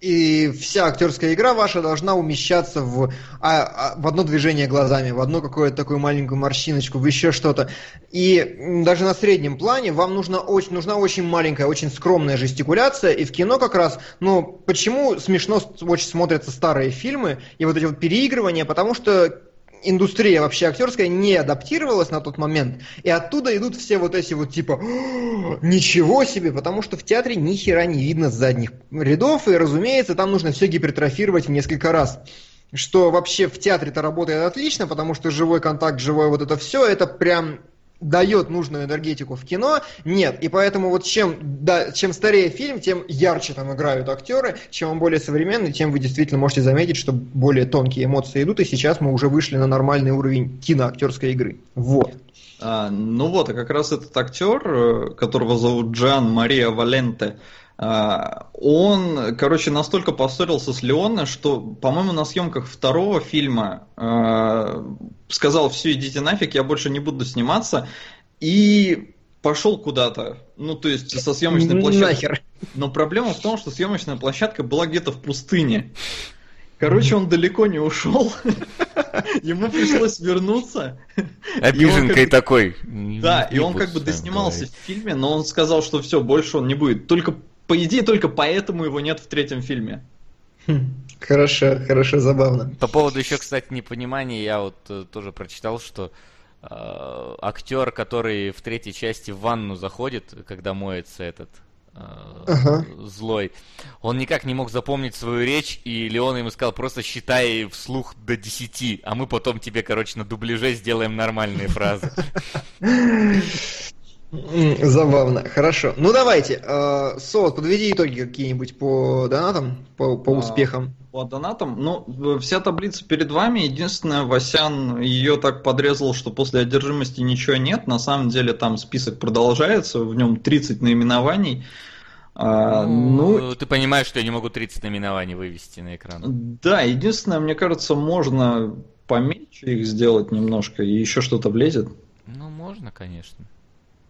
И вся актерская игра ваша должна умещаться в, а, а, в одно движение глазами, в одну какую-то такую маленькую морщиночку, в еще что-то. И даже на среднем плане вам нужна очень, нужна очень маленькая, очень скромная жестикуляция. И в кино как раз, ну, почему смешно очень смотрятся старые фильмы и вот эти вот переигрывания, потому что индустрия вообще актерская не адаптировалась на тот момент, и оттуда идут все вот эти вот типа ничего себе, потому что в театре ни хера не видно с задних рядов, и разумеется, там нужно все гипертрофировать в несколько раз. Что вообще в театре-то работает отлично, потому что живой контакт, живое вот это все, это прям дает нужную энергетику в кино, нет. И поэтому вот чем, да, чем старее фильм, тем ярче там играют актеры, чем он более современный, тем вы действительно можете заметить, что более тонкие эмоции идут, и сейчас мы уже вышли на нормальный уровень киноактерской игры. Вот. А, ну вот, а как раз этот актер, э, которого зовут Джан Мария Валенте, он, короче, настолько поссорился с Леоне, что, по-моему, на съемках второго фильма э, сказал, все, идите нафиг, я больше не буду сниматься, и пошел куда-то. Ну, то есть со съемочной площадкой. Нахер. Но проблема в том, что съемочная площадка была где-то в пустыне. Короче, он далеко не ушел. Ему пришлось вернуться. Обиженкой такой. Да, и он как бы доснимался в фильме, но он сказал, что все, больше он не будет. Только по идее, только поэтому его нет в третьем фильме. Хм, хорошо, хорошо, забавно. По поводу еще, кстати, непонимания, я вот э, тоже прочитал, что э, актер, который в третьей части в ванну заходит, когда моется этот э, ага. злой, он никак не мог запомнить свою речь, и Леон ему сказал, просто считай вслух до десяти, а мы потом тебе, короче, на дубляже сделаем нормальные фразы. Забавно. Хорошо. Ну давайте. Э, Солод, подведи итоги какие-нибудь по донатам, по, по а, успехам. По донатам? Ну, вся таблица перед вами. Единственное, Васян ее так подрезал, что после одержимости ничего нет. На самом деле там список продолжается, в нем 30 наименований. А, ну, ну, ты понимаешь, что я не могу 30 наименований вывести на экран. Да, единственное, мне кажется, можно поменьше их сделать немножко, и еще что-то влезет. Ну, можно, конечно.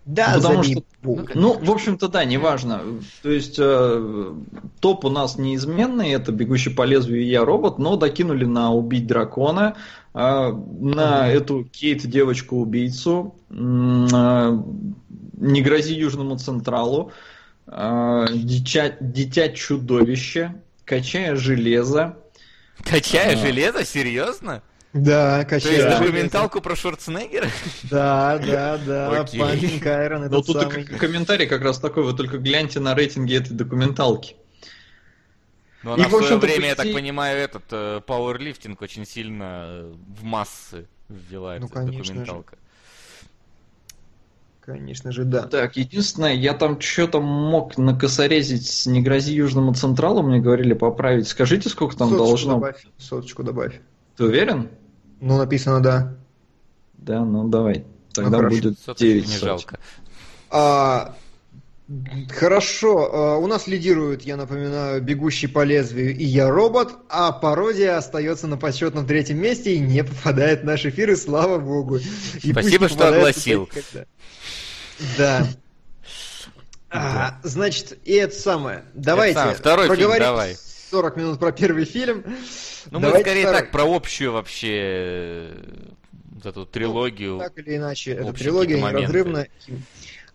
Да, потому что, ну, ну, в общем-то, да, неважно. То есть э, топ у нас неизменный, это бегущий по лезвию и я робот, но докинули на убить дракона, э, на mm-hmm. эту Кейт девочку-убийцу, э, не грози Южному Централу, э, дитя, дитя чудовище, качая железо. Качая а, железо? Серьезно? Да, качает. То есть документалку про Шварценеггера? Да, да, да. Панкинг Айрон. Ну тут комментарий как раз такой, вы только гляньте на рейтинги этой документалки. Ну, она и, в, в свое время, я так понимаю, этот э, пауэрлифтинг очень сильно э, в массы ввела ну, эта документалка. Же. Конечно же, да. Так, единственное, я там что-то мог накосорезить с «Не грози Южному Централу», мне говорили поправить. Скажите, сколько там Соточку должно... Добавь, соточку добавь. Ты уверен? Ну, написано да. Да, ну давай. Тогда ну, будет 9 не жалко. А, хорошо, а, у нас лидируют, я напоминаю, «Бегущий по лезвию» и «Я робот», а пародия остается на почетном третьем месте и не попадает в наш эфир, и слава богу. И Спасибо, что огласил. Да. А, значит, и это самое. Давайте это самое. проговорим фильм, давай. 40 минут про первый фильм. Ну, мы скорее второй. так, про общую вообще э, вот эту трилогию. Ну, так или иначе, эта трилогия неразрывна.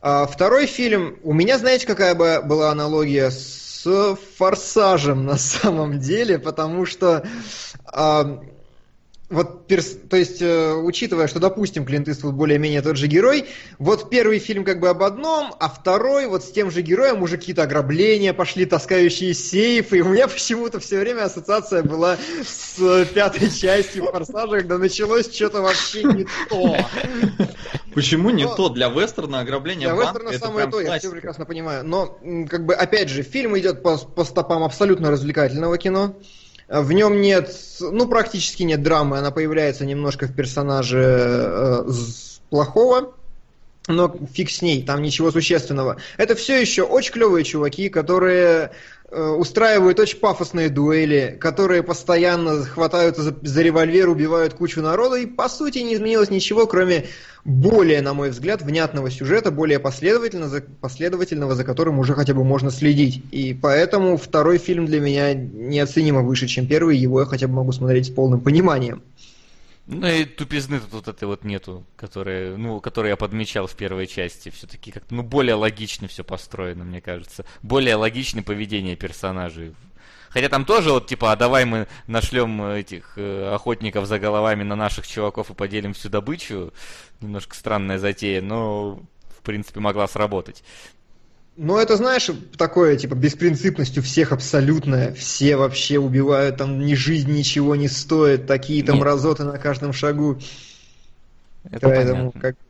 А, второй фильм, у меня, знаете, какая бы была аналогия с «Форсажем» на самом деле, потому что а, вот, перс... то есть, э, учитывая, что, допустим, Клинт Иствуд более-менее тот же герой, вот первый фильм как бы об одном, а второй вот с тем же героем уже какие-то ограбления пошли, таскающие сейфы, и у меня почему-то все время ассоциация была с пятой частью Форсажа, когда началось что-то вообще не то. Почему не то? Для вестерна ограбление Для вестерна самое то, я все прекрасно понимаю. Но, как бы, опять же, фильм идет по, по стопам абсолютно развлекательного кино. В нем нет, ну, практически нет драмы, она появляется немножко в персонаже э, плохого, но фиг с ней, там ничего существенного. Это все еще очень клевые чуваки, которые устраивают очень пафосные дуэли, которые постоянно хватаются за, за револьвер, убивают кучу народа, и по сути не изменилось ничего, кроме более, на мой взгляд, внятного сюжета, более последовательного, за, последовательного, за которым уже хотя бы можно следить. И поэтому второй фильм для меня неоценимо выше, чем первый, его я хотя бы могу смотреть с полным пониманием. Ну и тупизны тут вот этой вот нету, которые, ну, которые я подмечал в первой части. Все-таки как-то, ну, более логично все построено, мне кажется. Более логичное поведение персонажей. Хотя там тоже вот типа, а давай мы нашлем этих э, охотников за головами на наших чуваков и поделим всю добычу. Немножко странная затея, но в принципе могла сработать. Ну, это, знаешь, такое, типа, беспринципностью всех абсолютно. Все вообще убивают, там ни жизнь ничего не стоит, такие там разоты на каждом шагу. Это Поэтому как, э,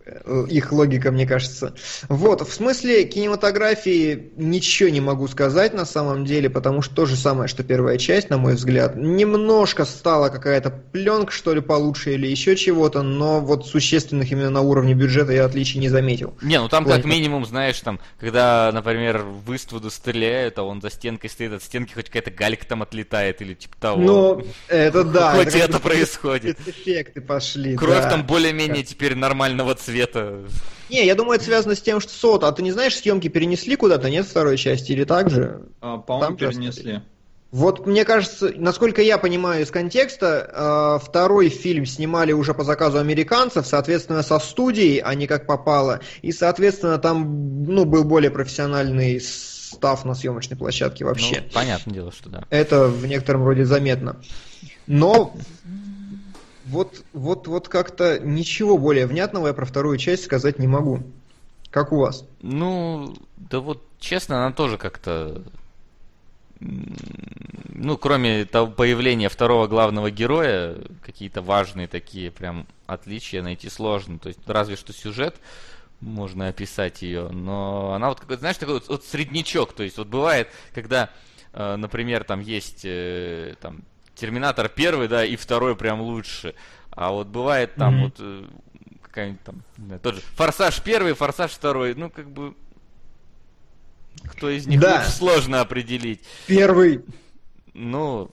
их логика, мне кажется. Вот, в смысле кинематографии ничего не могу сказать на самом деле, потому что то же самое, что первая часть, на мой взгляд. Немножко стала какая-то пленка, что ли, получше или еще чего-то, но вот существенных именно на уровне бюджета я отличий не заметил. Не, ну там как минимум, знаешь, там, когда, например, в Иствуду стреляют, а он за стенкой стоит, от стенки хоть какая-то галька там отлетает или типа того. Ну, это да. Хоть это, это происходит. Эффекты пошли, Кровь там более-менее теперь нормального цвета. Не, я думаю, это связано с тем, что СОТ. А ты не знаешь, съемки перенесли куда-то, нет, второй части, или так же? А, по-моему, перенесли. Вот мне кажется, насколько я понимаю из контекста, э, второй фильм снимали уже по заказу американцев, соответственно, со студией, а не как попало. И, соответственно, там ну, был более профессиональный став на съемочной площадке вообще. Ну, понятное дело, что да. Это в некотором роде заметно. Но вот, вот, вот как-то ничего более внятного я про вторую часть сказать не могу. Как у вас? Ну, да вот, честно, она тоже как-то... Ну, кроме того появления второго главного героя, какие-то важные такие прям отличия найти сложно. То есть, разве что сюжет, можно описать ее, но она вот какой-то, знаешь, такой вот, вот среднячок. То есть, вот бывает, когда, э, например, там есть э, там Терминатор первый, да, и второй прям лучше. А вот бывает там mm-hmm. вот э, какая-нибудь там, знаю, тот же Форсаж первый, Форсаж второй, ну как бы кто из них да. лучше сложно определить. Первый. Ну,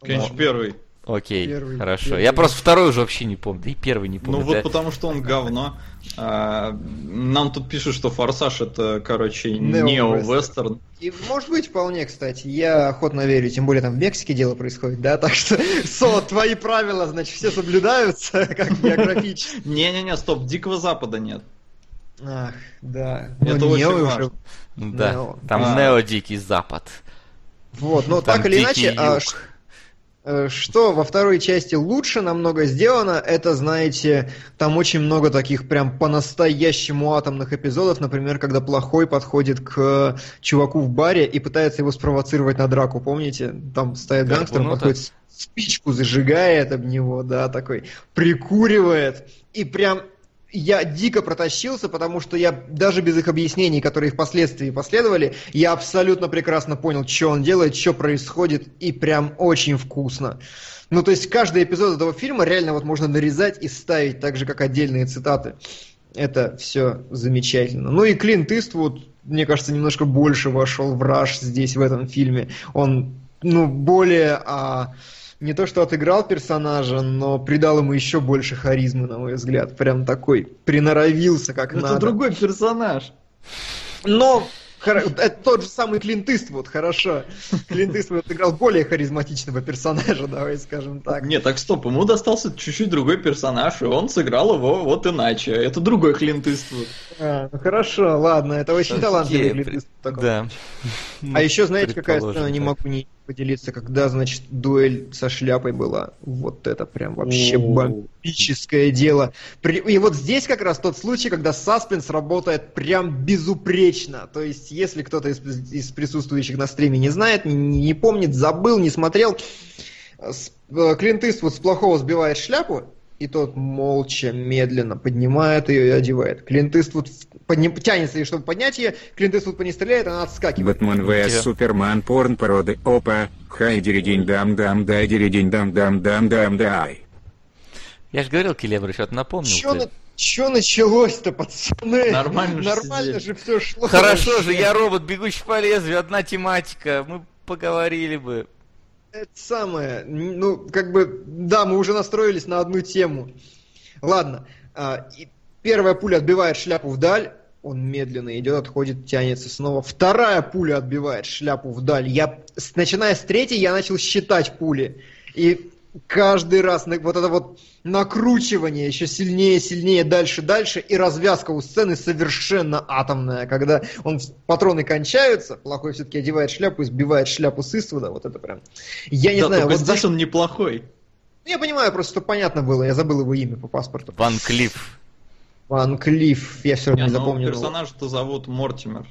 конечно, но... первый. Окей, первый, хорошо. Первый. Я просто второй уже вообще не помню, да и первый не помню. Ну вот потому что он говно. А, нам тут пишут, что Форсаж это, короче, нео-вестерн. И может быть вполне, кстати. Я охотно верю, тем более там в Мексике дело происходит, да? Так что, Со, твои правила, значит, все соблюдаются, как географически. Не-не-не, стоп, Дикого Запада нет. Ах, да. Это ну, очень важно. Да, там а. Нео-Дикий Запад. Вот, но так или иначе, а, что во второй части лучше намного сделано, это, знаете, там очень много таких прям по-настоящему атомных эпизодов, например, когда плохой подходит к чуваку в баре и пытается его спровоцировать на драку, помните? Там стоит гангстер, он подходит, спичку зажигает об него, да, такой, прикуривает, и прям я дико протащился, потому что я даже без их объяснений, которые впоследствии последовали, я абсолютно прекрасно понял, что он делает, что происходит, и прям очень вкусно. Ну, то есть каждый эпизод этого фильма реально вот можно нарезать и ставить так же, как отдельные цитаты. Это все замечательно. Ну и Клинт Иствуд, мне кажется, немножко больше вошел в раш здесь, в этом фильме. Он, ну, более... А, не то что отыграл персонажа, но придал ему еще больше харизмы, на мой взгляд. Прям такой приноровился как Это надо. Это другой персонаж. Но это тот же самый Клинт Иствуд, хорошо. Клинт Иствуд играл более харизматичного персонажа, давай скажем так. Нет, так стоп, ему достался чуть-чуть другой персонаж, и он сыграл его вот иначе. Это другой Клинт Иствуд. А, ну хорошо, ладно, это очень талантливый Клинт Иствуд. Да. А еще знаете, какая сцена, не могу не поделиться, когда, значит, дуэль со шляпой была. Вот это прям вообще бомбическое дело. И вот здесь как раз тот случай, когда саспенс работает прям безупречно. То есть если кто-то из, из присутствующих на стриме не знает, не, не помнит, забыл, не смотрел, э, Клинт Иствуд с плохого сбивает шляпу, и тот молча, медленно поднимает ее и одевает. Клинт Иствуд подним... тянется, и чтобы поднять ее, Клинт Иствуд по ней стреляет, она отскакивает. Бэтмен vs? Супермен порн породы опа, хай диридинь дам дам дай диридинь дам дам дам дам дай. Я же говорил, Келебр, что-то напомнил. Чё, ты. на- чё началось-то, пацаны? Нормально же Нормально сидели. же все шло. Хорошо вообще. же, я робот, бегущий по лезвию, одна тематика. Мы поговорили бы. Это самое, ну, как бы, да, мы уже настроились на одну тему. Ладно, а, первая пуля отбивает шляпу вдаль, он медленно идет, отходит, тянется снова. Вторая пуля отбивает шляпу вдаль. Я, начиная с третьей, я начал считать пули. И каждый раз вот это вот накручивание еще сильнее, сильнее, дальше, дальше, и развязка у сцены совершенно атомная, когда он, патроны кончаются, плохой все-таки одевает шляпу и сбивает шляпу с Иствуда, вот это прям. Я не Да, знаю, вот здесь он неплохой. Я понимаю, просто чтобы понятно было, я забыл его имя по паспорту. Ван Клифф. Ван Клифф, я все равно Не, не ну, запомнил. его. персонажа-то зовут Мортимер.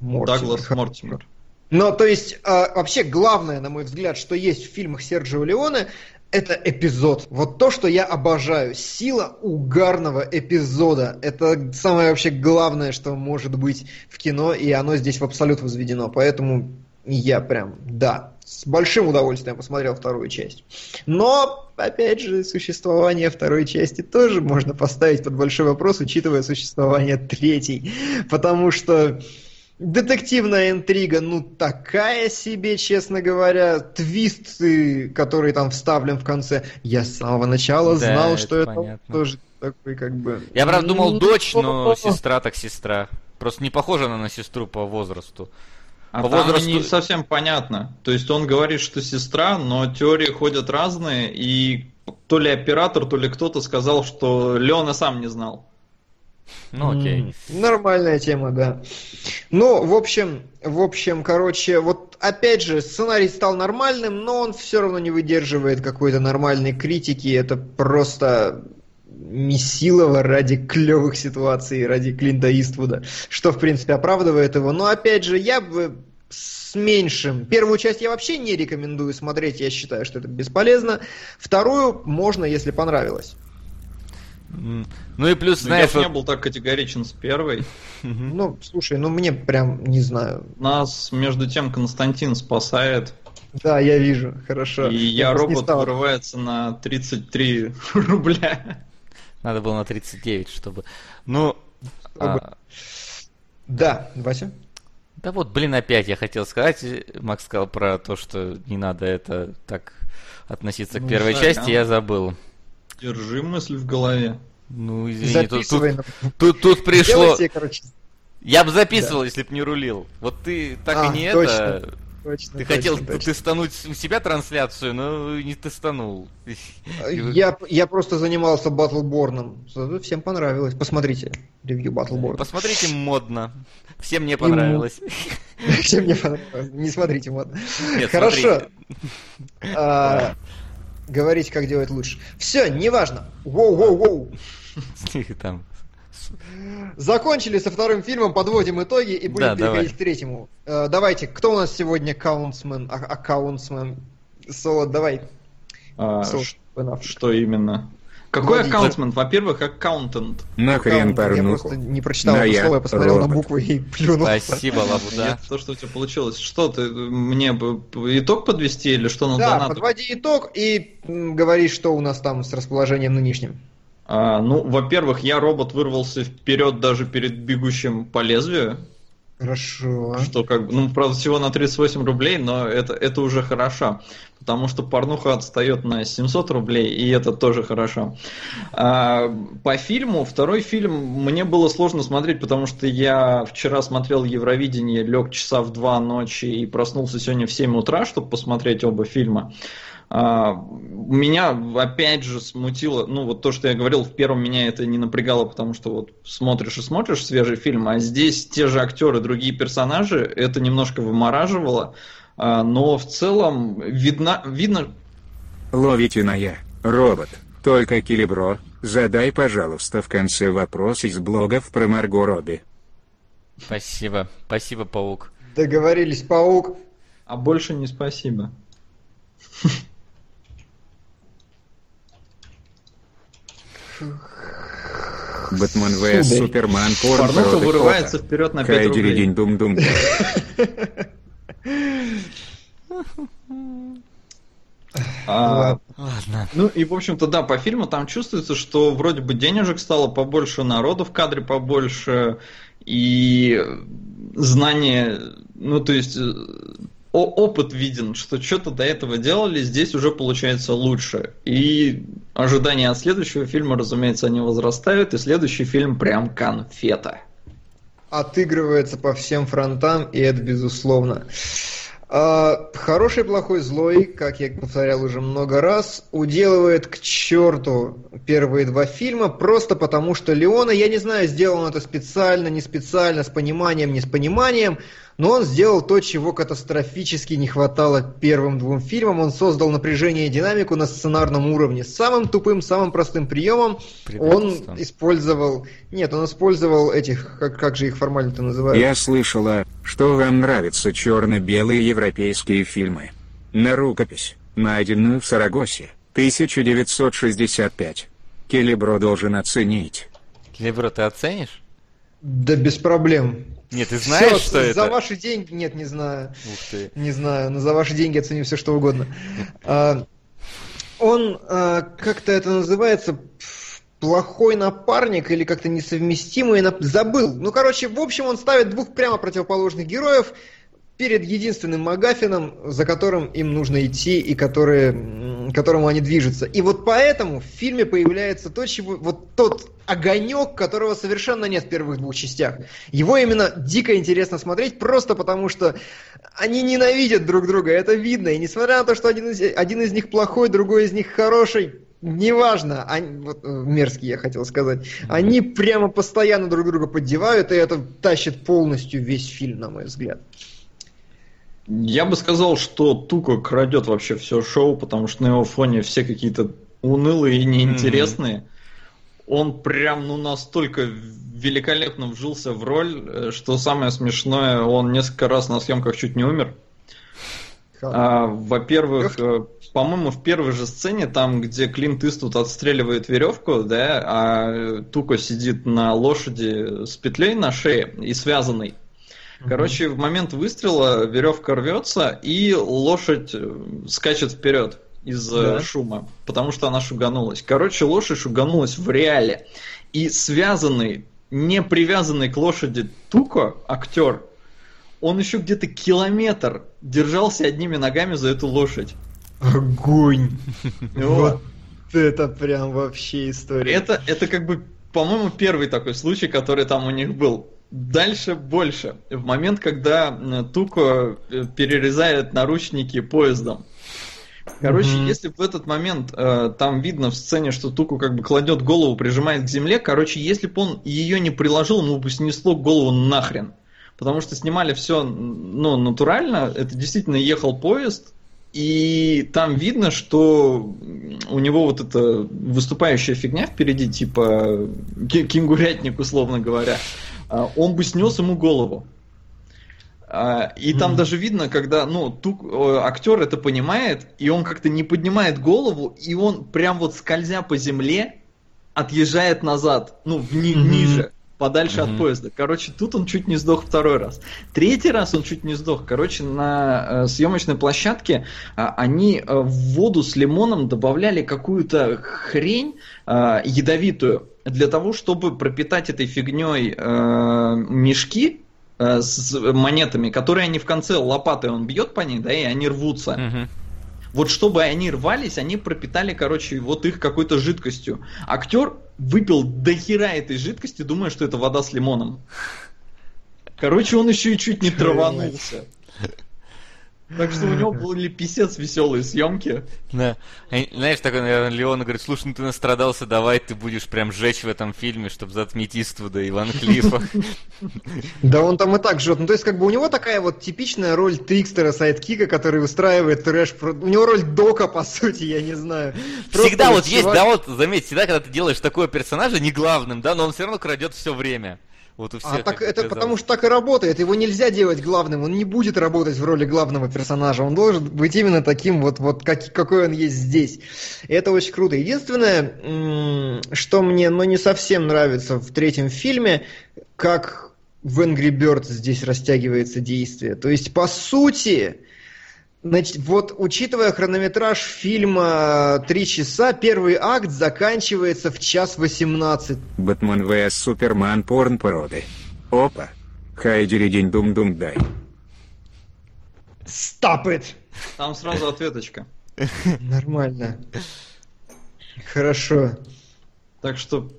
Мортимер, Даглас. Мортимер. Но, то есть, а, вообще, главное, на мой взгляд, что есть в фильмах Серджио Леоне, это эпизод. Вот то, что я обожаю. Сила угарного эпизода. Это самое вообще главное, что может быть в кино, и оно здесь в абсолют возведено. Поэтому я прям, да, с большим удовольствием посмотрел вторую часть. Но, опять же, существование второй части тоже можно поставить под большой вопрос, учитывая существование третьей. Потому что Детективная интрига, ну такая себе, честно говоря. Твист, который там вставлен в конце. Я с самого начала Да, знал, это что это понятно. тоже такой как бы... Я, правда, думал, дочь, но сестра так сестра. Просто не похожа она на сестру по возрасту. А По там возрасту- не совсем понятно. То есть он говорит, что сестра, но теории ходят разные, и то ли оператор, то ли кто-то сказал, что Леона сам не знал. Ну, окей. Нормальная тема, да. Ну, в общем, в общем, короче, вот опять же, сценарий стал нормальным, но он все равно не выдерживает какой-то нормальной критики. Это просто Месилова ради клевых ситуаций, ради Клинта Иствуда, что, в принципе, оправдывает его. Но, опять же, я бы с меньшим. Первую часть я вообще не рекомендую смотреть, я считаю, что это бесполезно. Вторую можно, если понравилось. Ну и плюс, Но знаешь, я не был так категоричен с первой. Ну, слушай, ну мне прям, не знаю. Нас, между тем, Константин спасает, Да, я вижу, хорошо. и я робот стал. вырывается на 33 рубля. надо было на 39, чтобы... Ну, Чтобы- а, Да, Вася? да вот, блин, опять я хотел сказать, Макс сказал про то, что не надо это так относиться к Ну, первой части, я забыл. Держи мысль в голове. Ну, извини, тут, Записывай. тут, тут- тут пришло... Делай себе, короче, Я бы записывал, если бы не рулил. Вот ты так А, и не точно, это... точно, Ты точно, хотел точно. тестануть у себя трансляцию, но не тестанул. Вы- Я, я просто занимался Батлборном. Всем понравилось. Посмотрите ревью Батлборна. Посмотрите модно. Всем не понравилось. Всем не понравилось. Не смотрите, модно. Хорошо. Говорите, как делать лучше. Все, неважно. Воу-воу-воу. Там. Закончили со вторым фильмом, подводим итоги и будем Да, давай. переходить к третьему. Э, давайте, кто у нас сегодня аккаунтсмен? А- Аккаунтсмен. Соло, давай. А, Соло, что именно? Какой Вводите. аккаунтмент? Во-первых, аккаунтент. Нахрен Аккаунт. Я просто не прочитал это я слово, я посмотрел на робот. буквы и плюнул. Спасибо, Лабуда. Нет, то, что у тебя получилось. Что ты мне бы итог подвести или что на Да, донат? подводи итог и говори, что у нас там с расположением нынешним. А, ну, во-первых, я робот вырвался вперед даже перед бегущим по лезвию. Хорошо. Что как бы, ну, правда, всего на 38 рублей, но это, это уже хорошо. Потому что порнуха отстает на 700 рублей, и это тоже хорошо. А, по фильму, второй фильм мне было сложно смотреть, потому что я вчера смотрел Евровидение, лег часа в 2 ночи и проснулся сегодня в 7 утра, чтобы посмотреть оба фильма. А, меня опять же смутило, ну вот то, что я говорил, в первом меня это не напрягало, потому что вот смотришь и смотришь свежий фильм, а здесь те же актеры, другие персонажи, это немножко вымораживало, А, но в целом видно, видно, Ловите на я, робот. Только Килибро, задай, пожалуйста, в конце вопрос из блогов про Марго Робби. Спасибо. Спасибо, паук. Договорились, паук. а больше не спасибо. Бэтмен vs. Супермен порно Порнуха вырывается вперед на 5 Кайдери рублей. день дум дум. А, Ладно. Ну и, в общем-то, да, по фильму там чувствуется, что вроде бы денежек стало побольше, народу в кадре побольше, и знания, ну то есть э, о- опыт виден, что что-то до этого делали, здесь уже получается лучше. И ожидания от следующего фильма, разумеется, они возрастают, и следующий фильм прям конфета. Отыгрывается по всем фронтам, и это безусловно. А, хороший, плохой, злой, как я повторял уже много раз, уделывает к черту первые два фильма, просто потому что Леона, я не знаю, сделал он это специально, не специально, с пониманием, не с пониманием, но он сделал то, чего катастрофически не хватало первым двум фильмам. Он создал напряжение и динамику на сценарном уровне. Самым тупым, самым простым приемом он использовал... Нет, он использовал этих... Как, как же их формально-то называют? Я слышала, что вам нравятся черно-белые европейские фильмы. На рукопись, найденную в Сарагосе, 1965. Келебро должен оценить. Лебро, ты оценишь? Да без проблем. Нет, ты знаешь, Всё, что за это? ваши деньги... Нет, не знаю. Ух ты. Не знаю, но за ваши деньги оценю все что угодно. А, Он, а, как-то это называется, плохой напарник или как-то несовместимый, забыл. Ну, короче, в общем, он ставит двух прямо противоположных героев перед единственным Магафином, за которым им нужно идти и которые, которому они движутся. И вот поэтому в фильме появляется то, чего, вот тот огонек, которого совершенно нет в первых двух частях. Его именно дико интересно смотреть, просто потому что они ненавидят друг друга, это видно. И несмотря на то, что один из, один из них плохой, другой из них хороший, неважно, они, вот, э, мерзкий я хотел сказать, они прямо постоянно друг друга поддевают, и это тащит полностью весь фильм, на мой взгляд. Я бы сказал, что Туко крадет вообще все шоу, потому что на его фоне все какие-то унылые и неинтересные. Он прям ну настолько великолепно вжился в роль, э, что самое смешное, он несколько раз на съемках чуть не умер. А, во-первых, э, по-моему, в первой же сцене, там, где Клинт Иствуд отстреливает веревку, да, а э, Туко сидит на лошади с петлей на шее и связанной. Короче, в момент выстрела веревка рвется, и лошадь э, скачет вперед из-за Да. шума, потому что она шуганулась. Короче, лошадь шуганулась в реале. И связанный, не привязанный к лошади Туко, актер, он еще где-то километр держался одними ногами за эту лошадь. Огонь! Вот это прям вообще история. Это, это как бы, по-моему, первый такой случай, который там у них был. Дальше больше. В момент, когда Туко э, перерезает наручники поездом. Короче, Мгм. если в этот момент э, там видно в сцене, что Туку как бы кладет голову, прижимает к земле, короче, если бы он ее не приложил, ему бы снесло голову нахрен. Потому что снимали все ну, натурально, это действительно ехал поезд, и там видно, что у него вот эта выступающая фигня впереди, типа ке- кенгурятник, условно говоря, а, он бы снес ему голову. А, И там даже видно, когда, ну, тук, актер это понимает, и он как-то не поднимает голову, и он прям вот скользя по земле отъезжает назад, ну, вни- Мгм. ниже, подальше Мгм. от поезда. Короче, тут он чуть не сдох второй раз. Третий раз он чуть не сдох. Короче, на э, съемочной площадке а, они э, в воду с лимоном добавляли какую-то хрень э, ядовитую для того, чтобы пропитать этой фигней э, мешки э, с монетами, которые они в конце лопатой он бьет по ней, да, и они рвутся. Мгм. Вот чтобы они рвались, они пропитали, короче, вот их какой-то жидкостью. Актер выпил до хера этой жидкости, думая, что это вода с лимоном. Короче, он еще и чуть не траванулся. Так что у него были писец веселые съемки. Да. Знаешь, такой, наверное, Леон говорит, слушай, ну ты настрадался, давай ты будешь прям жечь в этом фильме, чтобы затмить Иствуда и Ван Клифа. Да он там и так жжет. Ну, то есть, как бы у него такая вот типичная роль трикстера, сайдкика, который устраивает трэш. У него роль дока, по сути, я не знаю. Всегда вот есть, да, вот, заметь, всегда, когда ты делаешь такого персонажа, не главным, да, но он все равно крадет все время. Вот у всех. А так это потому что так и работает. Его нельзя делать главным. Он не будет работать в роли главного персонажа. Он должен быть именно таким вот, вот как, какой он есть здесь. И это очень круто. Единственное, что мне ну, не совсем нравится в третьем фильме, как в Angry Birds здесь растягивается действие. То есть, по сути, Значит, вот учитывая хронометраж фильма «Три часа», первый акт заканчивается в час восемнадцать. Бэтмен vs Суперман порн породы. Опа. Хайдери день дум дум дай. Stop it! Там сразу ответочка. Нормально. Хорошо. Так что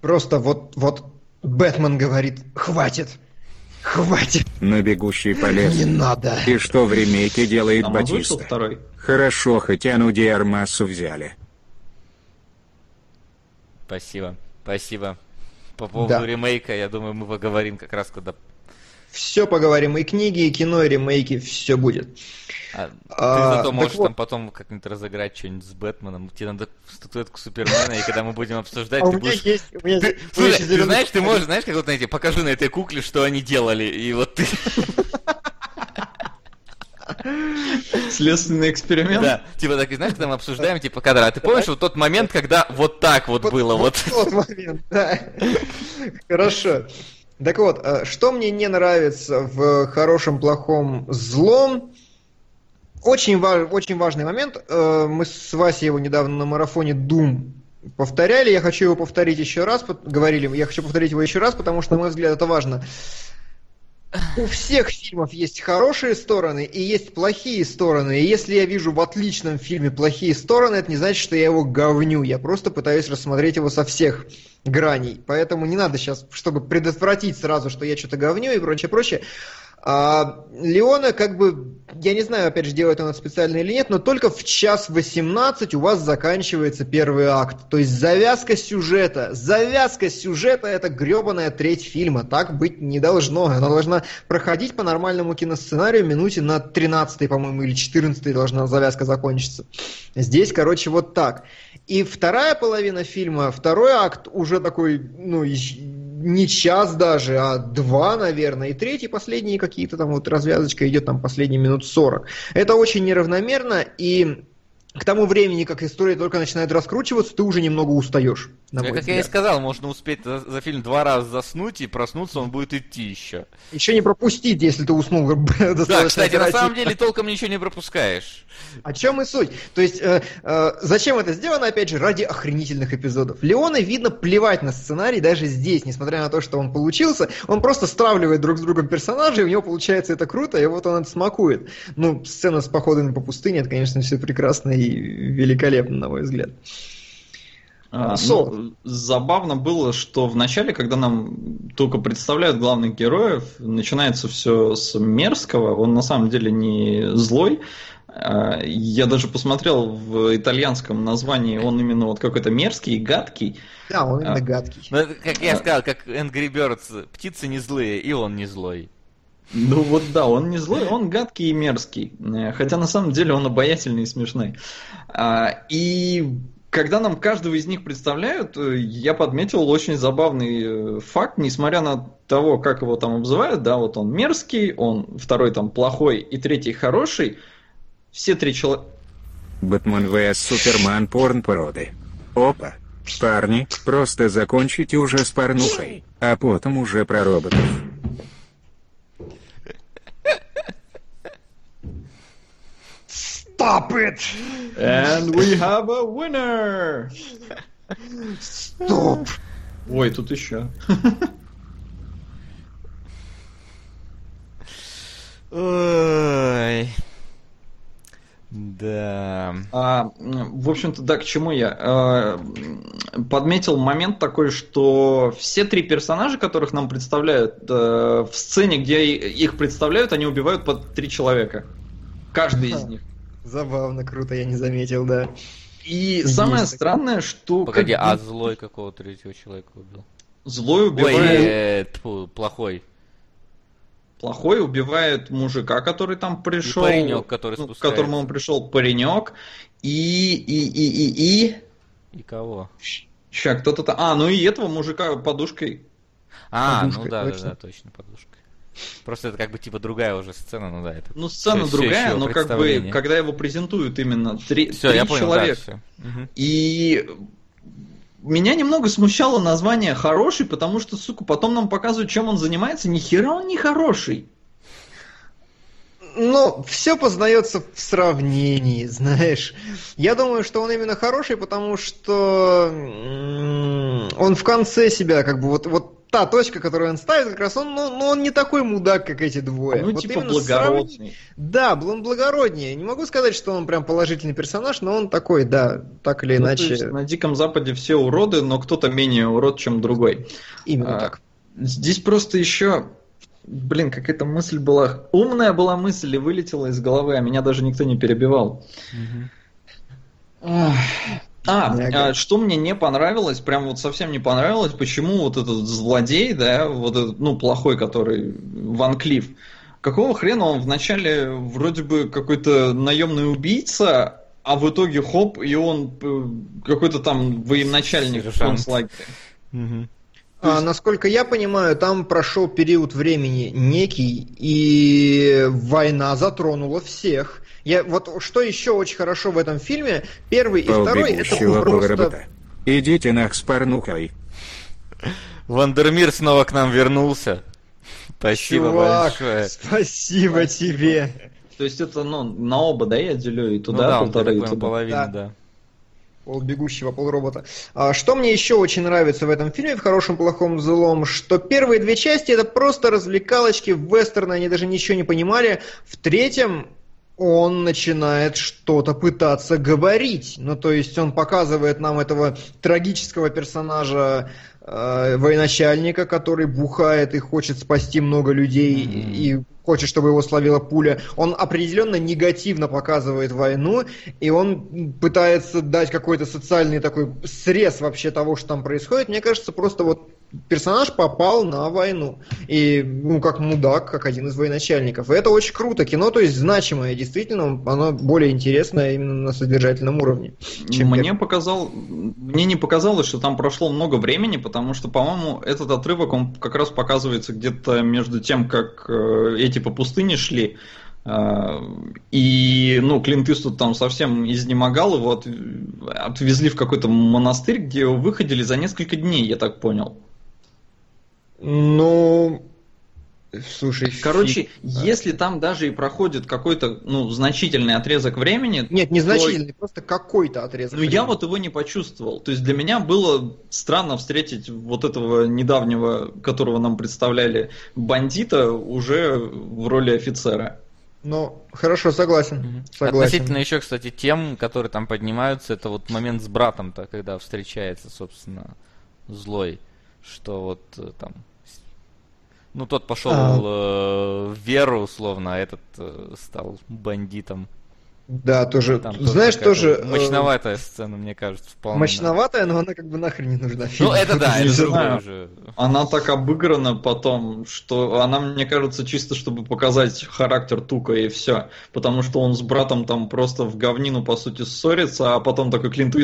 Просто вот, вот Бэтмен говорит, хватит. Хватит. На бегущий по лесу. Не надо. И что в ремейке делает там Батиста? второй. Хорошо, хотя ну Диармасу взяли. Спасибо. Спасибо. По поводу Да. ремейка, я думаю, мы поговорим как раз, когда... Все поговорим. И книги, и кино, и ремейки, все будет. А, А, ты зато можешь вот. там потом как-нибудь разыграть что-нибудь с Бэтменом. Тебе надо статуэтку Супермена, и когда мы будем обсуждать, А ты будешь... есть... У меня, Ты, у меня слушай, ты знаешь, ты можешь, знаешь, как вот, знаете, покажи на этой кукле, что они делали, и вот ты... Следственный эксперимент. Да, типа так, и знаешь, когда мы обсуждаем, типа, кадр, а ты помнишь вот тот момент, когда вот так вот было, вот... тот момент, да. Хорошо. Так вот, э, что мне не нравится в хорошем, плохом, злом? Очень, ва- очень важный момент. Э, Мы с Васей его недавно на марафоне Doom повторяли. Я хочу его повторить еще раз. Говорили, я хочу повторить его еще раз, потому что, на мой взгляд, это важно. У всех фильмов есть хорошие стороны и есть плохие стороны. И если я вижу в отличном фильме плохие стороны, это не значит, что я его говню. Я просто пытаюсь рассмотреть его со всех граней. Поэтому не надо сейчас, чтобы предотвратить сразу, что я что-то говню и прочее, прочее. А, Леона, как бы, я не знаю, опять же, делает это специально или нет, но только в час 18 у вас заканчивается первый акт. То есть завязка сюжета. Завязка сюжета это гребаная треть фильма. Так быть не должно. Она должна проходить по нормальному киносценарию минуте на 13 по-моему, или 14 должна завязка закончиться. Здесь, короче, вот так. И вторая половина фильма, второй акт уже такой, ну, не час даже, а два, наверное, и третий, последний какие-то там вот развязочка идет там последние минут 40. Это очень неравномерно, и к тому времени, как история только начинает раскручиваться, ты уже немного устаешь. На Ну, как я и взгляд. сказал, можно успеть за, за фильм два раза заснуть и проснуться, он будет идти еще. Еще не пропустить, если ты уснул Да, кстати, на самом деле толком ничего не пропускаешь. О чем и суть? То есть, э, э, зачем это сделано, опять же, ради охренительных эпизодов. Леона, видно, плевать на сценарий даже здесь, несмотря на то, что он получился, он просто стравливает друг с другом персонажей, у него получается это круто, и вот он это смакует. Ну, сцена с походами по пустыне, это, конечно, все прекрасно и великолепно, на мой взгляд. А, Сол. ну, забавно было, что в начале, когда нам только представляют главных героев, начинается все с мерзкого, он на самом деле не злой. А, Я даже посмотрел в итальянском названии, он именно вот какой-то мерзкий и гадкий. Да, он именно А. гадкий. Ну, как я сказал, как Angry Birds, птицы не злые, и он не злой. Ну вот да, он не злой, он гадкий и мерзкий. Э, Хотя на самом деле он обаятельный и смешной. А, И когда нам каждого из них представляют, э, я подметил очень забавный э, факт, несмотря на того, как его там обзывают, да, вот он мерзкий, он второй там плохой и третий хороший, все три человека... Бэтмен vs Суперман порн породы. Опа. Парни, просто закончите уже с порнухой, а потом уже про роботов. Stop it! And we have a winner! Стоп! Ой, тут еще. Ой. Да. А, в общем-то, да, к чему я? А, подметил момент такой, что все три персонажа, которых нам представляют, э, в сцене, где их представляют, они убивают по три человека. Каждый из них. Забавно, круто, я не заметил, да. И Есть самое такое. странное, что Погоди, как а злой какого третьего человека убил? злой Ой, убивает э, тьфу, плохой. плохой, убивает мужика, который там пришел. паренек, который ну, к которому он пришел, паренек. И, и, и, и, и... И кого? Ща, кто-то там... А, ну и этого мужика подушкой А, ну Подушкой, да, да, точно. да, точно, подушкой. Просто это как бы типа другая уже сцена, ну да, это. Ну, сцена всё другая, ещё но как бы, когда его презентуют именно три, Все, три я понял, человека. да, все. И меня немного смущало название хороший, потому что, сука, потом нам показывают, чем он занимается. Ни хера он не хороший. Ну, все познается в сравнении, знаешь. Я думаю, что он именно хороший, потому что он в конце себя, как бы, вот, вот та точка, которую он ставит, как раз он, ну, ну, он не такой мудак, как эти двое. Ну, Вот типа именно сравни- благородный. Да, он благороднее. Не могу сказать, что он прям положительный персонаж, но он такой, да, так или Ну, иначе, есть на Диком Западе все уроды, но кто-то менее урод, чем другой. именно А, так. Здесь просто еще, блин, какая-то мысль была, умная была мысль и вылетела из головы, а меня даже никто не перебивал. Ах. А, а, что мне не понравилось, прям вот совсем не понравилось, почему вот этот злодей, да, вот этот, ну, плохой, который Ван Клифф, какого хрена он вначале вроде бы какой-то наемный убийца, а в итоге хоп, и он э, какой-то там военачальник в Сержант. концлагере. Мгм. А, есть- насколько я понимаю, там прошел период времени некий, и война затронула всех. Я, вот что еще очень хорошо в этом фильме, первый и второй, это просто... поворота. Идите нах с порнухой. Вандермир снова к нам вернулся. Спасибо Чувак, большое. спасибо тебе. То есть это, ну, на оба, да, я делю, и Ну туда да, он, полторы, и туда. половину, Да. да. Пол бегущего, пол робота. А, что мне еще очень нравится в этом фильме, в хорошем, плохом, злом, что первые две части это просто развлекалочки, вестерны, они даже ничего не понимали. В третьем он начинает что-то пытаться говорить. Ну, то есть он показывает нам этого трагического персонажа э, военачальника, который бухает и хочет спасти много людей и хочет, чтобы его словила пуля. Он определенно негативно показывает войну, и он пытается дать какой-то социальный такой срез вообще того, что там происходит. Мне кажется, просто вот персонаж попал на войну. И, ну, как мудак, как один из военачальников. И это очень круто. Кино, то есть, значимое, действительно, оно более интересное именно на содержательном уровне. чем Мне первый. показал, мне не показалось, что там прошло много времени, потому что, по-моему, этот отрывок он как раз показывается где-то между тем, как э, эти по пустыне шли. э, И, ну, Клинт Иствуд там совсем изнемогал, его от- отвезли в какой-то монастырь, где его выходили за несколько дней, я так понял. Ну, слушай, Короче, фиг. если там даже и проходит какой-то, ну, значительный отрезок времени, Нет, незначительный, просто какой-то отрезок. Ну, я времени. вот его не почувствовал. То есть для меня было странно встретить вот этого недавнего, которого нам представляли, бандита уже в роли офицера. Ну, хорошо, согласен. Согласен. Относительно еще, кстати, тем, которые там поднимаются, это вот момент с братом-то, когда встречается, собственно, злой, что вот э, там, ну тот пошел А. э, в веру условно, а этот э, стал бандитом. Да, тоже. Там Знаешь, какая-то тоже. э, мощноватая сцена, мне кажется, вполне. Мощноватая, но она как бы нахрен не нужна. Ну это да, Не это знаю. другое уже. Она так обыграна потом, что она, мне кажется, чисто чтобы показать характер Тука и все. Потому что он с братом там просто в говнину, по сути, ссорится, а потом такой Клинт да,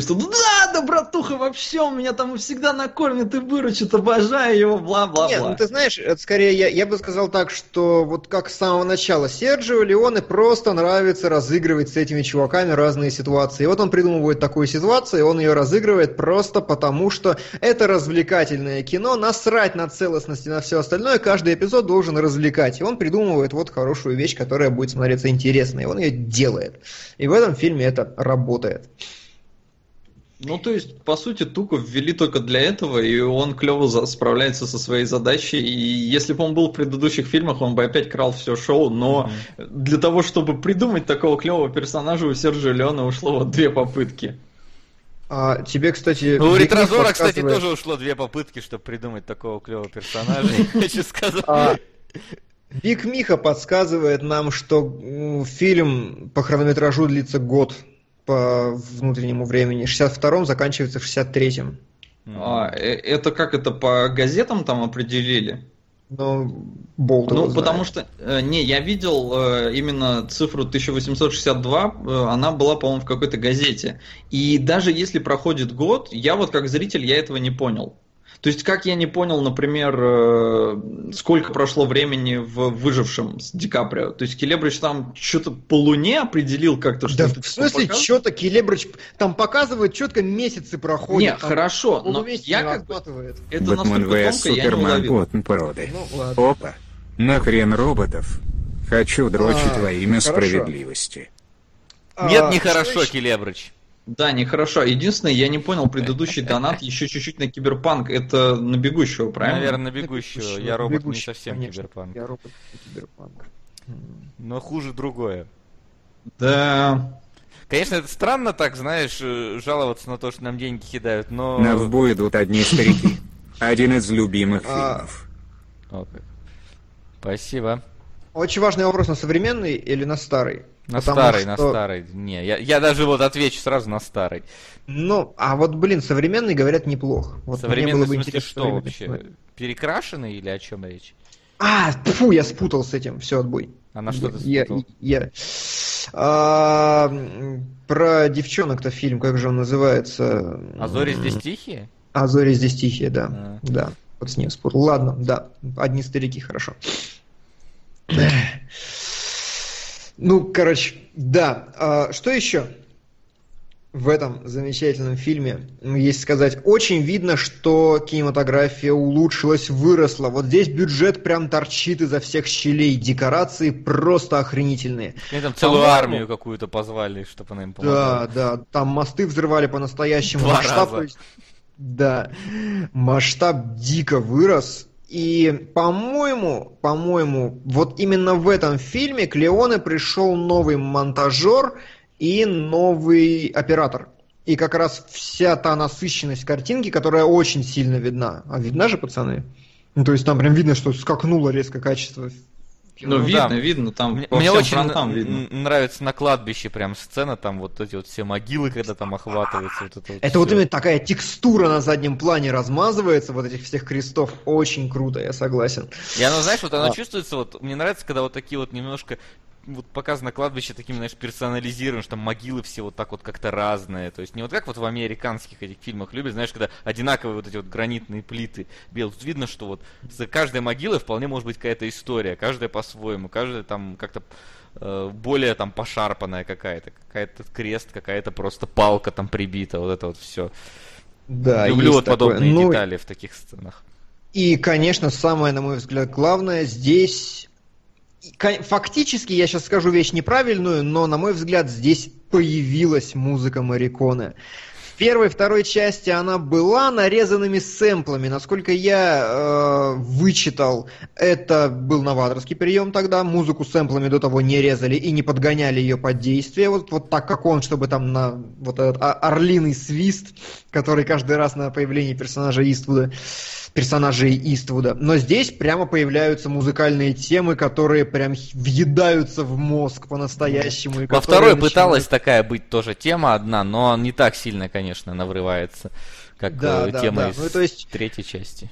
да, братуха, вообще, он меня там всегда накормит и выручит, обожаю его, бла-бла-бла. Нет, ну ты знаешь, это скорее я, я бы сказал так, что вот как с самого начала Серджио Леоне просто нравится разыгрывать с этими чуваками разные ситуации. И вот он придумывает такую ситуацию, и он ее разыгрывает просто потому, что это развлекательное кино, насрать на целостность и на все остальное, каждый эпизод должен развлекать. И он придумывает вот хорошую вещь, которая будет смотреться интересно, и он ее делает. И в этом фильме это работает. Ну, то есть, по сути, Туку ввели только для этого, и он клево за- справляется со своей задачей. И если бы он был в предыдущих фильмах, он бы опять крал все шоу, но для того, чтобы придумать такого клевого персонажа, у Сержа Леона ушло вот две попытки. А тебе, кстати... Ну, у Ретрозора, кстати, подсказывает- тоже ушло две попытки, чтобы придумать такого клевого персонажа, я хочу сказать. А, Биг Миха подсказывает нам, что фильм по хронометражу длится год по внутреннему времени. В 62-м заканчивается в 63-м. А, э, это как это по газетам там определили? Но Болт Ну, знает. потому что, э, не, я видел э, именно цифру 1862, э, она была, по-моему, в какой-то газете. И даже если проходит год, я вот как зритель, я этого не понял. То есть, как я не понял, например, э, сколько прошло времени в «Выжившем» с Ди Каприо? То есть, Келебрич там что-то по луне определил как-то, что Да, в смысле, что-то Келебрич там показывает, четко месяцы проходят. Не, там хорошо, но я как бы... Это Бэтмен настолько vs тонко, я не Супермен. Боттен породы. Ну, ладно. Опа. Нахрен роботов. Хочу дрочить А, во имя хорошо. справедливости. Нет, А, нехорошо? Келебрыч. Да, нехорошо. Единственное, я не понял предыдущий донат еще чуть-чуть на Киберпанк. Это на бегущего, правильно? Наверное, бегущего. Бегущего, Я робот, не бегущего, совсем конечно. киберпанк. Я робот, не киберпанк. Но хуже другое. Да. Конечно, это странно так, знаешь, э, жаловаться на то, что нам деньги кидают, но... На в бой идут одни старики. Один из любимых А. фильмов. Спасибо. Очень важный вопрос, на современный или на старый? На Потому старый, на что- старый. Не, я, я даже вот отвечу сразу на старый. Ну, а вот, блин, современный, говорят, неплохо. Вот мне Современный, было в бы смысле, интересно что вообще? посмотреть. Перекрашенный или о чем речь? А, фу, я спутал с этим, все, отбой. А на что ты Я- спутал? Я, А, м, про девчонок-то фильм, как же он называется? А зори здесь тихие? А зори здесь тихие, да. А. Да, вот с ним спутал. Ладно, да, одни старики, хорошо. Ну, короче, да. А, что еще в этом замечательном фильме есть сказать? Очень видно, что кинематография улучшилась, выросла. Вот здесь бюджет прям торчит изо всех щелей. Декорации просто охренительные. Они там целую По-моему- армию какую-то позвали, чтобы она им помогла. Да, да, там мосты взрывали по-настоящему. Два Масштаб, раза. да, масштаб дико вырос. И, по-моему, по-моему, вот именно в этом фильме к Леоне пришел новый монтажер и новый оператор. И как раз вся та насыщенность картинки, которая очень сильно видна. А видна же, пацаны? Ну, то есть там прям видно, что скакнуло резко качество. Ну, Ну, видно, да. видно, там Мне, по мне всем очень н- видно. нравится на кладбище прям сцена, там вот эти вот все могилы, когда там охватываются. Вот это вот Это вот именно такая текстура на заднем плане размазывается, вот этих всех крестов. Очень круто, я согласен. И оно, знаешь, вот оно А. чувствуется, вот мне нравится, когда вот такие вот немножко вот показано кладбище такими, знаешь, персонализированным, что там могилы все вот так вот как-то разные. То есть не вот как вот в американских этих фильмах любят, знаешь, когда одинаковые вот эти вот гранитные плиты белые. Тут видно, что вот за каждой могилой вполне может быть какая-то история, каждая по-своему, каждая там как-то э, более там пошарпанная какая-то, какая-то крест, какая-то просто палка там прибита, вот это вот все. Да, Люблю вот такое. подобные Ну, детали в таких сценах. И, конечно, самое, на мой взгляд, главное здесь... Фактически, я сейчас скажу вещь неправильную, но, на мой взгляд, здесь появилась музыка Мариконы. В первой, второй части она была нарезанными сэмплами. Насколько я э, вычитал, это был новаторский прием тогда. Музыку сэмплами до того не резали и не подгоняли ее под действие. Вот, вот так, как он, чтобы там на вот этот орлиный свист, который каждый раз на появление персонажа Иствуда персонажей Иствуда. Но здесь прямо появляются музыкальные темы, которые прям въедаются в мозг по-настоящему. и Во второй начинают- пыталась такая быть тоже тема одна, но не так сильно, конечно, она врывается, как Да, э, да, тема да. из Ну, то есть- третьей части.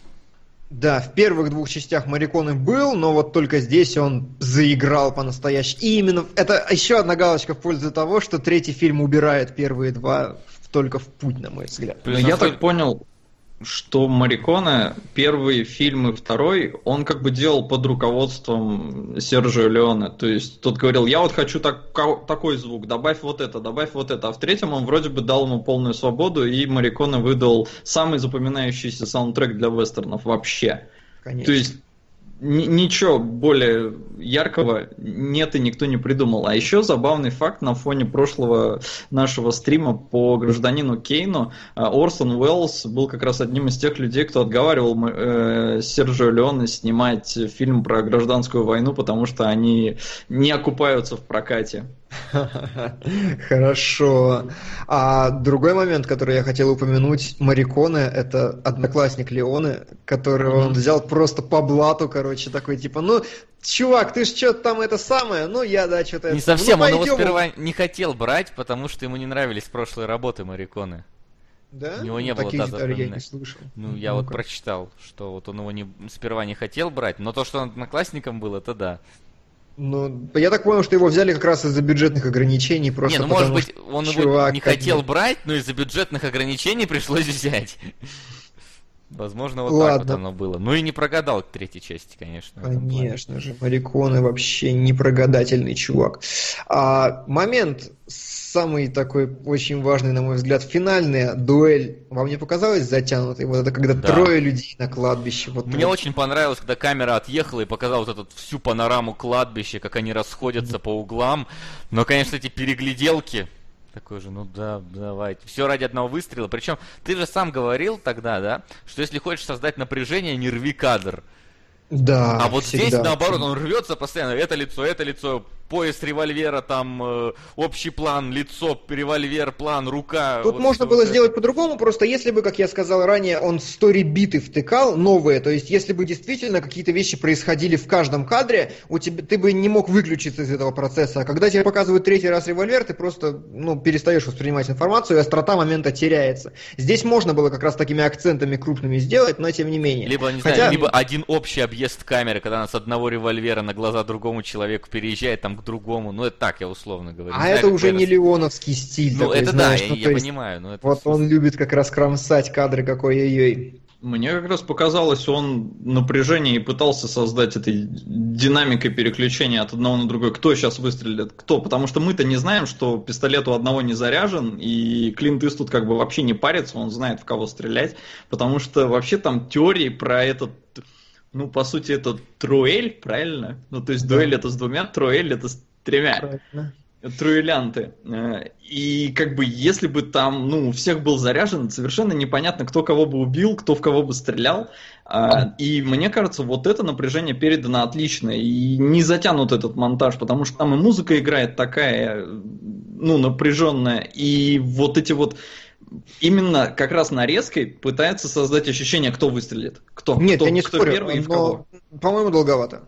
Да, в первых двух частях Мариконы был, но вот только здесь он заиграл по-настоящему. И именно это еще одна галочка в пользу того, что третий фильм убирает первые два только в путь, на мой взгляд. Плюс Но я насколько- так понял, что Мариконе первый фильм и второй, он как бы делал под руководством Сержио Леоне. То есть тот говорил, я вот хочу так, такой звук, добавь вот это, добавь вот это. А в третьем он вроде бы дал ему полную свободу, и Мариконе выдал самый запоминающийся саундтрек для вестернов вообще. Конечно. То есть ничего более яркого нет и никто не придумал. А еще забавный факт на фоне прошлого нашего стрима по гражданину Кейну. а, Орсон Уэллс был как раз одним из тех людей, кто отговаривал э, Сержио Леоне снимать фильм про гражданскую войну, потому что они не окупаются в прокате. Хорошо. А другой момент, который я хотел упомянуть, Мариконе, это одноклассник Леоне, которого он взял просто по блату, короче, такой типа, ну, чувак, ты ж что-то там это самое, ну, я, да, что-то... Не совсем, ну, он его пойдем». сперва не хотел брать, потому что ему не нравились прошлые работы Мариконы. Да? у него не Ну, было, Таких да, я не слышал. Ну, я вот Ну-ка. прочитал, что вот он его не, сперва не хотел брать, но то, что он одноклассником был, это да. Ну, я так понял, что его взяли как раз из-за бюджетных ограничений, просто не, ну может потому быть, что он его чувак не как хотел брать, но из-за бюджетных ограничений пришлось взять. Возможно, вот Ладно. так вот оно было. Ну и не прогадал к третьей части, конечно. Конечно же, Мариконы вообще непрогадательный чувак. А, момент самый такой очень важный, на мой взгляд, финальная дуэль. Вам не показалось затянутой? Вот это когда Да. трое людей на кладбище. Вот Мне вот. очень понравилось, когда камера отъехала и показала вот эту всю панораму кладбища, как они расходятся по углам. Но, конечно, эти перегляделки. Такой же, ну да, давайте. Все ради одного выстрела. Причем ты же сам говорил тогда, да, что если хочешь создать напряжение, не рви кадр. Да, А вот здесь, всегда. наоборот, он рвется постоянно. Это лицо, это лицо, пояс револьвера, там э, общий план, лицо, револьвер, план, рука. Тут Вот можно было вот это. сделать по-другому, просто если бы, как я сказал ранее, он стори-биты втыкал, новые, то есть если бы действительно какие-то вещи происходили в каждом кадре, у тебя, ты бы не мог выключиться из этого процесса. А когда тебе показывают третий раз револьвер, ты просто ну, перестаешь воспринимать информацию, и острота момента теряется. Здесь можно было как раз такими акцентами крупными сделать, но тем не менее. Либо, не Хотя- знаю, либо один общий объезд камеры, когда она с одного револьвера на глаза другому человеку переезжает там к другому. Ну, это так, я условно говорю. А Не знаю, это как уже не леоновский стиль. Ну, такой, это знаешь, да, ну, я, я есть понимаю. Но это Вот он любит как раз кромсать кадры, какой ой-ой. Мне как раз показалось, он напряжение и пытался создать этой динамикой переключения от одного на другой. Кто сейчас выстрелит? Кто? Потому что мы-то не знаем, что пистолет у одного не заряжен, и Клинт Иствуд как бы вообще не парится, он знает, в кого стрелять, потому что вообще там теории про этот ну, по сути, это труэль, правильно? Ну, то есть Да. дуэль это с двумя, труэль это с тремя. Правильно. Труэлянты. Э, И как бы если бы там, ну, у всех был заряжен, совершенно непонятно, кто кого бы убил, кто в кого бы стрелял. А, И мне кажется, вот это напряжение передано отлично. И не затянут этот монтаж, потому что там и музыка играет такая, ну, напряженная. И вот эти вот именно как раз нарезкой пытается создать ощущение, кто выстрелит. Кто, Нет, кто, я не кто спорю, первый и в кого. но, по-моему, долговато.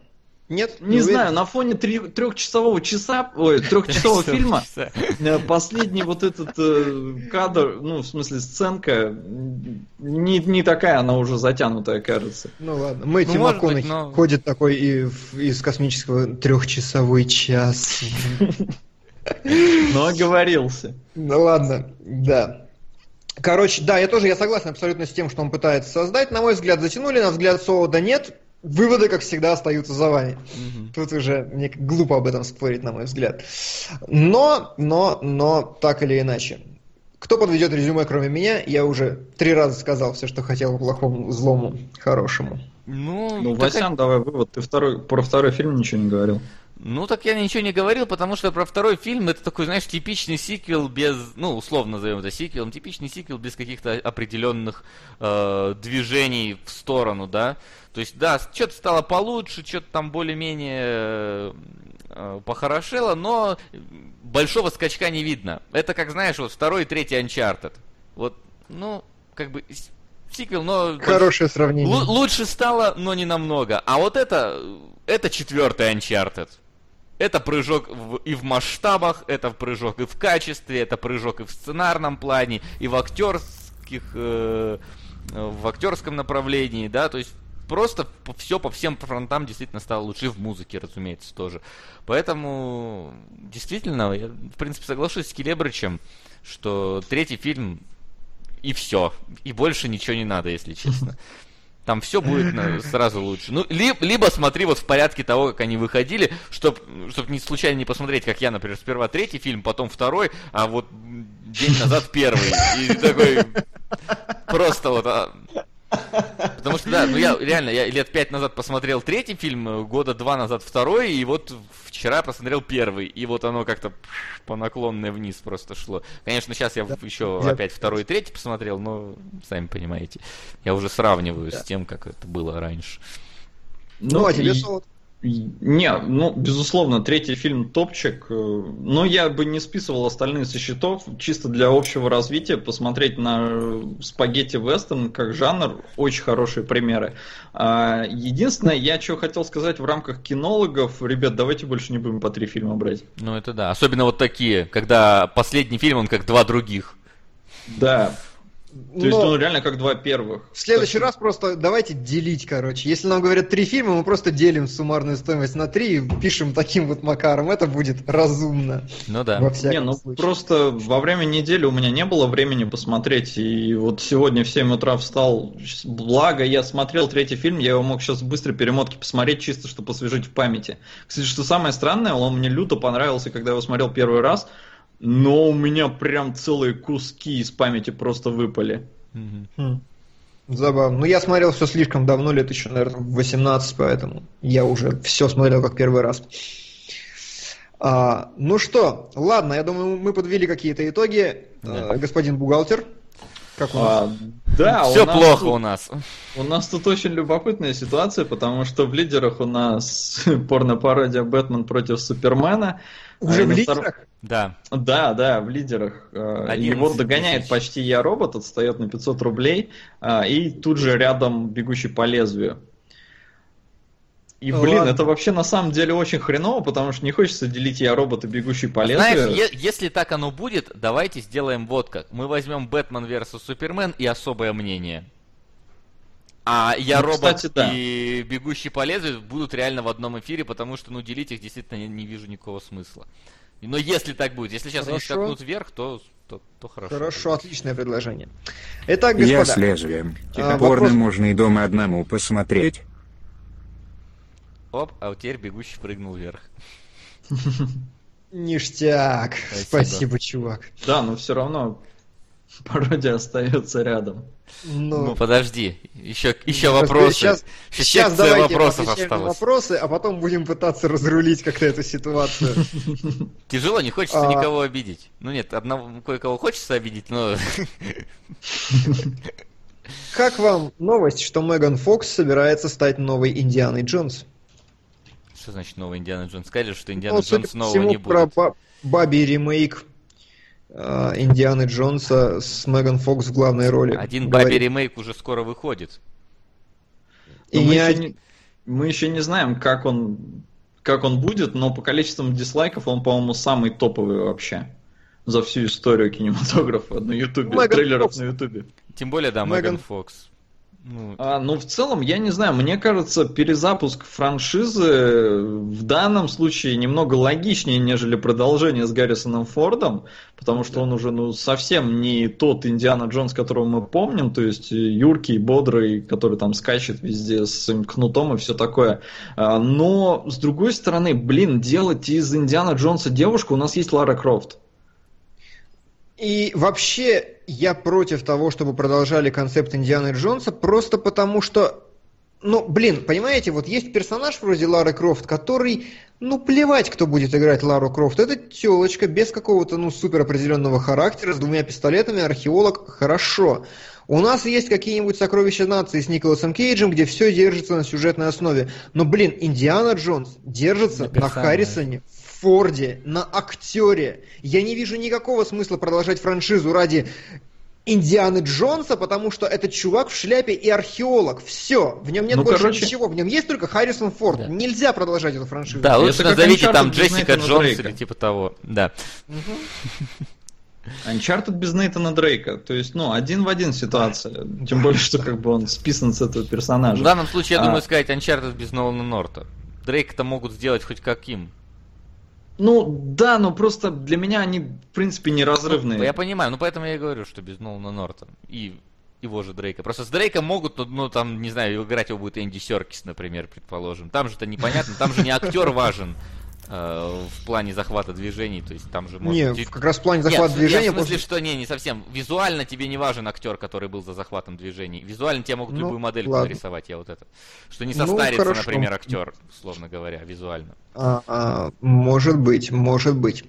Нет? Не уверен? знаю, на фоне три- трехчасового часа, ой, трехчасового фильма, э, последний вот этот э, кадр, ну, в смысле, сценка, не, не такая она уже затянутая, кажется. Ну ладно, Мэтью Ну, быть, МакКонахи но- ходит такой и в- из космического трехчасовой час. Но оговорился. Ну ладно, да. Короче, да, я тоже я согласен абсолютно с тем, что он пытается создать. На мой взгляд, затянули, на взгляд Солода нет. Выводы, как всегда, остаются за вами. Мгм. Тут уже мне глупо об этом спорить, на мой взгляд. Но, но, но, так или иначе. Кто подведет резюме, кроме меня, я уже три раза сказал все, что хотел плохому, злому, хорошему. Ну, Ну, так Васян, давай вывод. Ты второй, про второй фильм ничего не говорил. Ну, так я ничего не говорил, потому что про второй фильм это такой, знаешь, типичный сиквел без, ну, условно назовем это сиквелом, типичный сиквел без каких-то определенных э, движений в сторону, да. То есть, да, что-то стало получше, что-то там более-менее э, похорошело, но большого скачка не видно. Это как, знаешь, вот второй и третий Uncharted. Вот, ну, как бы сиквел, но... Хорошее сравнение. Лу- лучше стало, но не намного. А вот это, это четвертый Uncharted. Это прыжок в- и в масштабах, это прыжок и в качестве, это прыжок и в сценарном плане, и в актерских, э, э, в актерском направлении, да, то есть просто все по всем фронтам действительно стало лучше, и в музыке, разумеется, тоже. Поэтому, действительно, я, в принципе, соглашусь с Келебрычем, что третий фильм и все. И больше ничего не надо, если честно. Там все будет сразу лучше. Ну, ли- либо смотри вот в порядке того, как они выходили, чтобы чтоб не случайно не посмотреть, как я, например, сперва третий фильм, потом второй, а вот день назад первый. И такой просто вот... а, Потому что, да, ну я реально, я лет пять назад посмотрел третий фильм, э, года два назад второй, и вот вчера посмотрел первый, и вот оно как-то по наклонной вниз просто шло. Конечно, сейчас я в- еще я- опять второй и третий посмотрел, но сами понимаете, я уже сравниваю с тем, как это было раньше. Ну, а тебе, и- Солод? и- Не, ну, безусловно, третий фильм топчик. э, Но я бы не списывал остальные со счетов. Чисто для общего развития посмотреть на э, спагетти вестерн как жанр. Очень хорошие примеры. А, Единственное, я что хотел сказать в рамках кинологов. Ребят, давайте больше не будем по три фильма брать. Ну это да, особенно вот такие, когда последний фильм, он как два других. Да. То есть Но он реально как два первых. в следующий Так раз просто давайте делить, короче. Если нам говорят три фильма, мы просто делим суммарную стоимость на три и пишем таким вот макаром. Это будет разумно. Ну да. Во Не, ну случае. просто во время недели у меня не было времени посмотреть, и вот сегодня в 7 утра встал, благо я смотрел третий фильм, я его мог сейчас быстро перемотки посмотреть, чисто чтобы освежить в памяти. Кстати, что самое странное, он мне люто понравился, когда я его смотрел первый раз, но у меня прям целые куски из памяти просто выпали. Хм. Забавно. Ну, я смотрел все слишком давно, лет еще, наверное, в 18, поэтому я уже все смотрел как первый раз. А, ну что, ладно, я думаю, мы подвели какие-то итоги. Да. А, господин бухгалтер, как у нас? А, да, у Все нас плохо тут- у нас. У нас тут очень любопытная ситуация, потому что в лидерах у нас порно-пародия «Бэтмен против Супермена». Уже А в втор- лидерах? Да. Да, да, в лидерах. Э, 11 Его догоняет тысяч. почти Я робот, отстает на 500 рублей. э, И тут же рядом бегущий по лезвию. И, блин, ладно. это вообще на самом деле очень хреново, потому что не хочется делить Я робот и бегущий по Знаешь, лезвию. е- если так оно будет, давайте сделаем вот как. Мы возьмем Бэтмен vs Супермен и особое мнение. А я Ну, робот кстати, да. и бегущий по лезвию будут реально в одном эфире, потому что ну делить их действительно не, не вижу никакого смысла. Но если так будет, если сейчас они Хорошо. скакнут вверх, то, то, то хорошо. Хорошо, отличное предложение. Итак, Я господа, с лезвием. А, Порно вопрос- можно и дома одному посмотреть. Оп, а вот теперь бегущий прыгнул вверх. ништяк. Спасибо. Спасибо, чувак. Да, но все равно пародия остается рядом. Ну, Ну, подожди, еще, еще вопросы. Сейчас, Еще сейчас давайте вопросов осталась. вопросы, а потом будем пытаться разрулить как-то эту ситуацию. Тяжело, не хочется А. никого обидеть. Ну нет, одного кое-кого хочется обидеть, но Как вам новость, что Меган Фокс собирается стать новой Индианой Джонс? Что значит новый Индиана Джонс? Сказали, что Индиана Ну, Джонс нового не про будет. ба- Баби ремейк Индианы Джонса с Меган Фокс в главной роли. Один говорит. Баби ремейк уже скоро выходит. И мы, не еще не, мы еще не знаем, как он, как он будет, но по количеству дизлайков он, по-моему, самый топовый вообще за всю историю кинематографа на Ютубе, трейлеров Фокс. на Ютубе. Тем более, да, Меган- Меган Фокс. Ну, А, ну, в целом, я не знаю, мне кажется, перезапуск франшизы в данном случае немного логичнее, нежели продолжение с Гаррисоном Фордом, потому что он уже, ну, совсем не тот Индиана Джонс, которого мы помним, то есть э, юркий, бодрый, который там скачет везде с своим кнутом и все такое. А, Но, с другой стороны, блин, делать из Индиана Джонса девушку, у нас есть Лара Крофт. И вообще я против того, чтобы продолжали концепт Индианы Джонса, просто потому что, ну, блин, понимаете, вот есть персонаж вроде Лары Крофт, который, ну, плевать, кто будет играть Лару Крофт. Это телочка без какого-то, ну, супер определенного характера, с двумя пистолетами, археолог, хорошо. У нас есть какие-нибудь сокровища нации с Николасом Кейджем, где все держится на сюжетной основе. Но, блин, Индиана Джонс держится На на. Харрисоне, Форде, на актере. Я не вижу никакого смысла продолжать франшизу ради Индианы Джонса, потому что этот чувак в шляпе и археолог. Все, в нем нет Ну, больше короче- ничего. В нем есть только Харрисон Форд. Да. Нельзя продолжать эту франшизу. да, лучше назовите Uncharted там Джессика Джонс или типа того. Да. Uncharted без Нейтана Дрейка. То есть, ну, один в один ситуация. Тем более, что как бы он списан с этого персонажа. В данном случае, я А. думаю, сказать Uncharted без Нолана Норта. Дрейк-то могут сделать хоть каким. Ну, да, но просто для меня они, в принципе, неразрывные. Ну, Я понимаю, ну поэтому я и говорю, что без Нолана Норта. И его же Дрейка. Просто с Дрейком могут, ну, ну, там, не знаю, играть его будет Энди Серкис, например, предположим. Там же это непонятно, там же не актер важен в плане захвата движений, то есть там же может Не, как раз в плане Нет, захвата в- движения... В смысле, после- что не, не совсем. Визуально тебе не важен актер, который был за захватом движений. Визуально тебе могут Ну, любую модельку ладно. нарисовать, я вот это. Что не Ну, состарится, хорошо. например, актер, условно говоря, визуально. А, а, может быть, может быть.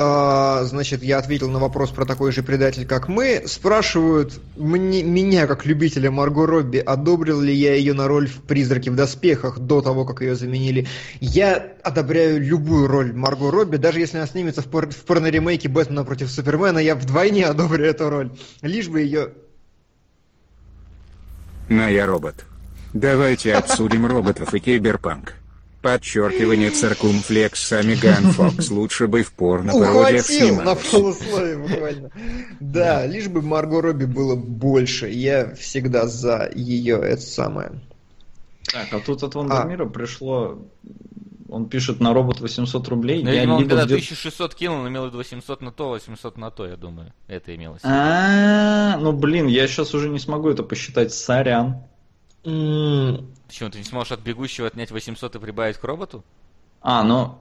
А, значит, я ответил на вопрос про такой же предатель, как мы. Спрашивают мне, меня, как любителя Марго Робби, одобрил ли я ее на роль в «Призраке в доспехах» до того, как ее заменили. Я одобряю любую роль Марго Робби, даже если она снимется в, пор- в порно-ремейке «Бэтмена против Супермена», я вдвойне одобрю эту роль. Лишь бы ее... На я робот. Давайте обсудим роботов и киберпанк. Подчеркивание циркумфлекс Амиган Фокс лучше бы в порно-пародиях Ухватил на полусловие буквально. Да, лишь бы Марго Робби было больше. Я всегда за ее, это самое. Так, а тут от Вандермира пришло... Он пишет на робот 800 рублей. Ну, Я видимо, он когда где-то- 1600 кинул, он имел в виду 800 на то, 800 на то, я думаю. Это имелось. А, ну блин, я сейчас уже не смогу это посчитать. Сорян. Почему, ты не сможешь от бегущего отнять 800 и прибавить к роботу? А, ну,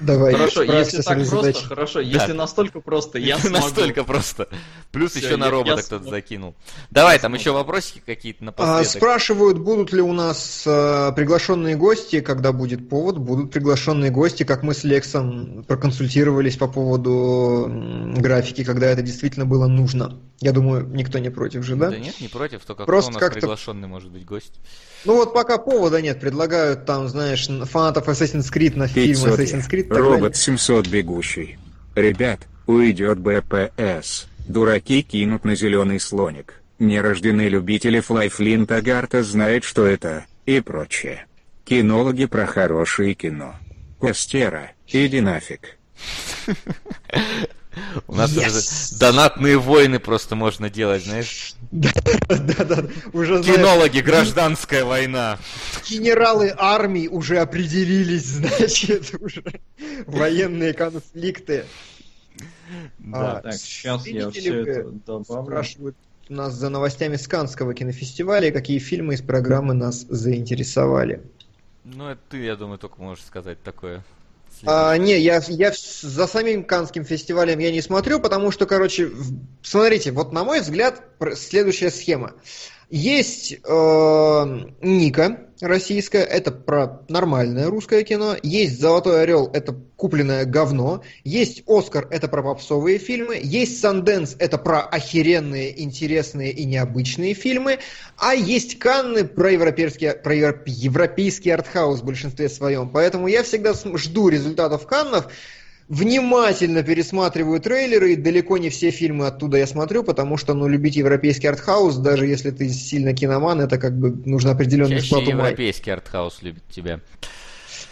Давай, хорошо, если так просто, задачей. хорошо, если настолько просто, я смогу. Настолько просто. Плюс еще на робота кто-то закинул. Давай, там еще вопросики какие-то А, напоследок. спрашивают, будут ли у нас э, приглашенные гости, когда будет повод. Будут приглашенные гости, как мы с Лексом проконсультировались по поводу графики, когда это действительно было нужно. Я думаю, никто не против же, да? Да нет, не против, только Просто кто у нас как-то- приглашенный может быть гость. Ну вот пока повода нет, предлагают там, знаешь, фанатов Assassin's Creed на фильм 500 Assassin's Creed. Робот далее. 700 бегущий. Ребят, уйдет БПС. Дураки кинут на зеленый слоник. Нерожденный любители Флайфлинта Гарта знает, что это, и прочее. Кинологи про хорошее кино. Костера, иди нафиг. У нас Yes! уже донатные войны просто можно делать, знаешь. Да-да, уже знаешь, Кинологи, гражданская война. генералы армий уже определились, значит, уже военные конфликты. Да. А, Так, сейчас я все это добавлю. Спрашивают нас за новостями с Канского кинофестиваля, какие фильмы из программы нас заинтересовали. Ну, это ты, я думаю, только можешь сказать такое. А, не, я, я за самим Канским фестивалем я не смотрю, потому что, короче, смотрите, вот на мой взгляд, следующая схема. Есть э, Ника российская, это про нормальное русское кино. Есть Золотой Орел, это купленное говно. Есть Оскар, это про попсовые фильмы. Есть Санденс, это про охеренные, интересные и необычные фильмы. А есть Канны про европейский, про евро- европейский артхаус в большинстве своем. Поэтому я всегда жду результатов Каннов. Внимательно пересматриваю трейлеры, и далеко не все фильмы оттуда я смотрю, потому что, ну, любить европейский артхаус, даже если ты сильно киноман, это как бы нужно определенный Чаще склад ума. европейский артхаус любит тебя.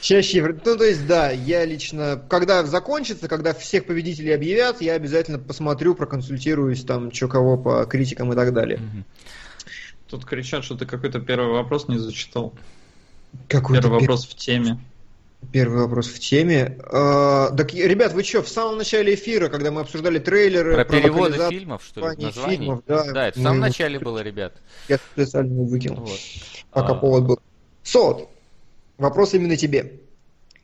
Чаще. Ну, то есть, да, я лично, когда закончится, когда всех победителей объявят, я обязательно посмотрю, проконсультируюсь, там, что кого по критикам и так далее. Тут кричат, что ты какой-то первый вопрос не зачитал. Какой-то Первый пер- вопрос в теме. Первый вопрос в теме. А, так, ребят, вы что, в самом начале эфира, когда мы обсуждали трейлеры, Про переводы локализацию, фильмов, что ли, названий фильмов, да, Да, это в самом начале было, ребят. Я специально его выкинул, Вот. пока А, повод был. Сот, вопрос именно тебе.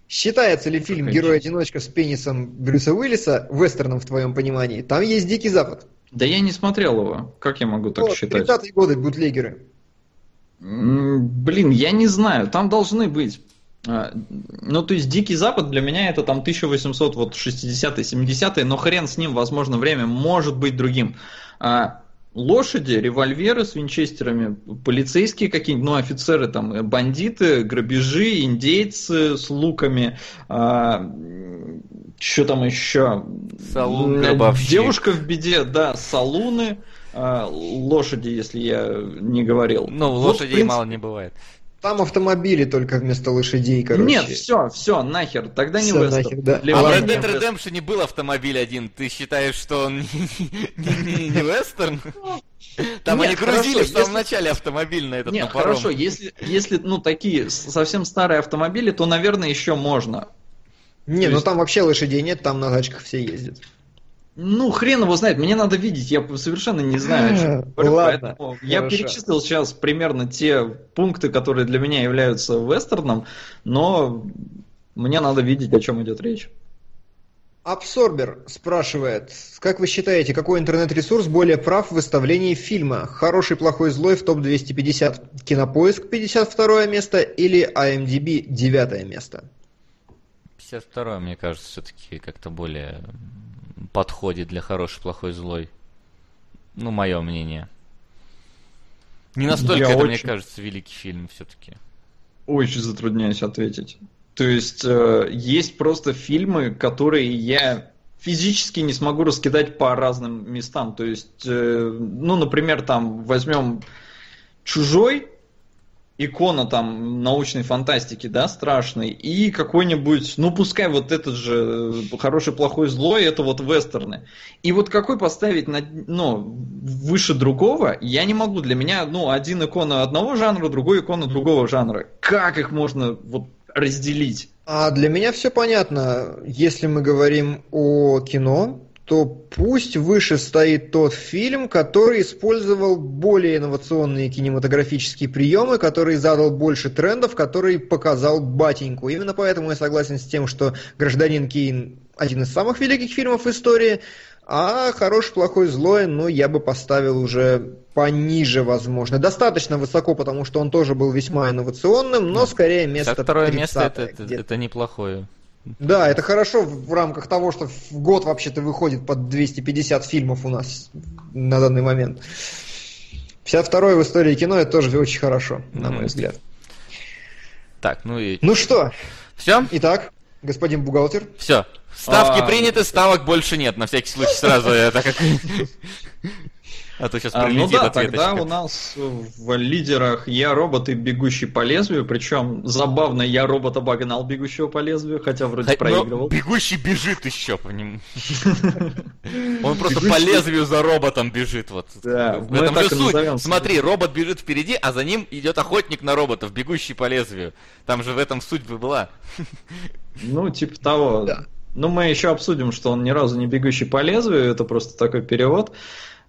Считается ли фильм. «Герой-одиночка» с пенисом Брюса Уиллиса вестерном в твоем понимании? Там есть Дикий Запад. Да я не смотрел его. Как я могу так Вот, считать? 30-е годы бутлегеры. Блин, я не знаю. Там должны быть. А, Ну, то есть Дикий Запад для меня это там 1800, вот 60-е, 70-е, но хрен с ним, возможно, время может быть другим. А, Лошади, револьверы с винчестерами, полицейские какие-нибудь, ну, офицеры там, э, бандиты, грабежи, индейцы с луками, что там еще? Салун, гробовщик. Девушка в беде, да, салуны, а, лошади, если я не говорил. Ну, Вот, лошадей принципе, мало не бывает. Там автомобили только вместо лошадей, короче. Нет, все, все, нахер, тогда не вестерн. да. А в Red не Dead. Redemption был автомобиль один. Ты считаешь, что он не, не- не- не вестерн? Там Нет, они грузили хорошо, в самом если- начале автомобиль на этот Нет, на паром. хорошо, если, если, ну, такие совсем старые автомобили, то, наверное, еще можно. Не, То ну есть- там вообще лошадей нет, там на тачках все ездят. Ну, хрен его знает, мне надо видеть, я совершенно не знаю, о чем я говорю, Ладно, поэтому я хорошо. перечислил сейчас примерно те пункты, которые для меня являются вестерном, но мне надо видеть, о чем идет речь. Абсорбер спрашивает, как вы считаете, какой интернет-ресурс более прав в выставлении фильма? Хороший, плохой, злой в топ-250. Кинопоиск 52 место или IMDb 9 место? 52 мне кажется, все-таки как-то более подходит для хороший, плохой, злой. Ну, мое мнение. Не настолько Я это, мне очень- кажется, великий фильм все-таки. Очень затрудняюсь ответить. То есть э, есть просто фильмы, которые я физически не смогу раскидать по разным местам. То есть, э, ну, например, там возьмем Чужой, икона там научной фантастики, да, страшный, и какой-нибудь, ну пускай вот этот же э, хороший, плохой, злой, это вот вестерны. И вот какой поставить, на, ну, выше другого, я не могу. Для меня, ну, один икона одного жанра, другой икона другого жанра. Как их можно вот разделить? А для меня все понятно. Если мы говорим о кино, то пусть выше стоит тот фильм, который использовал более инновационные кинематографические приемы, который задал больше трендов, который показал батеньку. Именно поэтому я согласен с тем, что «Гражданин Кейн» один из самых великих фильмов в истории, а «Хороший, плохой, злой», ну, я бы поставил уже пониже, возможно. Достаточно высоко, потому что он тоже был весьма инновационным, но скорее место Второе место это, это, это неплохое. Да, это хорошо в рамках того, что в год вообще-то выходит под 250 фильмов у нас на данный момент. 52 в истории кино это тоже очень хорошо, на мой взгляд. Так, ну и... Ну что? Все? Итак, господин бухгалтер. Все. Ставки а... приняты, ставок больше нет. На всякий случай сразу я так как... А то сейчас а, Ну да, тогда у нас в лидерах Я робот и Бегущий по лезвию, причем забавно Я робот обогнал Бегущего по лезвию, хотя вроде Хоть, проигрывал. Бегущий бежит еще по нему. Он просто по лезвию за роботом бежит. Вот. Да, в этом же суть. Смотри, робот бежит впереди, а за ним идет охотник на роботов, бегущий по лезвию. Там же в этом суть бы была. Ну, типа того. Ну, мы еще обсудим, что он ни разу не бегущий по лезвию, это просто такой перевод.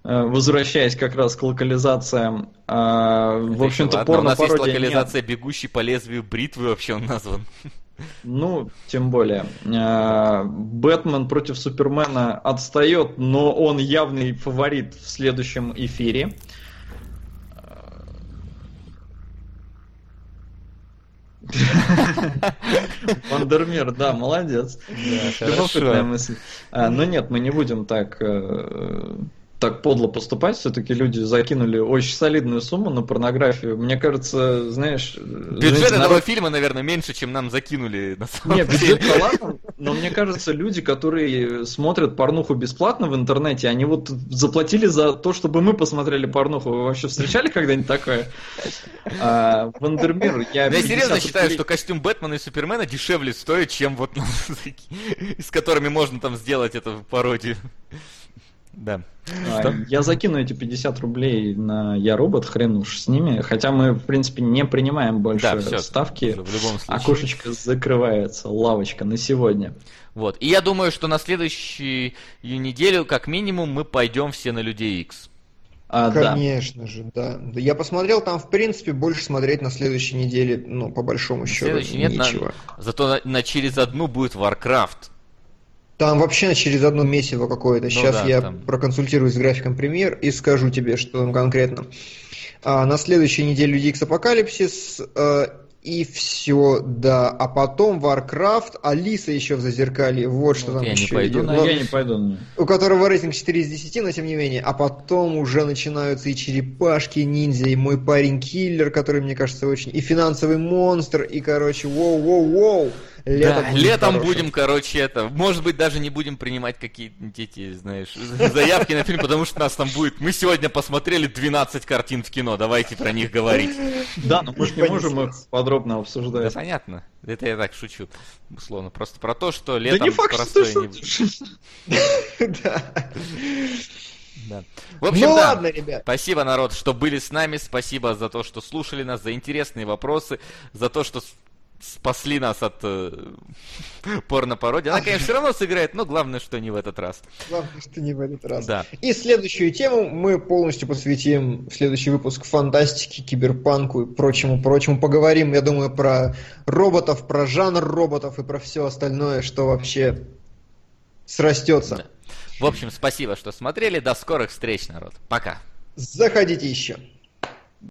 Э, возвращаясь как раз к локализациям, а, в общем-то, порно У нас есть локализация нет. «Бегущий по лезвию бритвы» вообще он назван. Ну, тем более. А, Бэтмен против Супермена отстает, но он явный фаворит в следующем эфире. Вандермир, да, молодец. Да, Любопытная мысль. А, но нет, мы не будем так э, так подло поступать, все-таки люди закинули очень солидную сумму на порнографию. Мне кажется, знаешь... Бюджет этого народ... фильма, наверное, меньше, чем нам закинули на самом Нет, деле. бюджет ладно, но мне кажется, люди, которые смотрят порнуху бесплатно в интернете, они вот заплатили за то, чтобы мы посмотрели порнуху. Вы вообще встречали когда-нибудь такое? А, Вандермир, я... Я серьезно считаю, что костюм Бэтмена и Супермена дешевле стоит, чем вот с которыми можно там сделать эту пародию. Да. А, я закину эти 50 рублей на Я робот, хрен уж с ними. Хотя мы, в принципе, не принимаем больше да, все, ставки. В любом случае. Окошечко закрывается, лавочка на сегодня. Вот. И я думаю, что на следующую неделю, как минимум, мы пойдем все на Людей X. А, Конечно да. же, да. Я посмотрел, там, в принципе, больше смотреть на следующей неделе, ну, по большому счету, нет, нечего. На... Зато на, на через одну будет Warcraft. Там вообще через одно месиво какое-то. Сейчас ну, да, я там... проконсультируюсь с графиком премьер и скажу тебе, что там конкретно. А, на следующей неделе Люди Икс Апокалипсис э, и все, да. А потом Warcraft, Алиса еще в Зазеркалье, вот что вот там я еще не пойду, идет. На... Я не пойду. У которого рейтинг 4 из 10, но тем не менее. А потом уже начинаются и черепашки, ниндзя, и мой парень киллер, который, мне кажется, очень... И финансовый монстр, и, короче, воу-воу-воу. Летом, да, летом хорошим. будем, короче, это. Может быть, даже не будем принимать какие-нибудь эти, знаешь, заявки на фильм, потому что нас там будет. Мы сегодня посмотрели 12 картин в кино, давайте про них говорить. Да, но мы же не можем их подробно обсуждать. Да, понятно. Это я так шучу, условно. Просто про то, что летом да не факт, что не... Да. Да. В общем, ну да. ладно, ребят. Спасибо, народ, что были с нами. Спасибо за то, что слушали нас, за интересные вопросы, за то, что спасли нас от э, порно-пародии. Она, конечно, все равно сыграет, но главное, что не в этот раз. Главное, что не в этот раз. Да. И следующую тему мы полностью посвятим следующий выпуск фантастике, киберпанку и прочему-прочему. Поговорим, я думаю, про роботов, про жанр роботов и про все остальное, что вообще срастется. Да. В общем, спасибо, что смотрели. До скорых встреч, народ. Пока. Заходите еще.